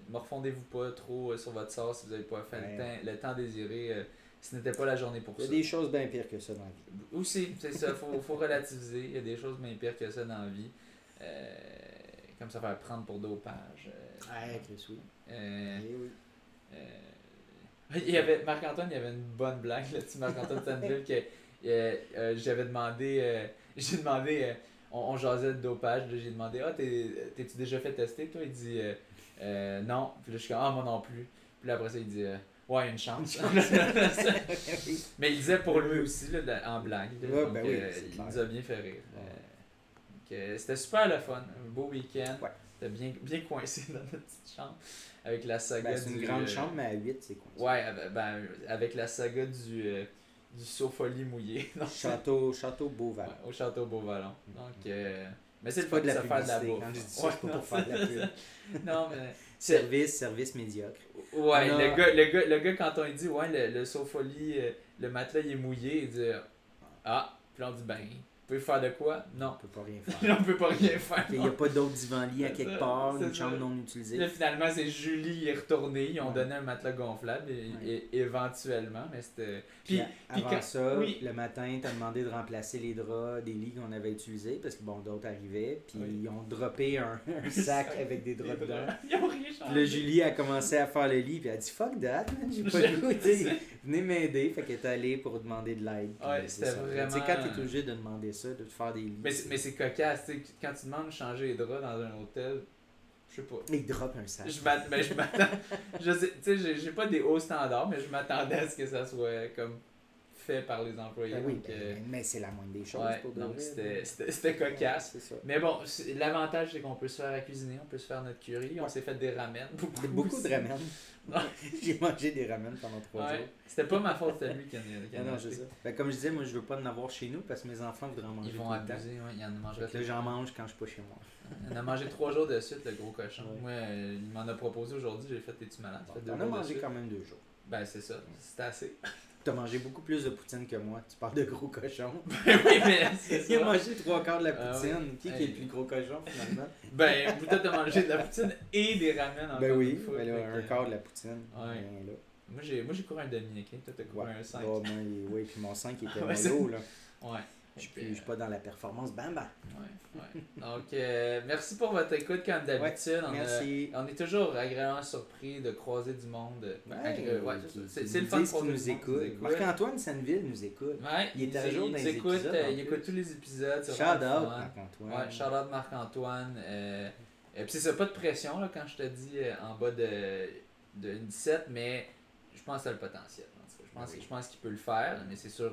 Ne refondez-vous pas trop sur votre sort si vous n'avez pas fait le, temps, le temps désiré. ce n'était pas la journée pour Il y a ça. des choses bien pires que ça dans la vie. Aussi, c'est ça, faut, faut relativiser. Il y a des choses bien pires que ça dans la vie. Comme ça faire prendre pour dopage. euh, Ouais, Chris, oui. Eh oui. Il y avait Marc-Antoine, il y avait une bonne blague là-dessus, Marc-Antoine Sandville, que euh, euh, j'avais demandé, euh, j'ai demandé, euh, on, on jasait de dopage, j'ai demandé, ah, t'es- t'es-tu déjà fait tester, toi? Il dit, euh, non. Puis là, je suis comme, ah, moi non plus. Puis là, après ça, il dit, ouais, une chance. Mais il disait pour lui aussi, là, en blague. là. Ouais, Donc, ben oui, il clair. nous a bien fait rire. C'était super le fun. Un beau week-end. Ouais. C'était bien, bien coincé dans notre petite chambre. Avec la saga Ben, c'est une du, grande euh, chambre, mais à 8, c'est quoi? Ouais, avec- ben, avec la saga du, euh, du Sofolie mouillé. Château, Château Beauval. ouais, au château Beauvalon. Donc, euh, mais c'est pas de la faire de la bouffe. Quand je dis ça, Ouais, c'est pas non, pour faire de la pub. Non, mais. Service, service médiocre. Ouais, a- le, gars, le, gars, le gars, quand on lui dit, ouais, le, le Sofolie, euh, le matelas, il est mouillé, il dit, ah, puis on dit, ben, pouvez faire de quoi? Non. On peut pas rien faire. On peut pas rien faire. Il n'y a pas d'autres divan-lit à C'est quelque part, une chambre non utilisée. Là, finalement, c'est Julie qui est retournée. Ils ont Ouais. donné un matelas gonflable et, Ouais. et- éventuellement, mais c'était. Puis, avant quand- ça, oui. le matin, tu as demandé de remplacer les draps des lits qu'on avait utilisés parce que bon, d'autres arrivaient. Puis Oui. ils ont droppé un, un sac avec des draps dedans. Ils ont rien Puis là, changé. Julie a commencé à faire le lit, puis elle a dit Fuck that, j'ai pas Je- le goût. tu sais. Venez m'aider. Fait qu'elle est allée pour demander de l'aide. Ouais, c'était vraiment- Tu sais, quand t'es obligé de demander ça, de te faire des lits. Mais, c'est- mais cocasse, tu sais, quand tu demandes de changer les draps dans un hôtel, je sais pas. Il drop un sac. Je mais je m'attends. Je sais, tu sais, j'ai- pas des hauts standards, mais je m'attendais à ce que ça soit comme fait par les employés. Ben oui, donc, ben, euh, mais c'est la moindre des choses ouais, pour de donc c'était- cocasse. C'est ça. Mais bon, l'avantage c'est qu'on peut se faire à cuisiner, on peut se faire notre curry, on Ouais. s'est fait des ramen. Beaucoup, Beaucoup de ramen. J'ai mangé des ramen pendant trois Ouais. jours. C'était pas ma faute, c'était lui qui en qui en a non, acheté. c'est ça. Ben, comme je disais, moi, je veux pas en avoir chez nous parce que mes enfants voudraient en manger. Ils vont tout le temps. abuser, ouais, il en Là, j'en mange quand je suis pas chez moi. On a mangé trois jours de suite, le gros cochon. Ouais. Moi, euh, il m'en a proposé aujourd'hui, j'ai fait T'es-tu malade? On a mangé quand même deux jours. Ben, c'est ça, c'était assez. T'as mangé beaucoup plus de poutine que moi. Tu parles de gros cochon. Ben oui, mais c'est Il a mangé trois quarts de la Ah poutine. ouais. Qui, qui est le plus gros cochon finalement? Ben, vous t'as mangé de la poutine et des ramen encore Ben oui, fois. ben là, un que- quart de la poutine. Ouais. Ben là. Moi, j'ai, couru un demi, ok? Toi, t'as couru Ouais. un 5. Oh, moi, il- oui, puis mon 5 était Ouais, c'est- mollo, là. Ouais. Je suis je suis pas dans la performance. Bam, bam. Ouais, ouais. Donc, euh, merci pour votre écoute, comme d'habitude. on, Merci. on est toujours agréablement surpris de croiser du monde. Ouais, ouais, c'est le fun du nous écoute. Marc-Antoine Sanneville nous écoute. Ouais, Il est à jour dans il les écoute, épisodes, euh, il écoute tous les épisodes. Shout out. Marc-Antoine. Ouais, shout out Marc-Antoine. Euh, et puis c'est pas de pression là, quand je te dis euh, en bas de, de 17, mais je pense que a le potentiel. Je pense, Oui. je pense qu'il peut le faire, mais c'est sûr.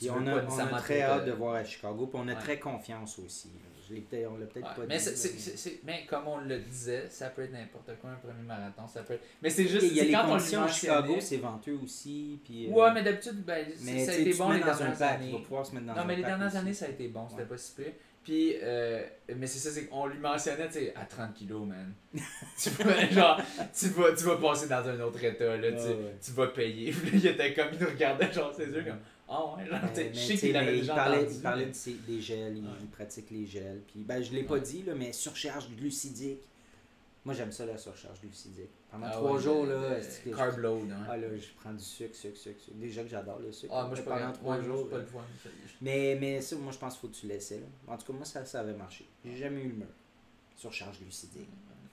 Puis on a, on a très hâte de- voir à Chicago. Puis on a Ouais. très confiance aussi. Je l'ai peut-être- on l'a peut-être Ouais, pas mais, dit. mais- comme on le disait, ça peut être n'importe quoi, un premier marathon. Ça peut être... Mais c'est Il juste y a les quand conditions à Chicago, c'est venteux aussi. Puis, euh, Ouais, mais d'habitude, ben, mais ça a été bon les dernières il années. va pouvoir se mettre dans Non, mais les dernières années, ça a été bon, c'était pas si pire. Puis, euh, mais c'est ça, c'est qu'on lui mentionnait, tu sais, à 30 kilos, man. tu vas, genre, tu vas, tu vas passer dans un autre état, là, tu, sais, ouais. tu vas payer. Puis il était comme, il nous regardait, genre, ses yeux, comme, ah ouais, sais, Mais- je sais qu'il avait il parlait, entendu. il parlait mais- de ses- des gels, il, Ouais. il pratique les gels. Puis, ben, je l'ai pas Ouais. dit, là, mais surcharge glucidique. Moi, j'aime ça, la surcharge glucidique. Pendant Ah trois ouais, jours, le- là, le je- Carb load, hein. Ah là, je prends du sucre, sucre, sucre, sucre. Déjà que j'adore le sucre. Ah, moi, je pas pendant trois jours. pas euh, le foie, mais- Mais, mais ça, moi, je pense qu'il faut que tu laisses. Là. En tout cas, moi, ça, ça avait marché. J'ai jamais eu le mur. Surcharge glucidique.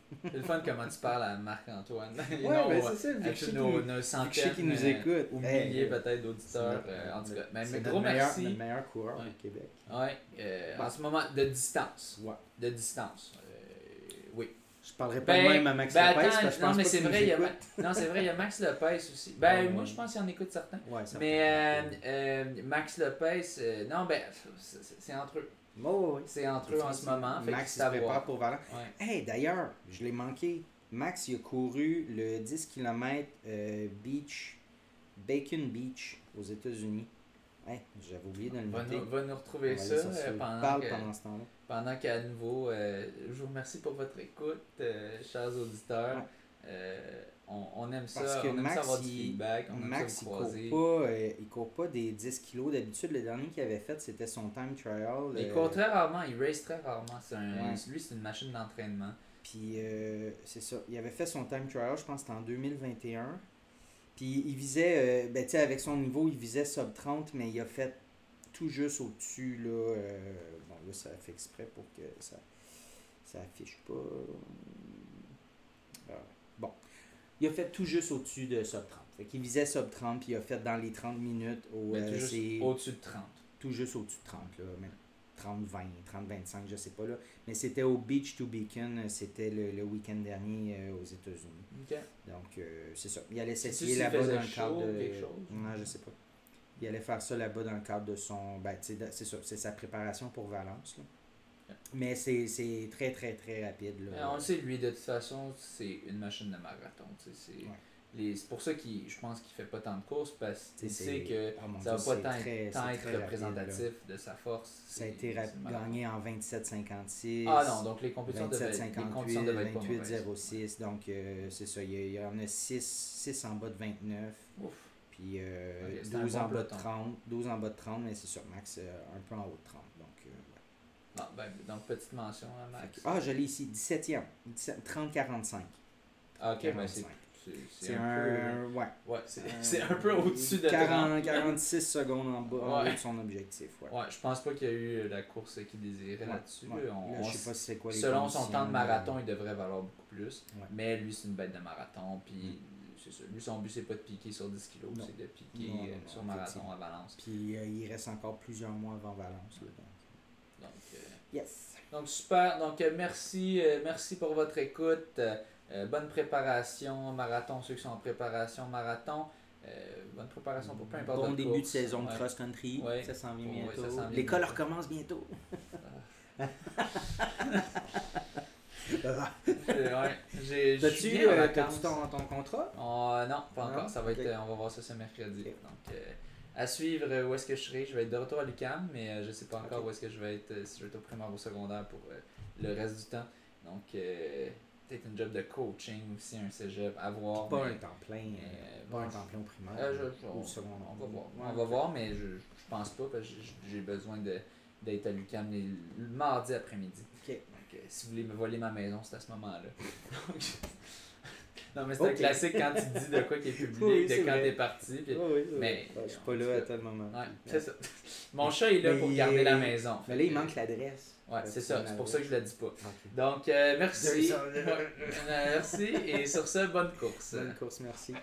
C'est le fun comment tu parles à Marc-Antoine. Ouais, non, ben, euh, c'est ça, vu que avec nos, nos centaines qu'il nous euh, écoute. ou milliers euh, peut-être d'auditeurs. euh, en tout cas, mais, mais gros meilleur, merci. notre meilleur coureur au Québec. Ouais, euh, en ce moment, de distance. Ouais. De distance. Euh, oui. Je parlerai pas Ben, de même à Max ben Lopez, parce que je non, pense mais c'est vrai, non, c'est vrai, il y a Max Lopez aussi. Ben, Ouais. moi, je pense qu'il en écoute certains. Mais euh, euh, Max Lopez, euh, non, ben, c'est entre eux. Oh, oui. C'est entre eux en ce moment. Fait Max se prépare pour Valence. Ouais. Hey, d'ailleurs, je l'ai manqué. Max, il a couru le 10 km Beach, Bacon Beach aux États-Unis. Hey, j'avais oublié de le Va noter. nous, va nous retrouver va ça euh, pendant parle que, pendant ce temps-là. pendant qu'à nouveau, euh, je vous remercie pour votre écoute, euh, chers auditeurs. Euh, on, on aime ça, Parce que on aime Max, ça avoir du il- feedback, on Max, aime il court, pas, euh, il court pas des 10 kilos. D'habitude, le dernier qu'il avait fait, c'était son time trial. Il euh, court très rarement, il race très rarement. C'est un, Ouais. Lui, c'est une machine d'entraînement. Puis, euh, c'est ça. Il avait fait son time trial, je pense que c'était en 2021. Puis, il visait, euh, ben, tu sais, avec son niveau, il visait sub 30, mais il a fait tout juste au-dessus, là. bon, là, ça a fait exprès pour que ça, ça affiche pas. Il a fait tout juste au-dessus de sub 30. Fait qu'il visait sub 30, puis il a fait dans les 30 minutes au. Mais euh, juste c'est- au-dessus de 30. tout juste au-dessus de 30, là, même 30, 20, 30, 25, je sais pas, là. Mais c'était au Beach to Beacon, euh, c'était le, le week-end dernier euh, aux États-Unis. Ok. Donc, euh, c'est ça. Il allait s'essayer là-bas dans le cadre de. quelque chose? Non, je sais pas. Il allait faire ça là-bas dans le cadre de son. Ben, c'est ça, c'est sa préparation pour Valence, là. Mais c'est c'est très, très, très rapide, là. on le sait, lui, de toute façon, c'est une machine de marathon. C'est Ouais. les- c'est pour ça qu'il, je pense qu'il fait pas tant de courses parce qu'il sait que oh ça Dieu, va pas tant, très- tant être rapide, représentatif de sa force. Ça a été gagné en 27-56. Ah non, donc les compétitions devaient, 27, les 58, conditions devaient être pas 28, mauvaises. 06. Donc, euh, c'est ça. Il y, en a 6, 6 en bas de 29. Ouf. Puis euh, Ok, c'est un 12 bon en bas de peloton. 30. 12 en bas de 30, mais c'est ça. Max, euh, un peu en haut de 30. Donc, euh, ouais. Ben, donc, petite mention à Max? Fait que- ah, je l'ai ici. 17e. 30-45. Ah, ok, ben c'est, 45. c'est, un, un. Ouais. peu. Ouais, c'est, un- c'est un peu au-dessus de 40, 30. 46 secondes en bas Ouais. de son objectif. Ouais. Ouais, je pense pas qu'il y a eu la course qu'il désirait Ouais, là-dessus. ouais. là. Je sais pas si c'est quoi les Selon son temps de marathon, euh, il devrait valoir beaucoup plus. Ouais. Mais lui, c'est une bête de marathon. Puis, c'est ça. Lui, son but, c'est pas de piquer sur 10 kilos, c'est de piquer Non, non, euh, non, sur marathon à Valence. Puis euh, il reste encore plusieurs mois avant Valence. là, euh, Yes. donc super. Donc, euh, merci, euh, merci pour votre écoute. Euh, bonne préparation marathon, ceux qui sont en préparation marathon. Euh, bonne préparation pour peu importe Bon début de saison de Ouais. cross-country. Ouais. Ça s'en vient Ouais, bientôt. vient L'école bientôt. recommence bientôt. Euh, ouais, j'ai- T'as-tu euh, ton, ton contrat? Oh, non, pas Non? encore. Ça va être, on va voir ça ce mercredi. Donc, euh, à suivre euh, où est-ce que je serai? Je vais être de retour à l'UQAM, mais euh, je sais pas encore où est-ce que je vais être, euh, si je vais être au primaire ou au secondaire pour le reste du temps. Donc, peut-être une job de coaching aussi, un cégep, à voir. Pas mais, un temps plein. euh, pas un temps plein au primaire. euh, je- ou secondaire. on va voir. Ouais. On va voir, mais je, je pense pas parce que j'ai- besoin de d'être à l'UQAM les- le mardi après-midi. Ok. Donc, euh, si vous voulez me voler ma maison, c'est à ce moment-là. Non, mais c'est un classique quand tu dis de quoi qui est public, Oui, de c'est quand t'es parti. puis- ouais, ouais. Mais- je suis pas là à tel moment. Ouais, c'est ça. Mon chat est là Mais pour garder est- la maison. Mais là, il que- manque l'adresse. Ouais, c'est ça. c'est pour ça que je la dis pas. Donc, euh, merci. Euh, merci. Et sur ce, bonne course. Bonne course, merci.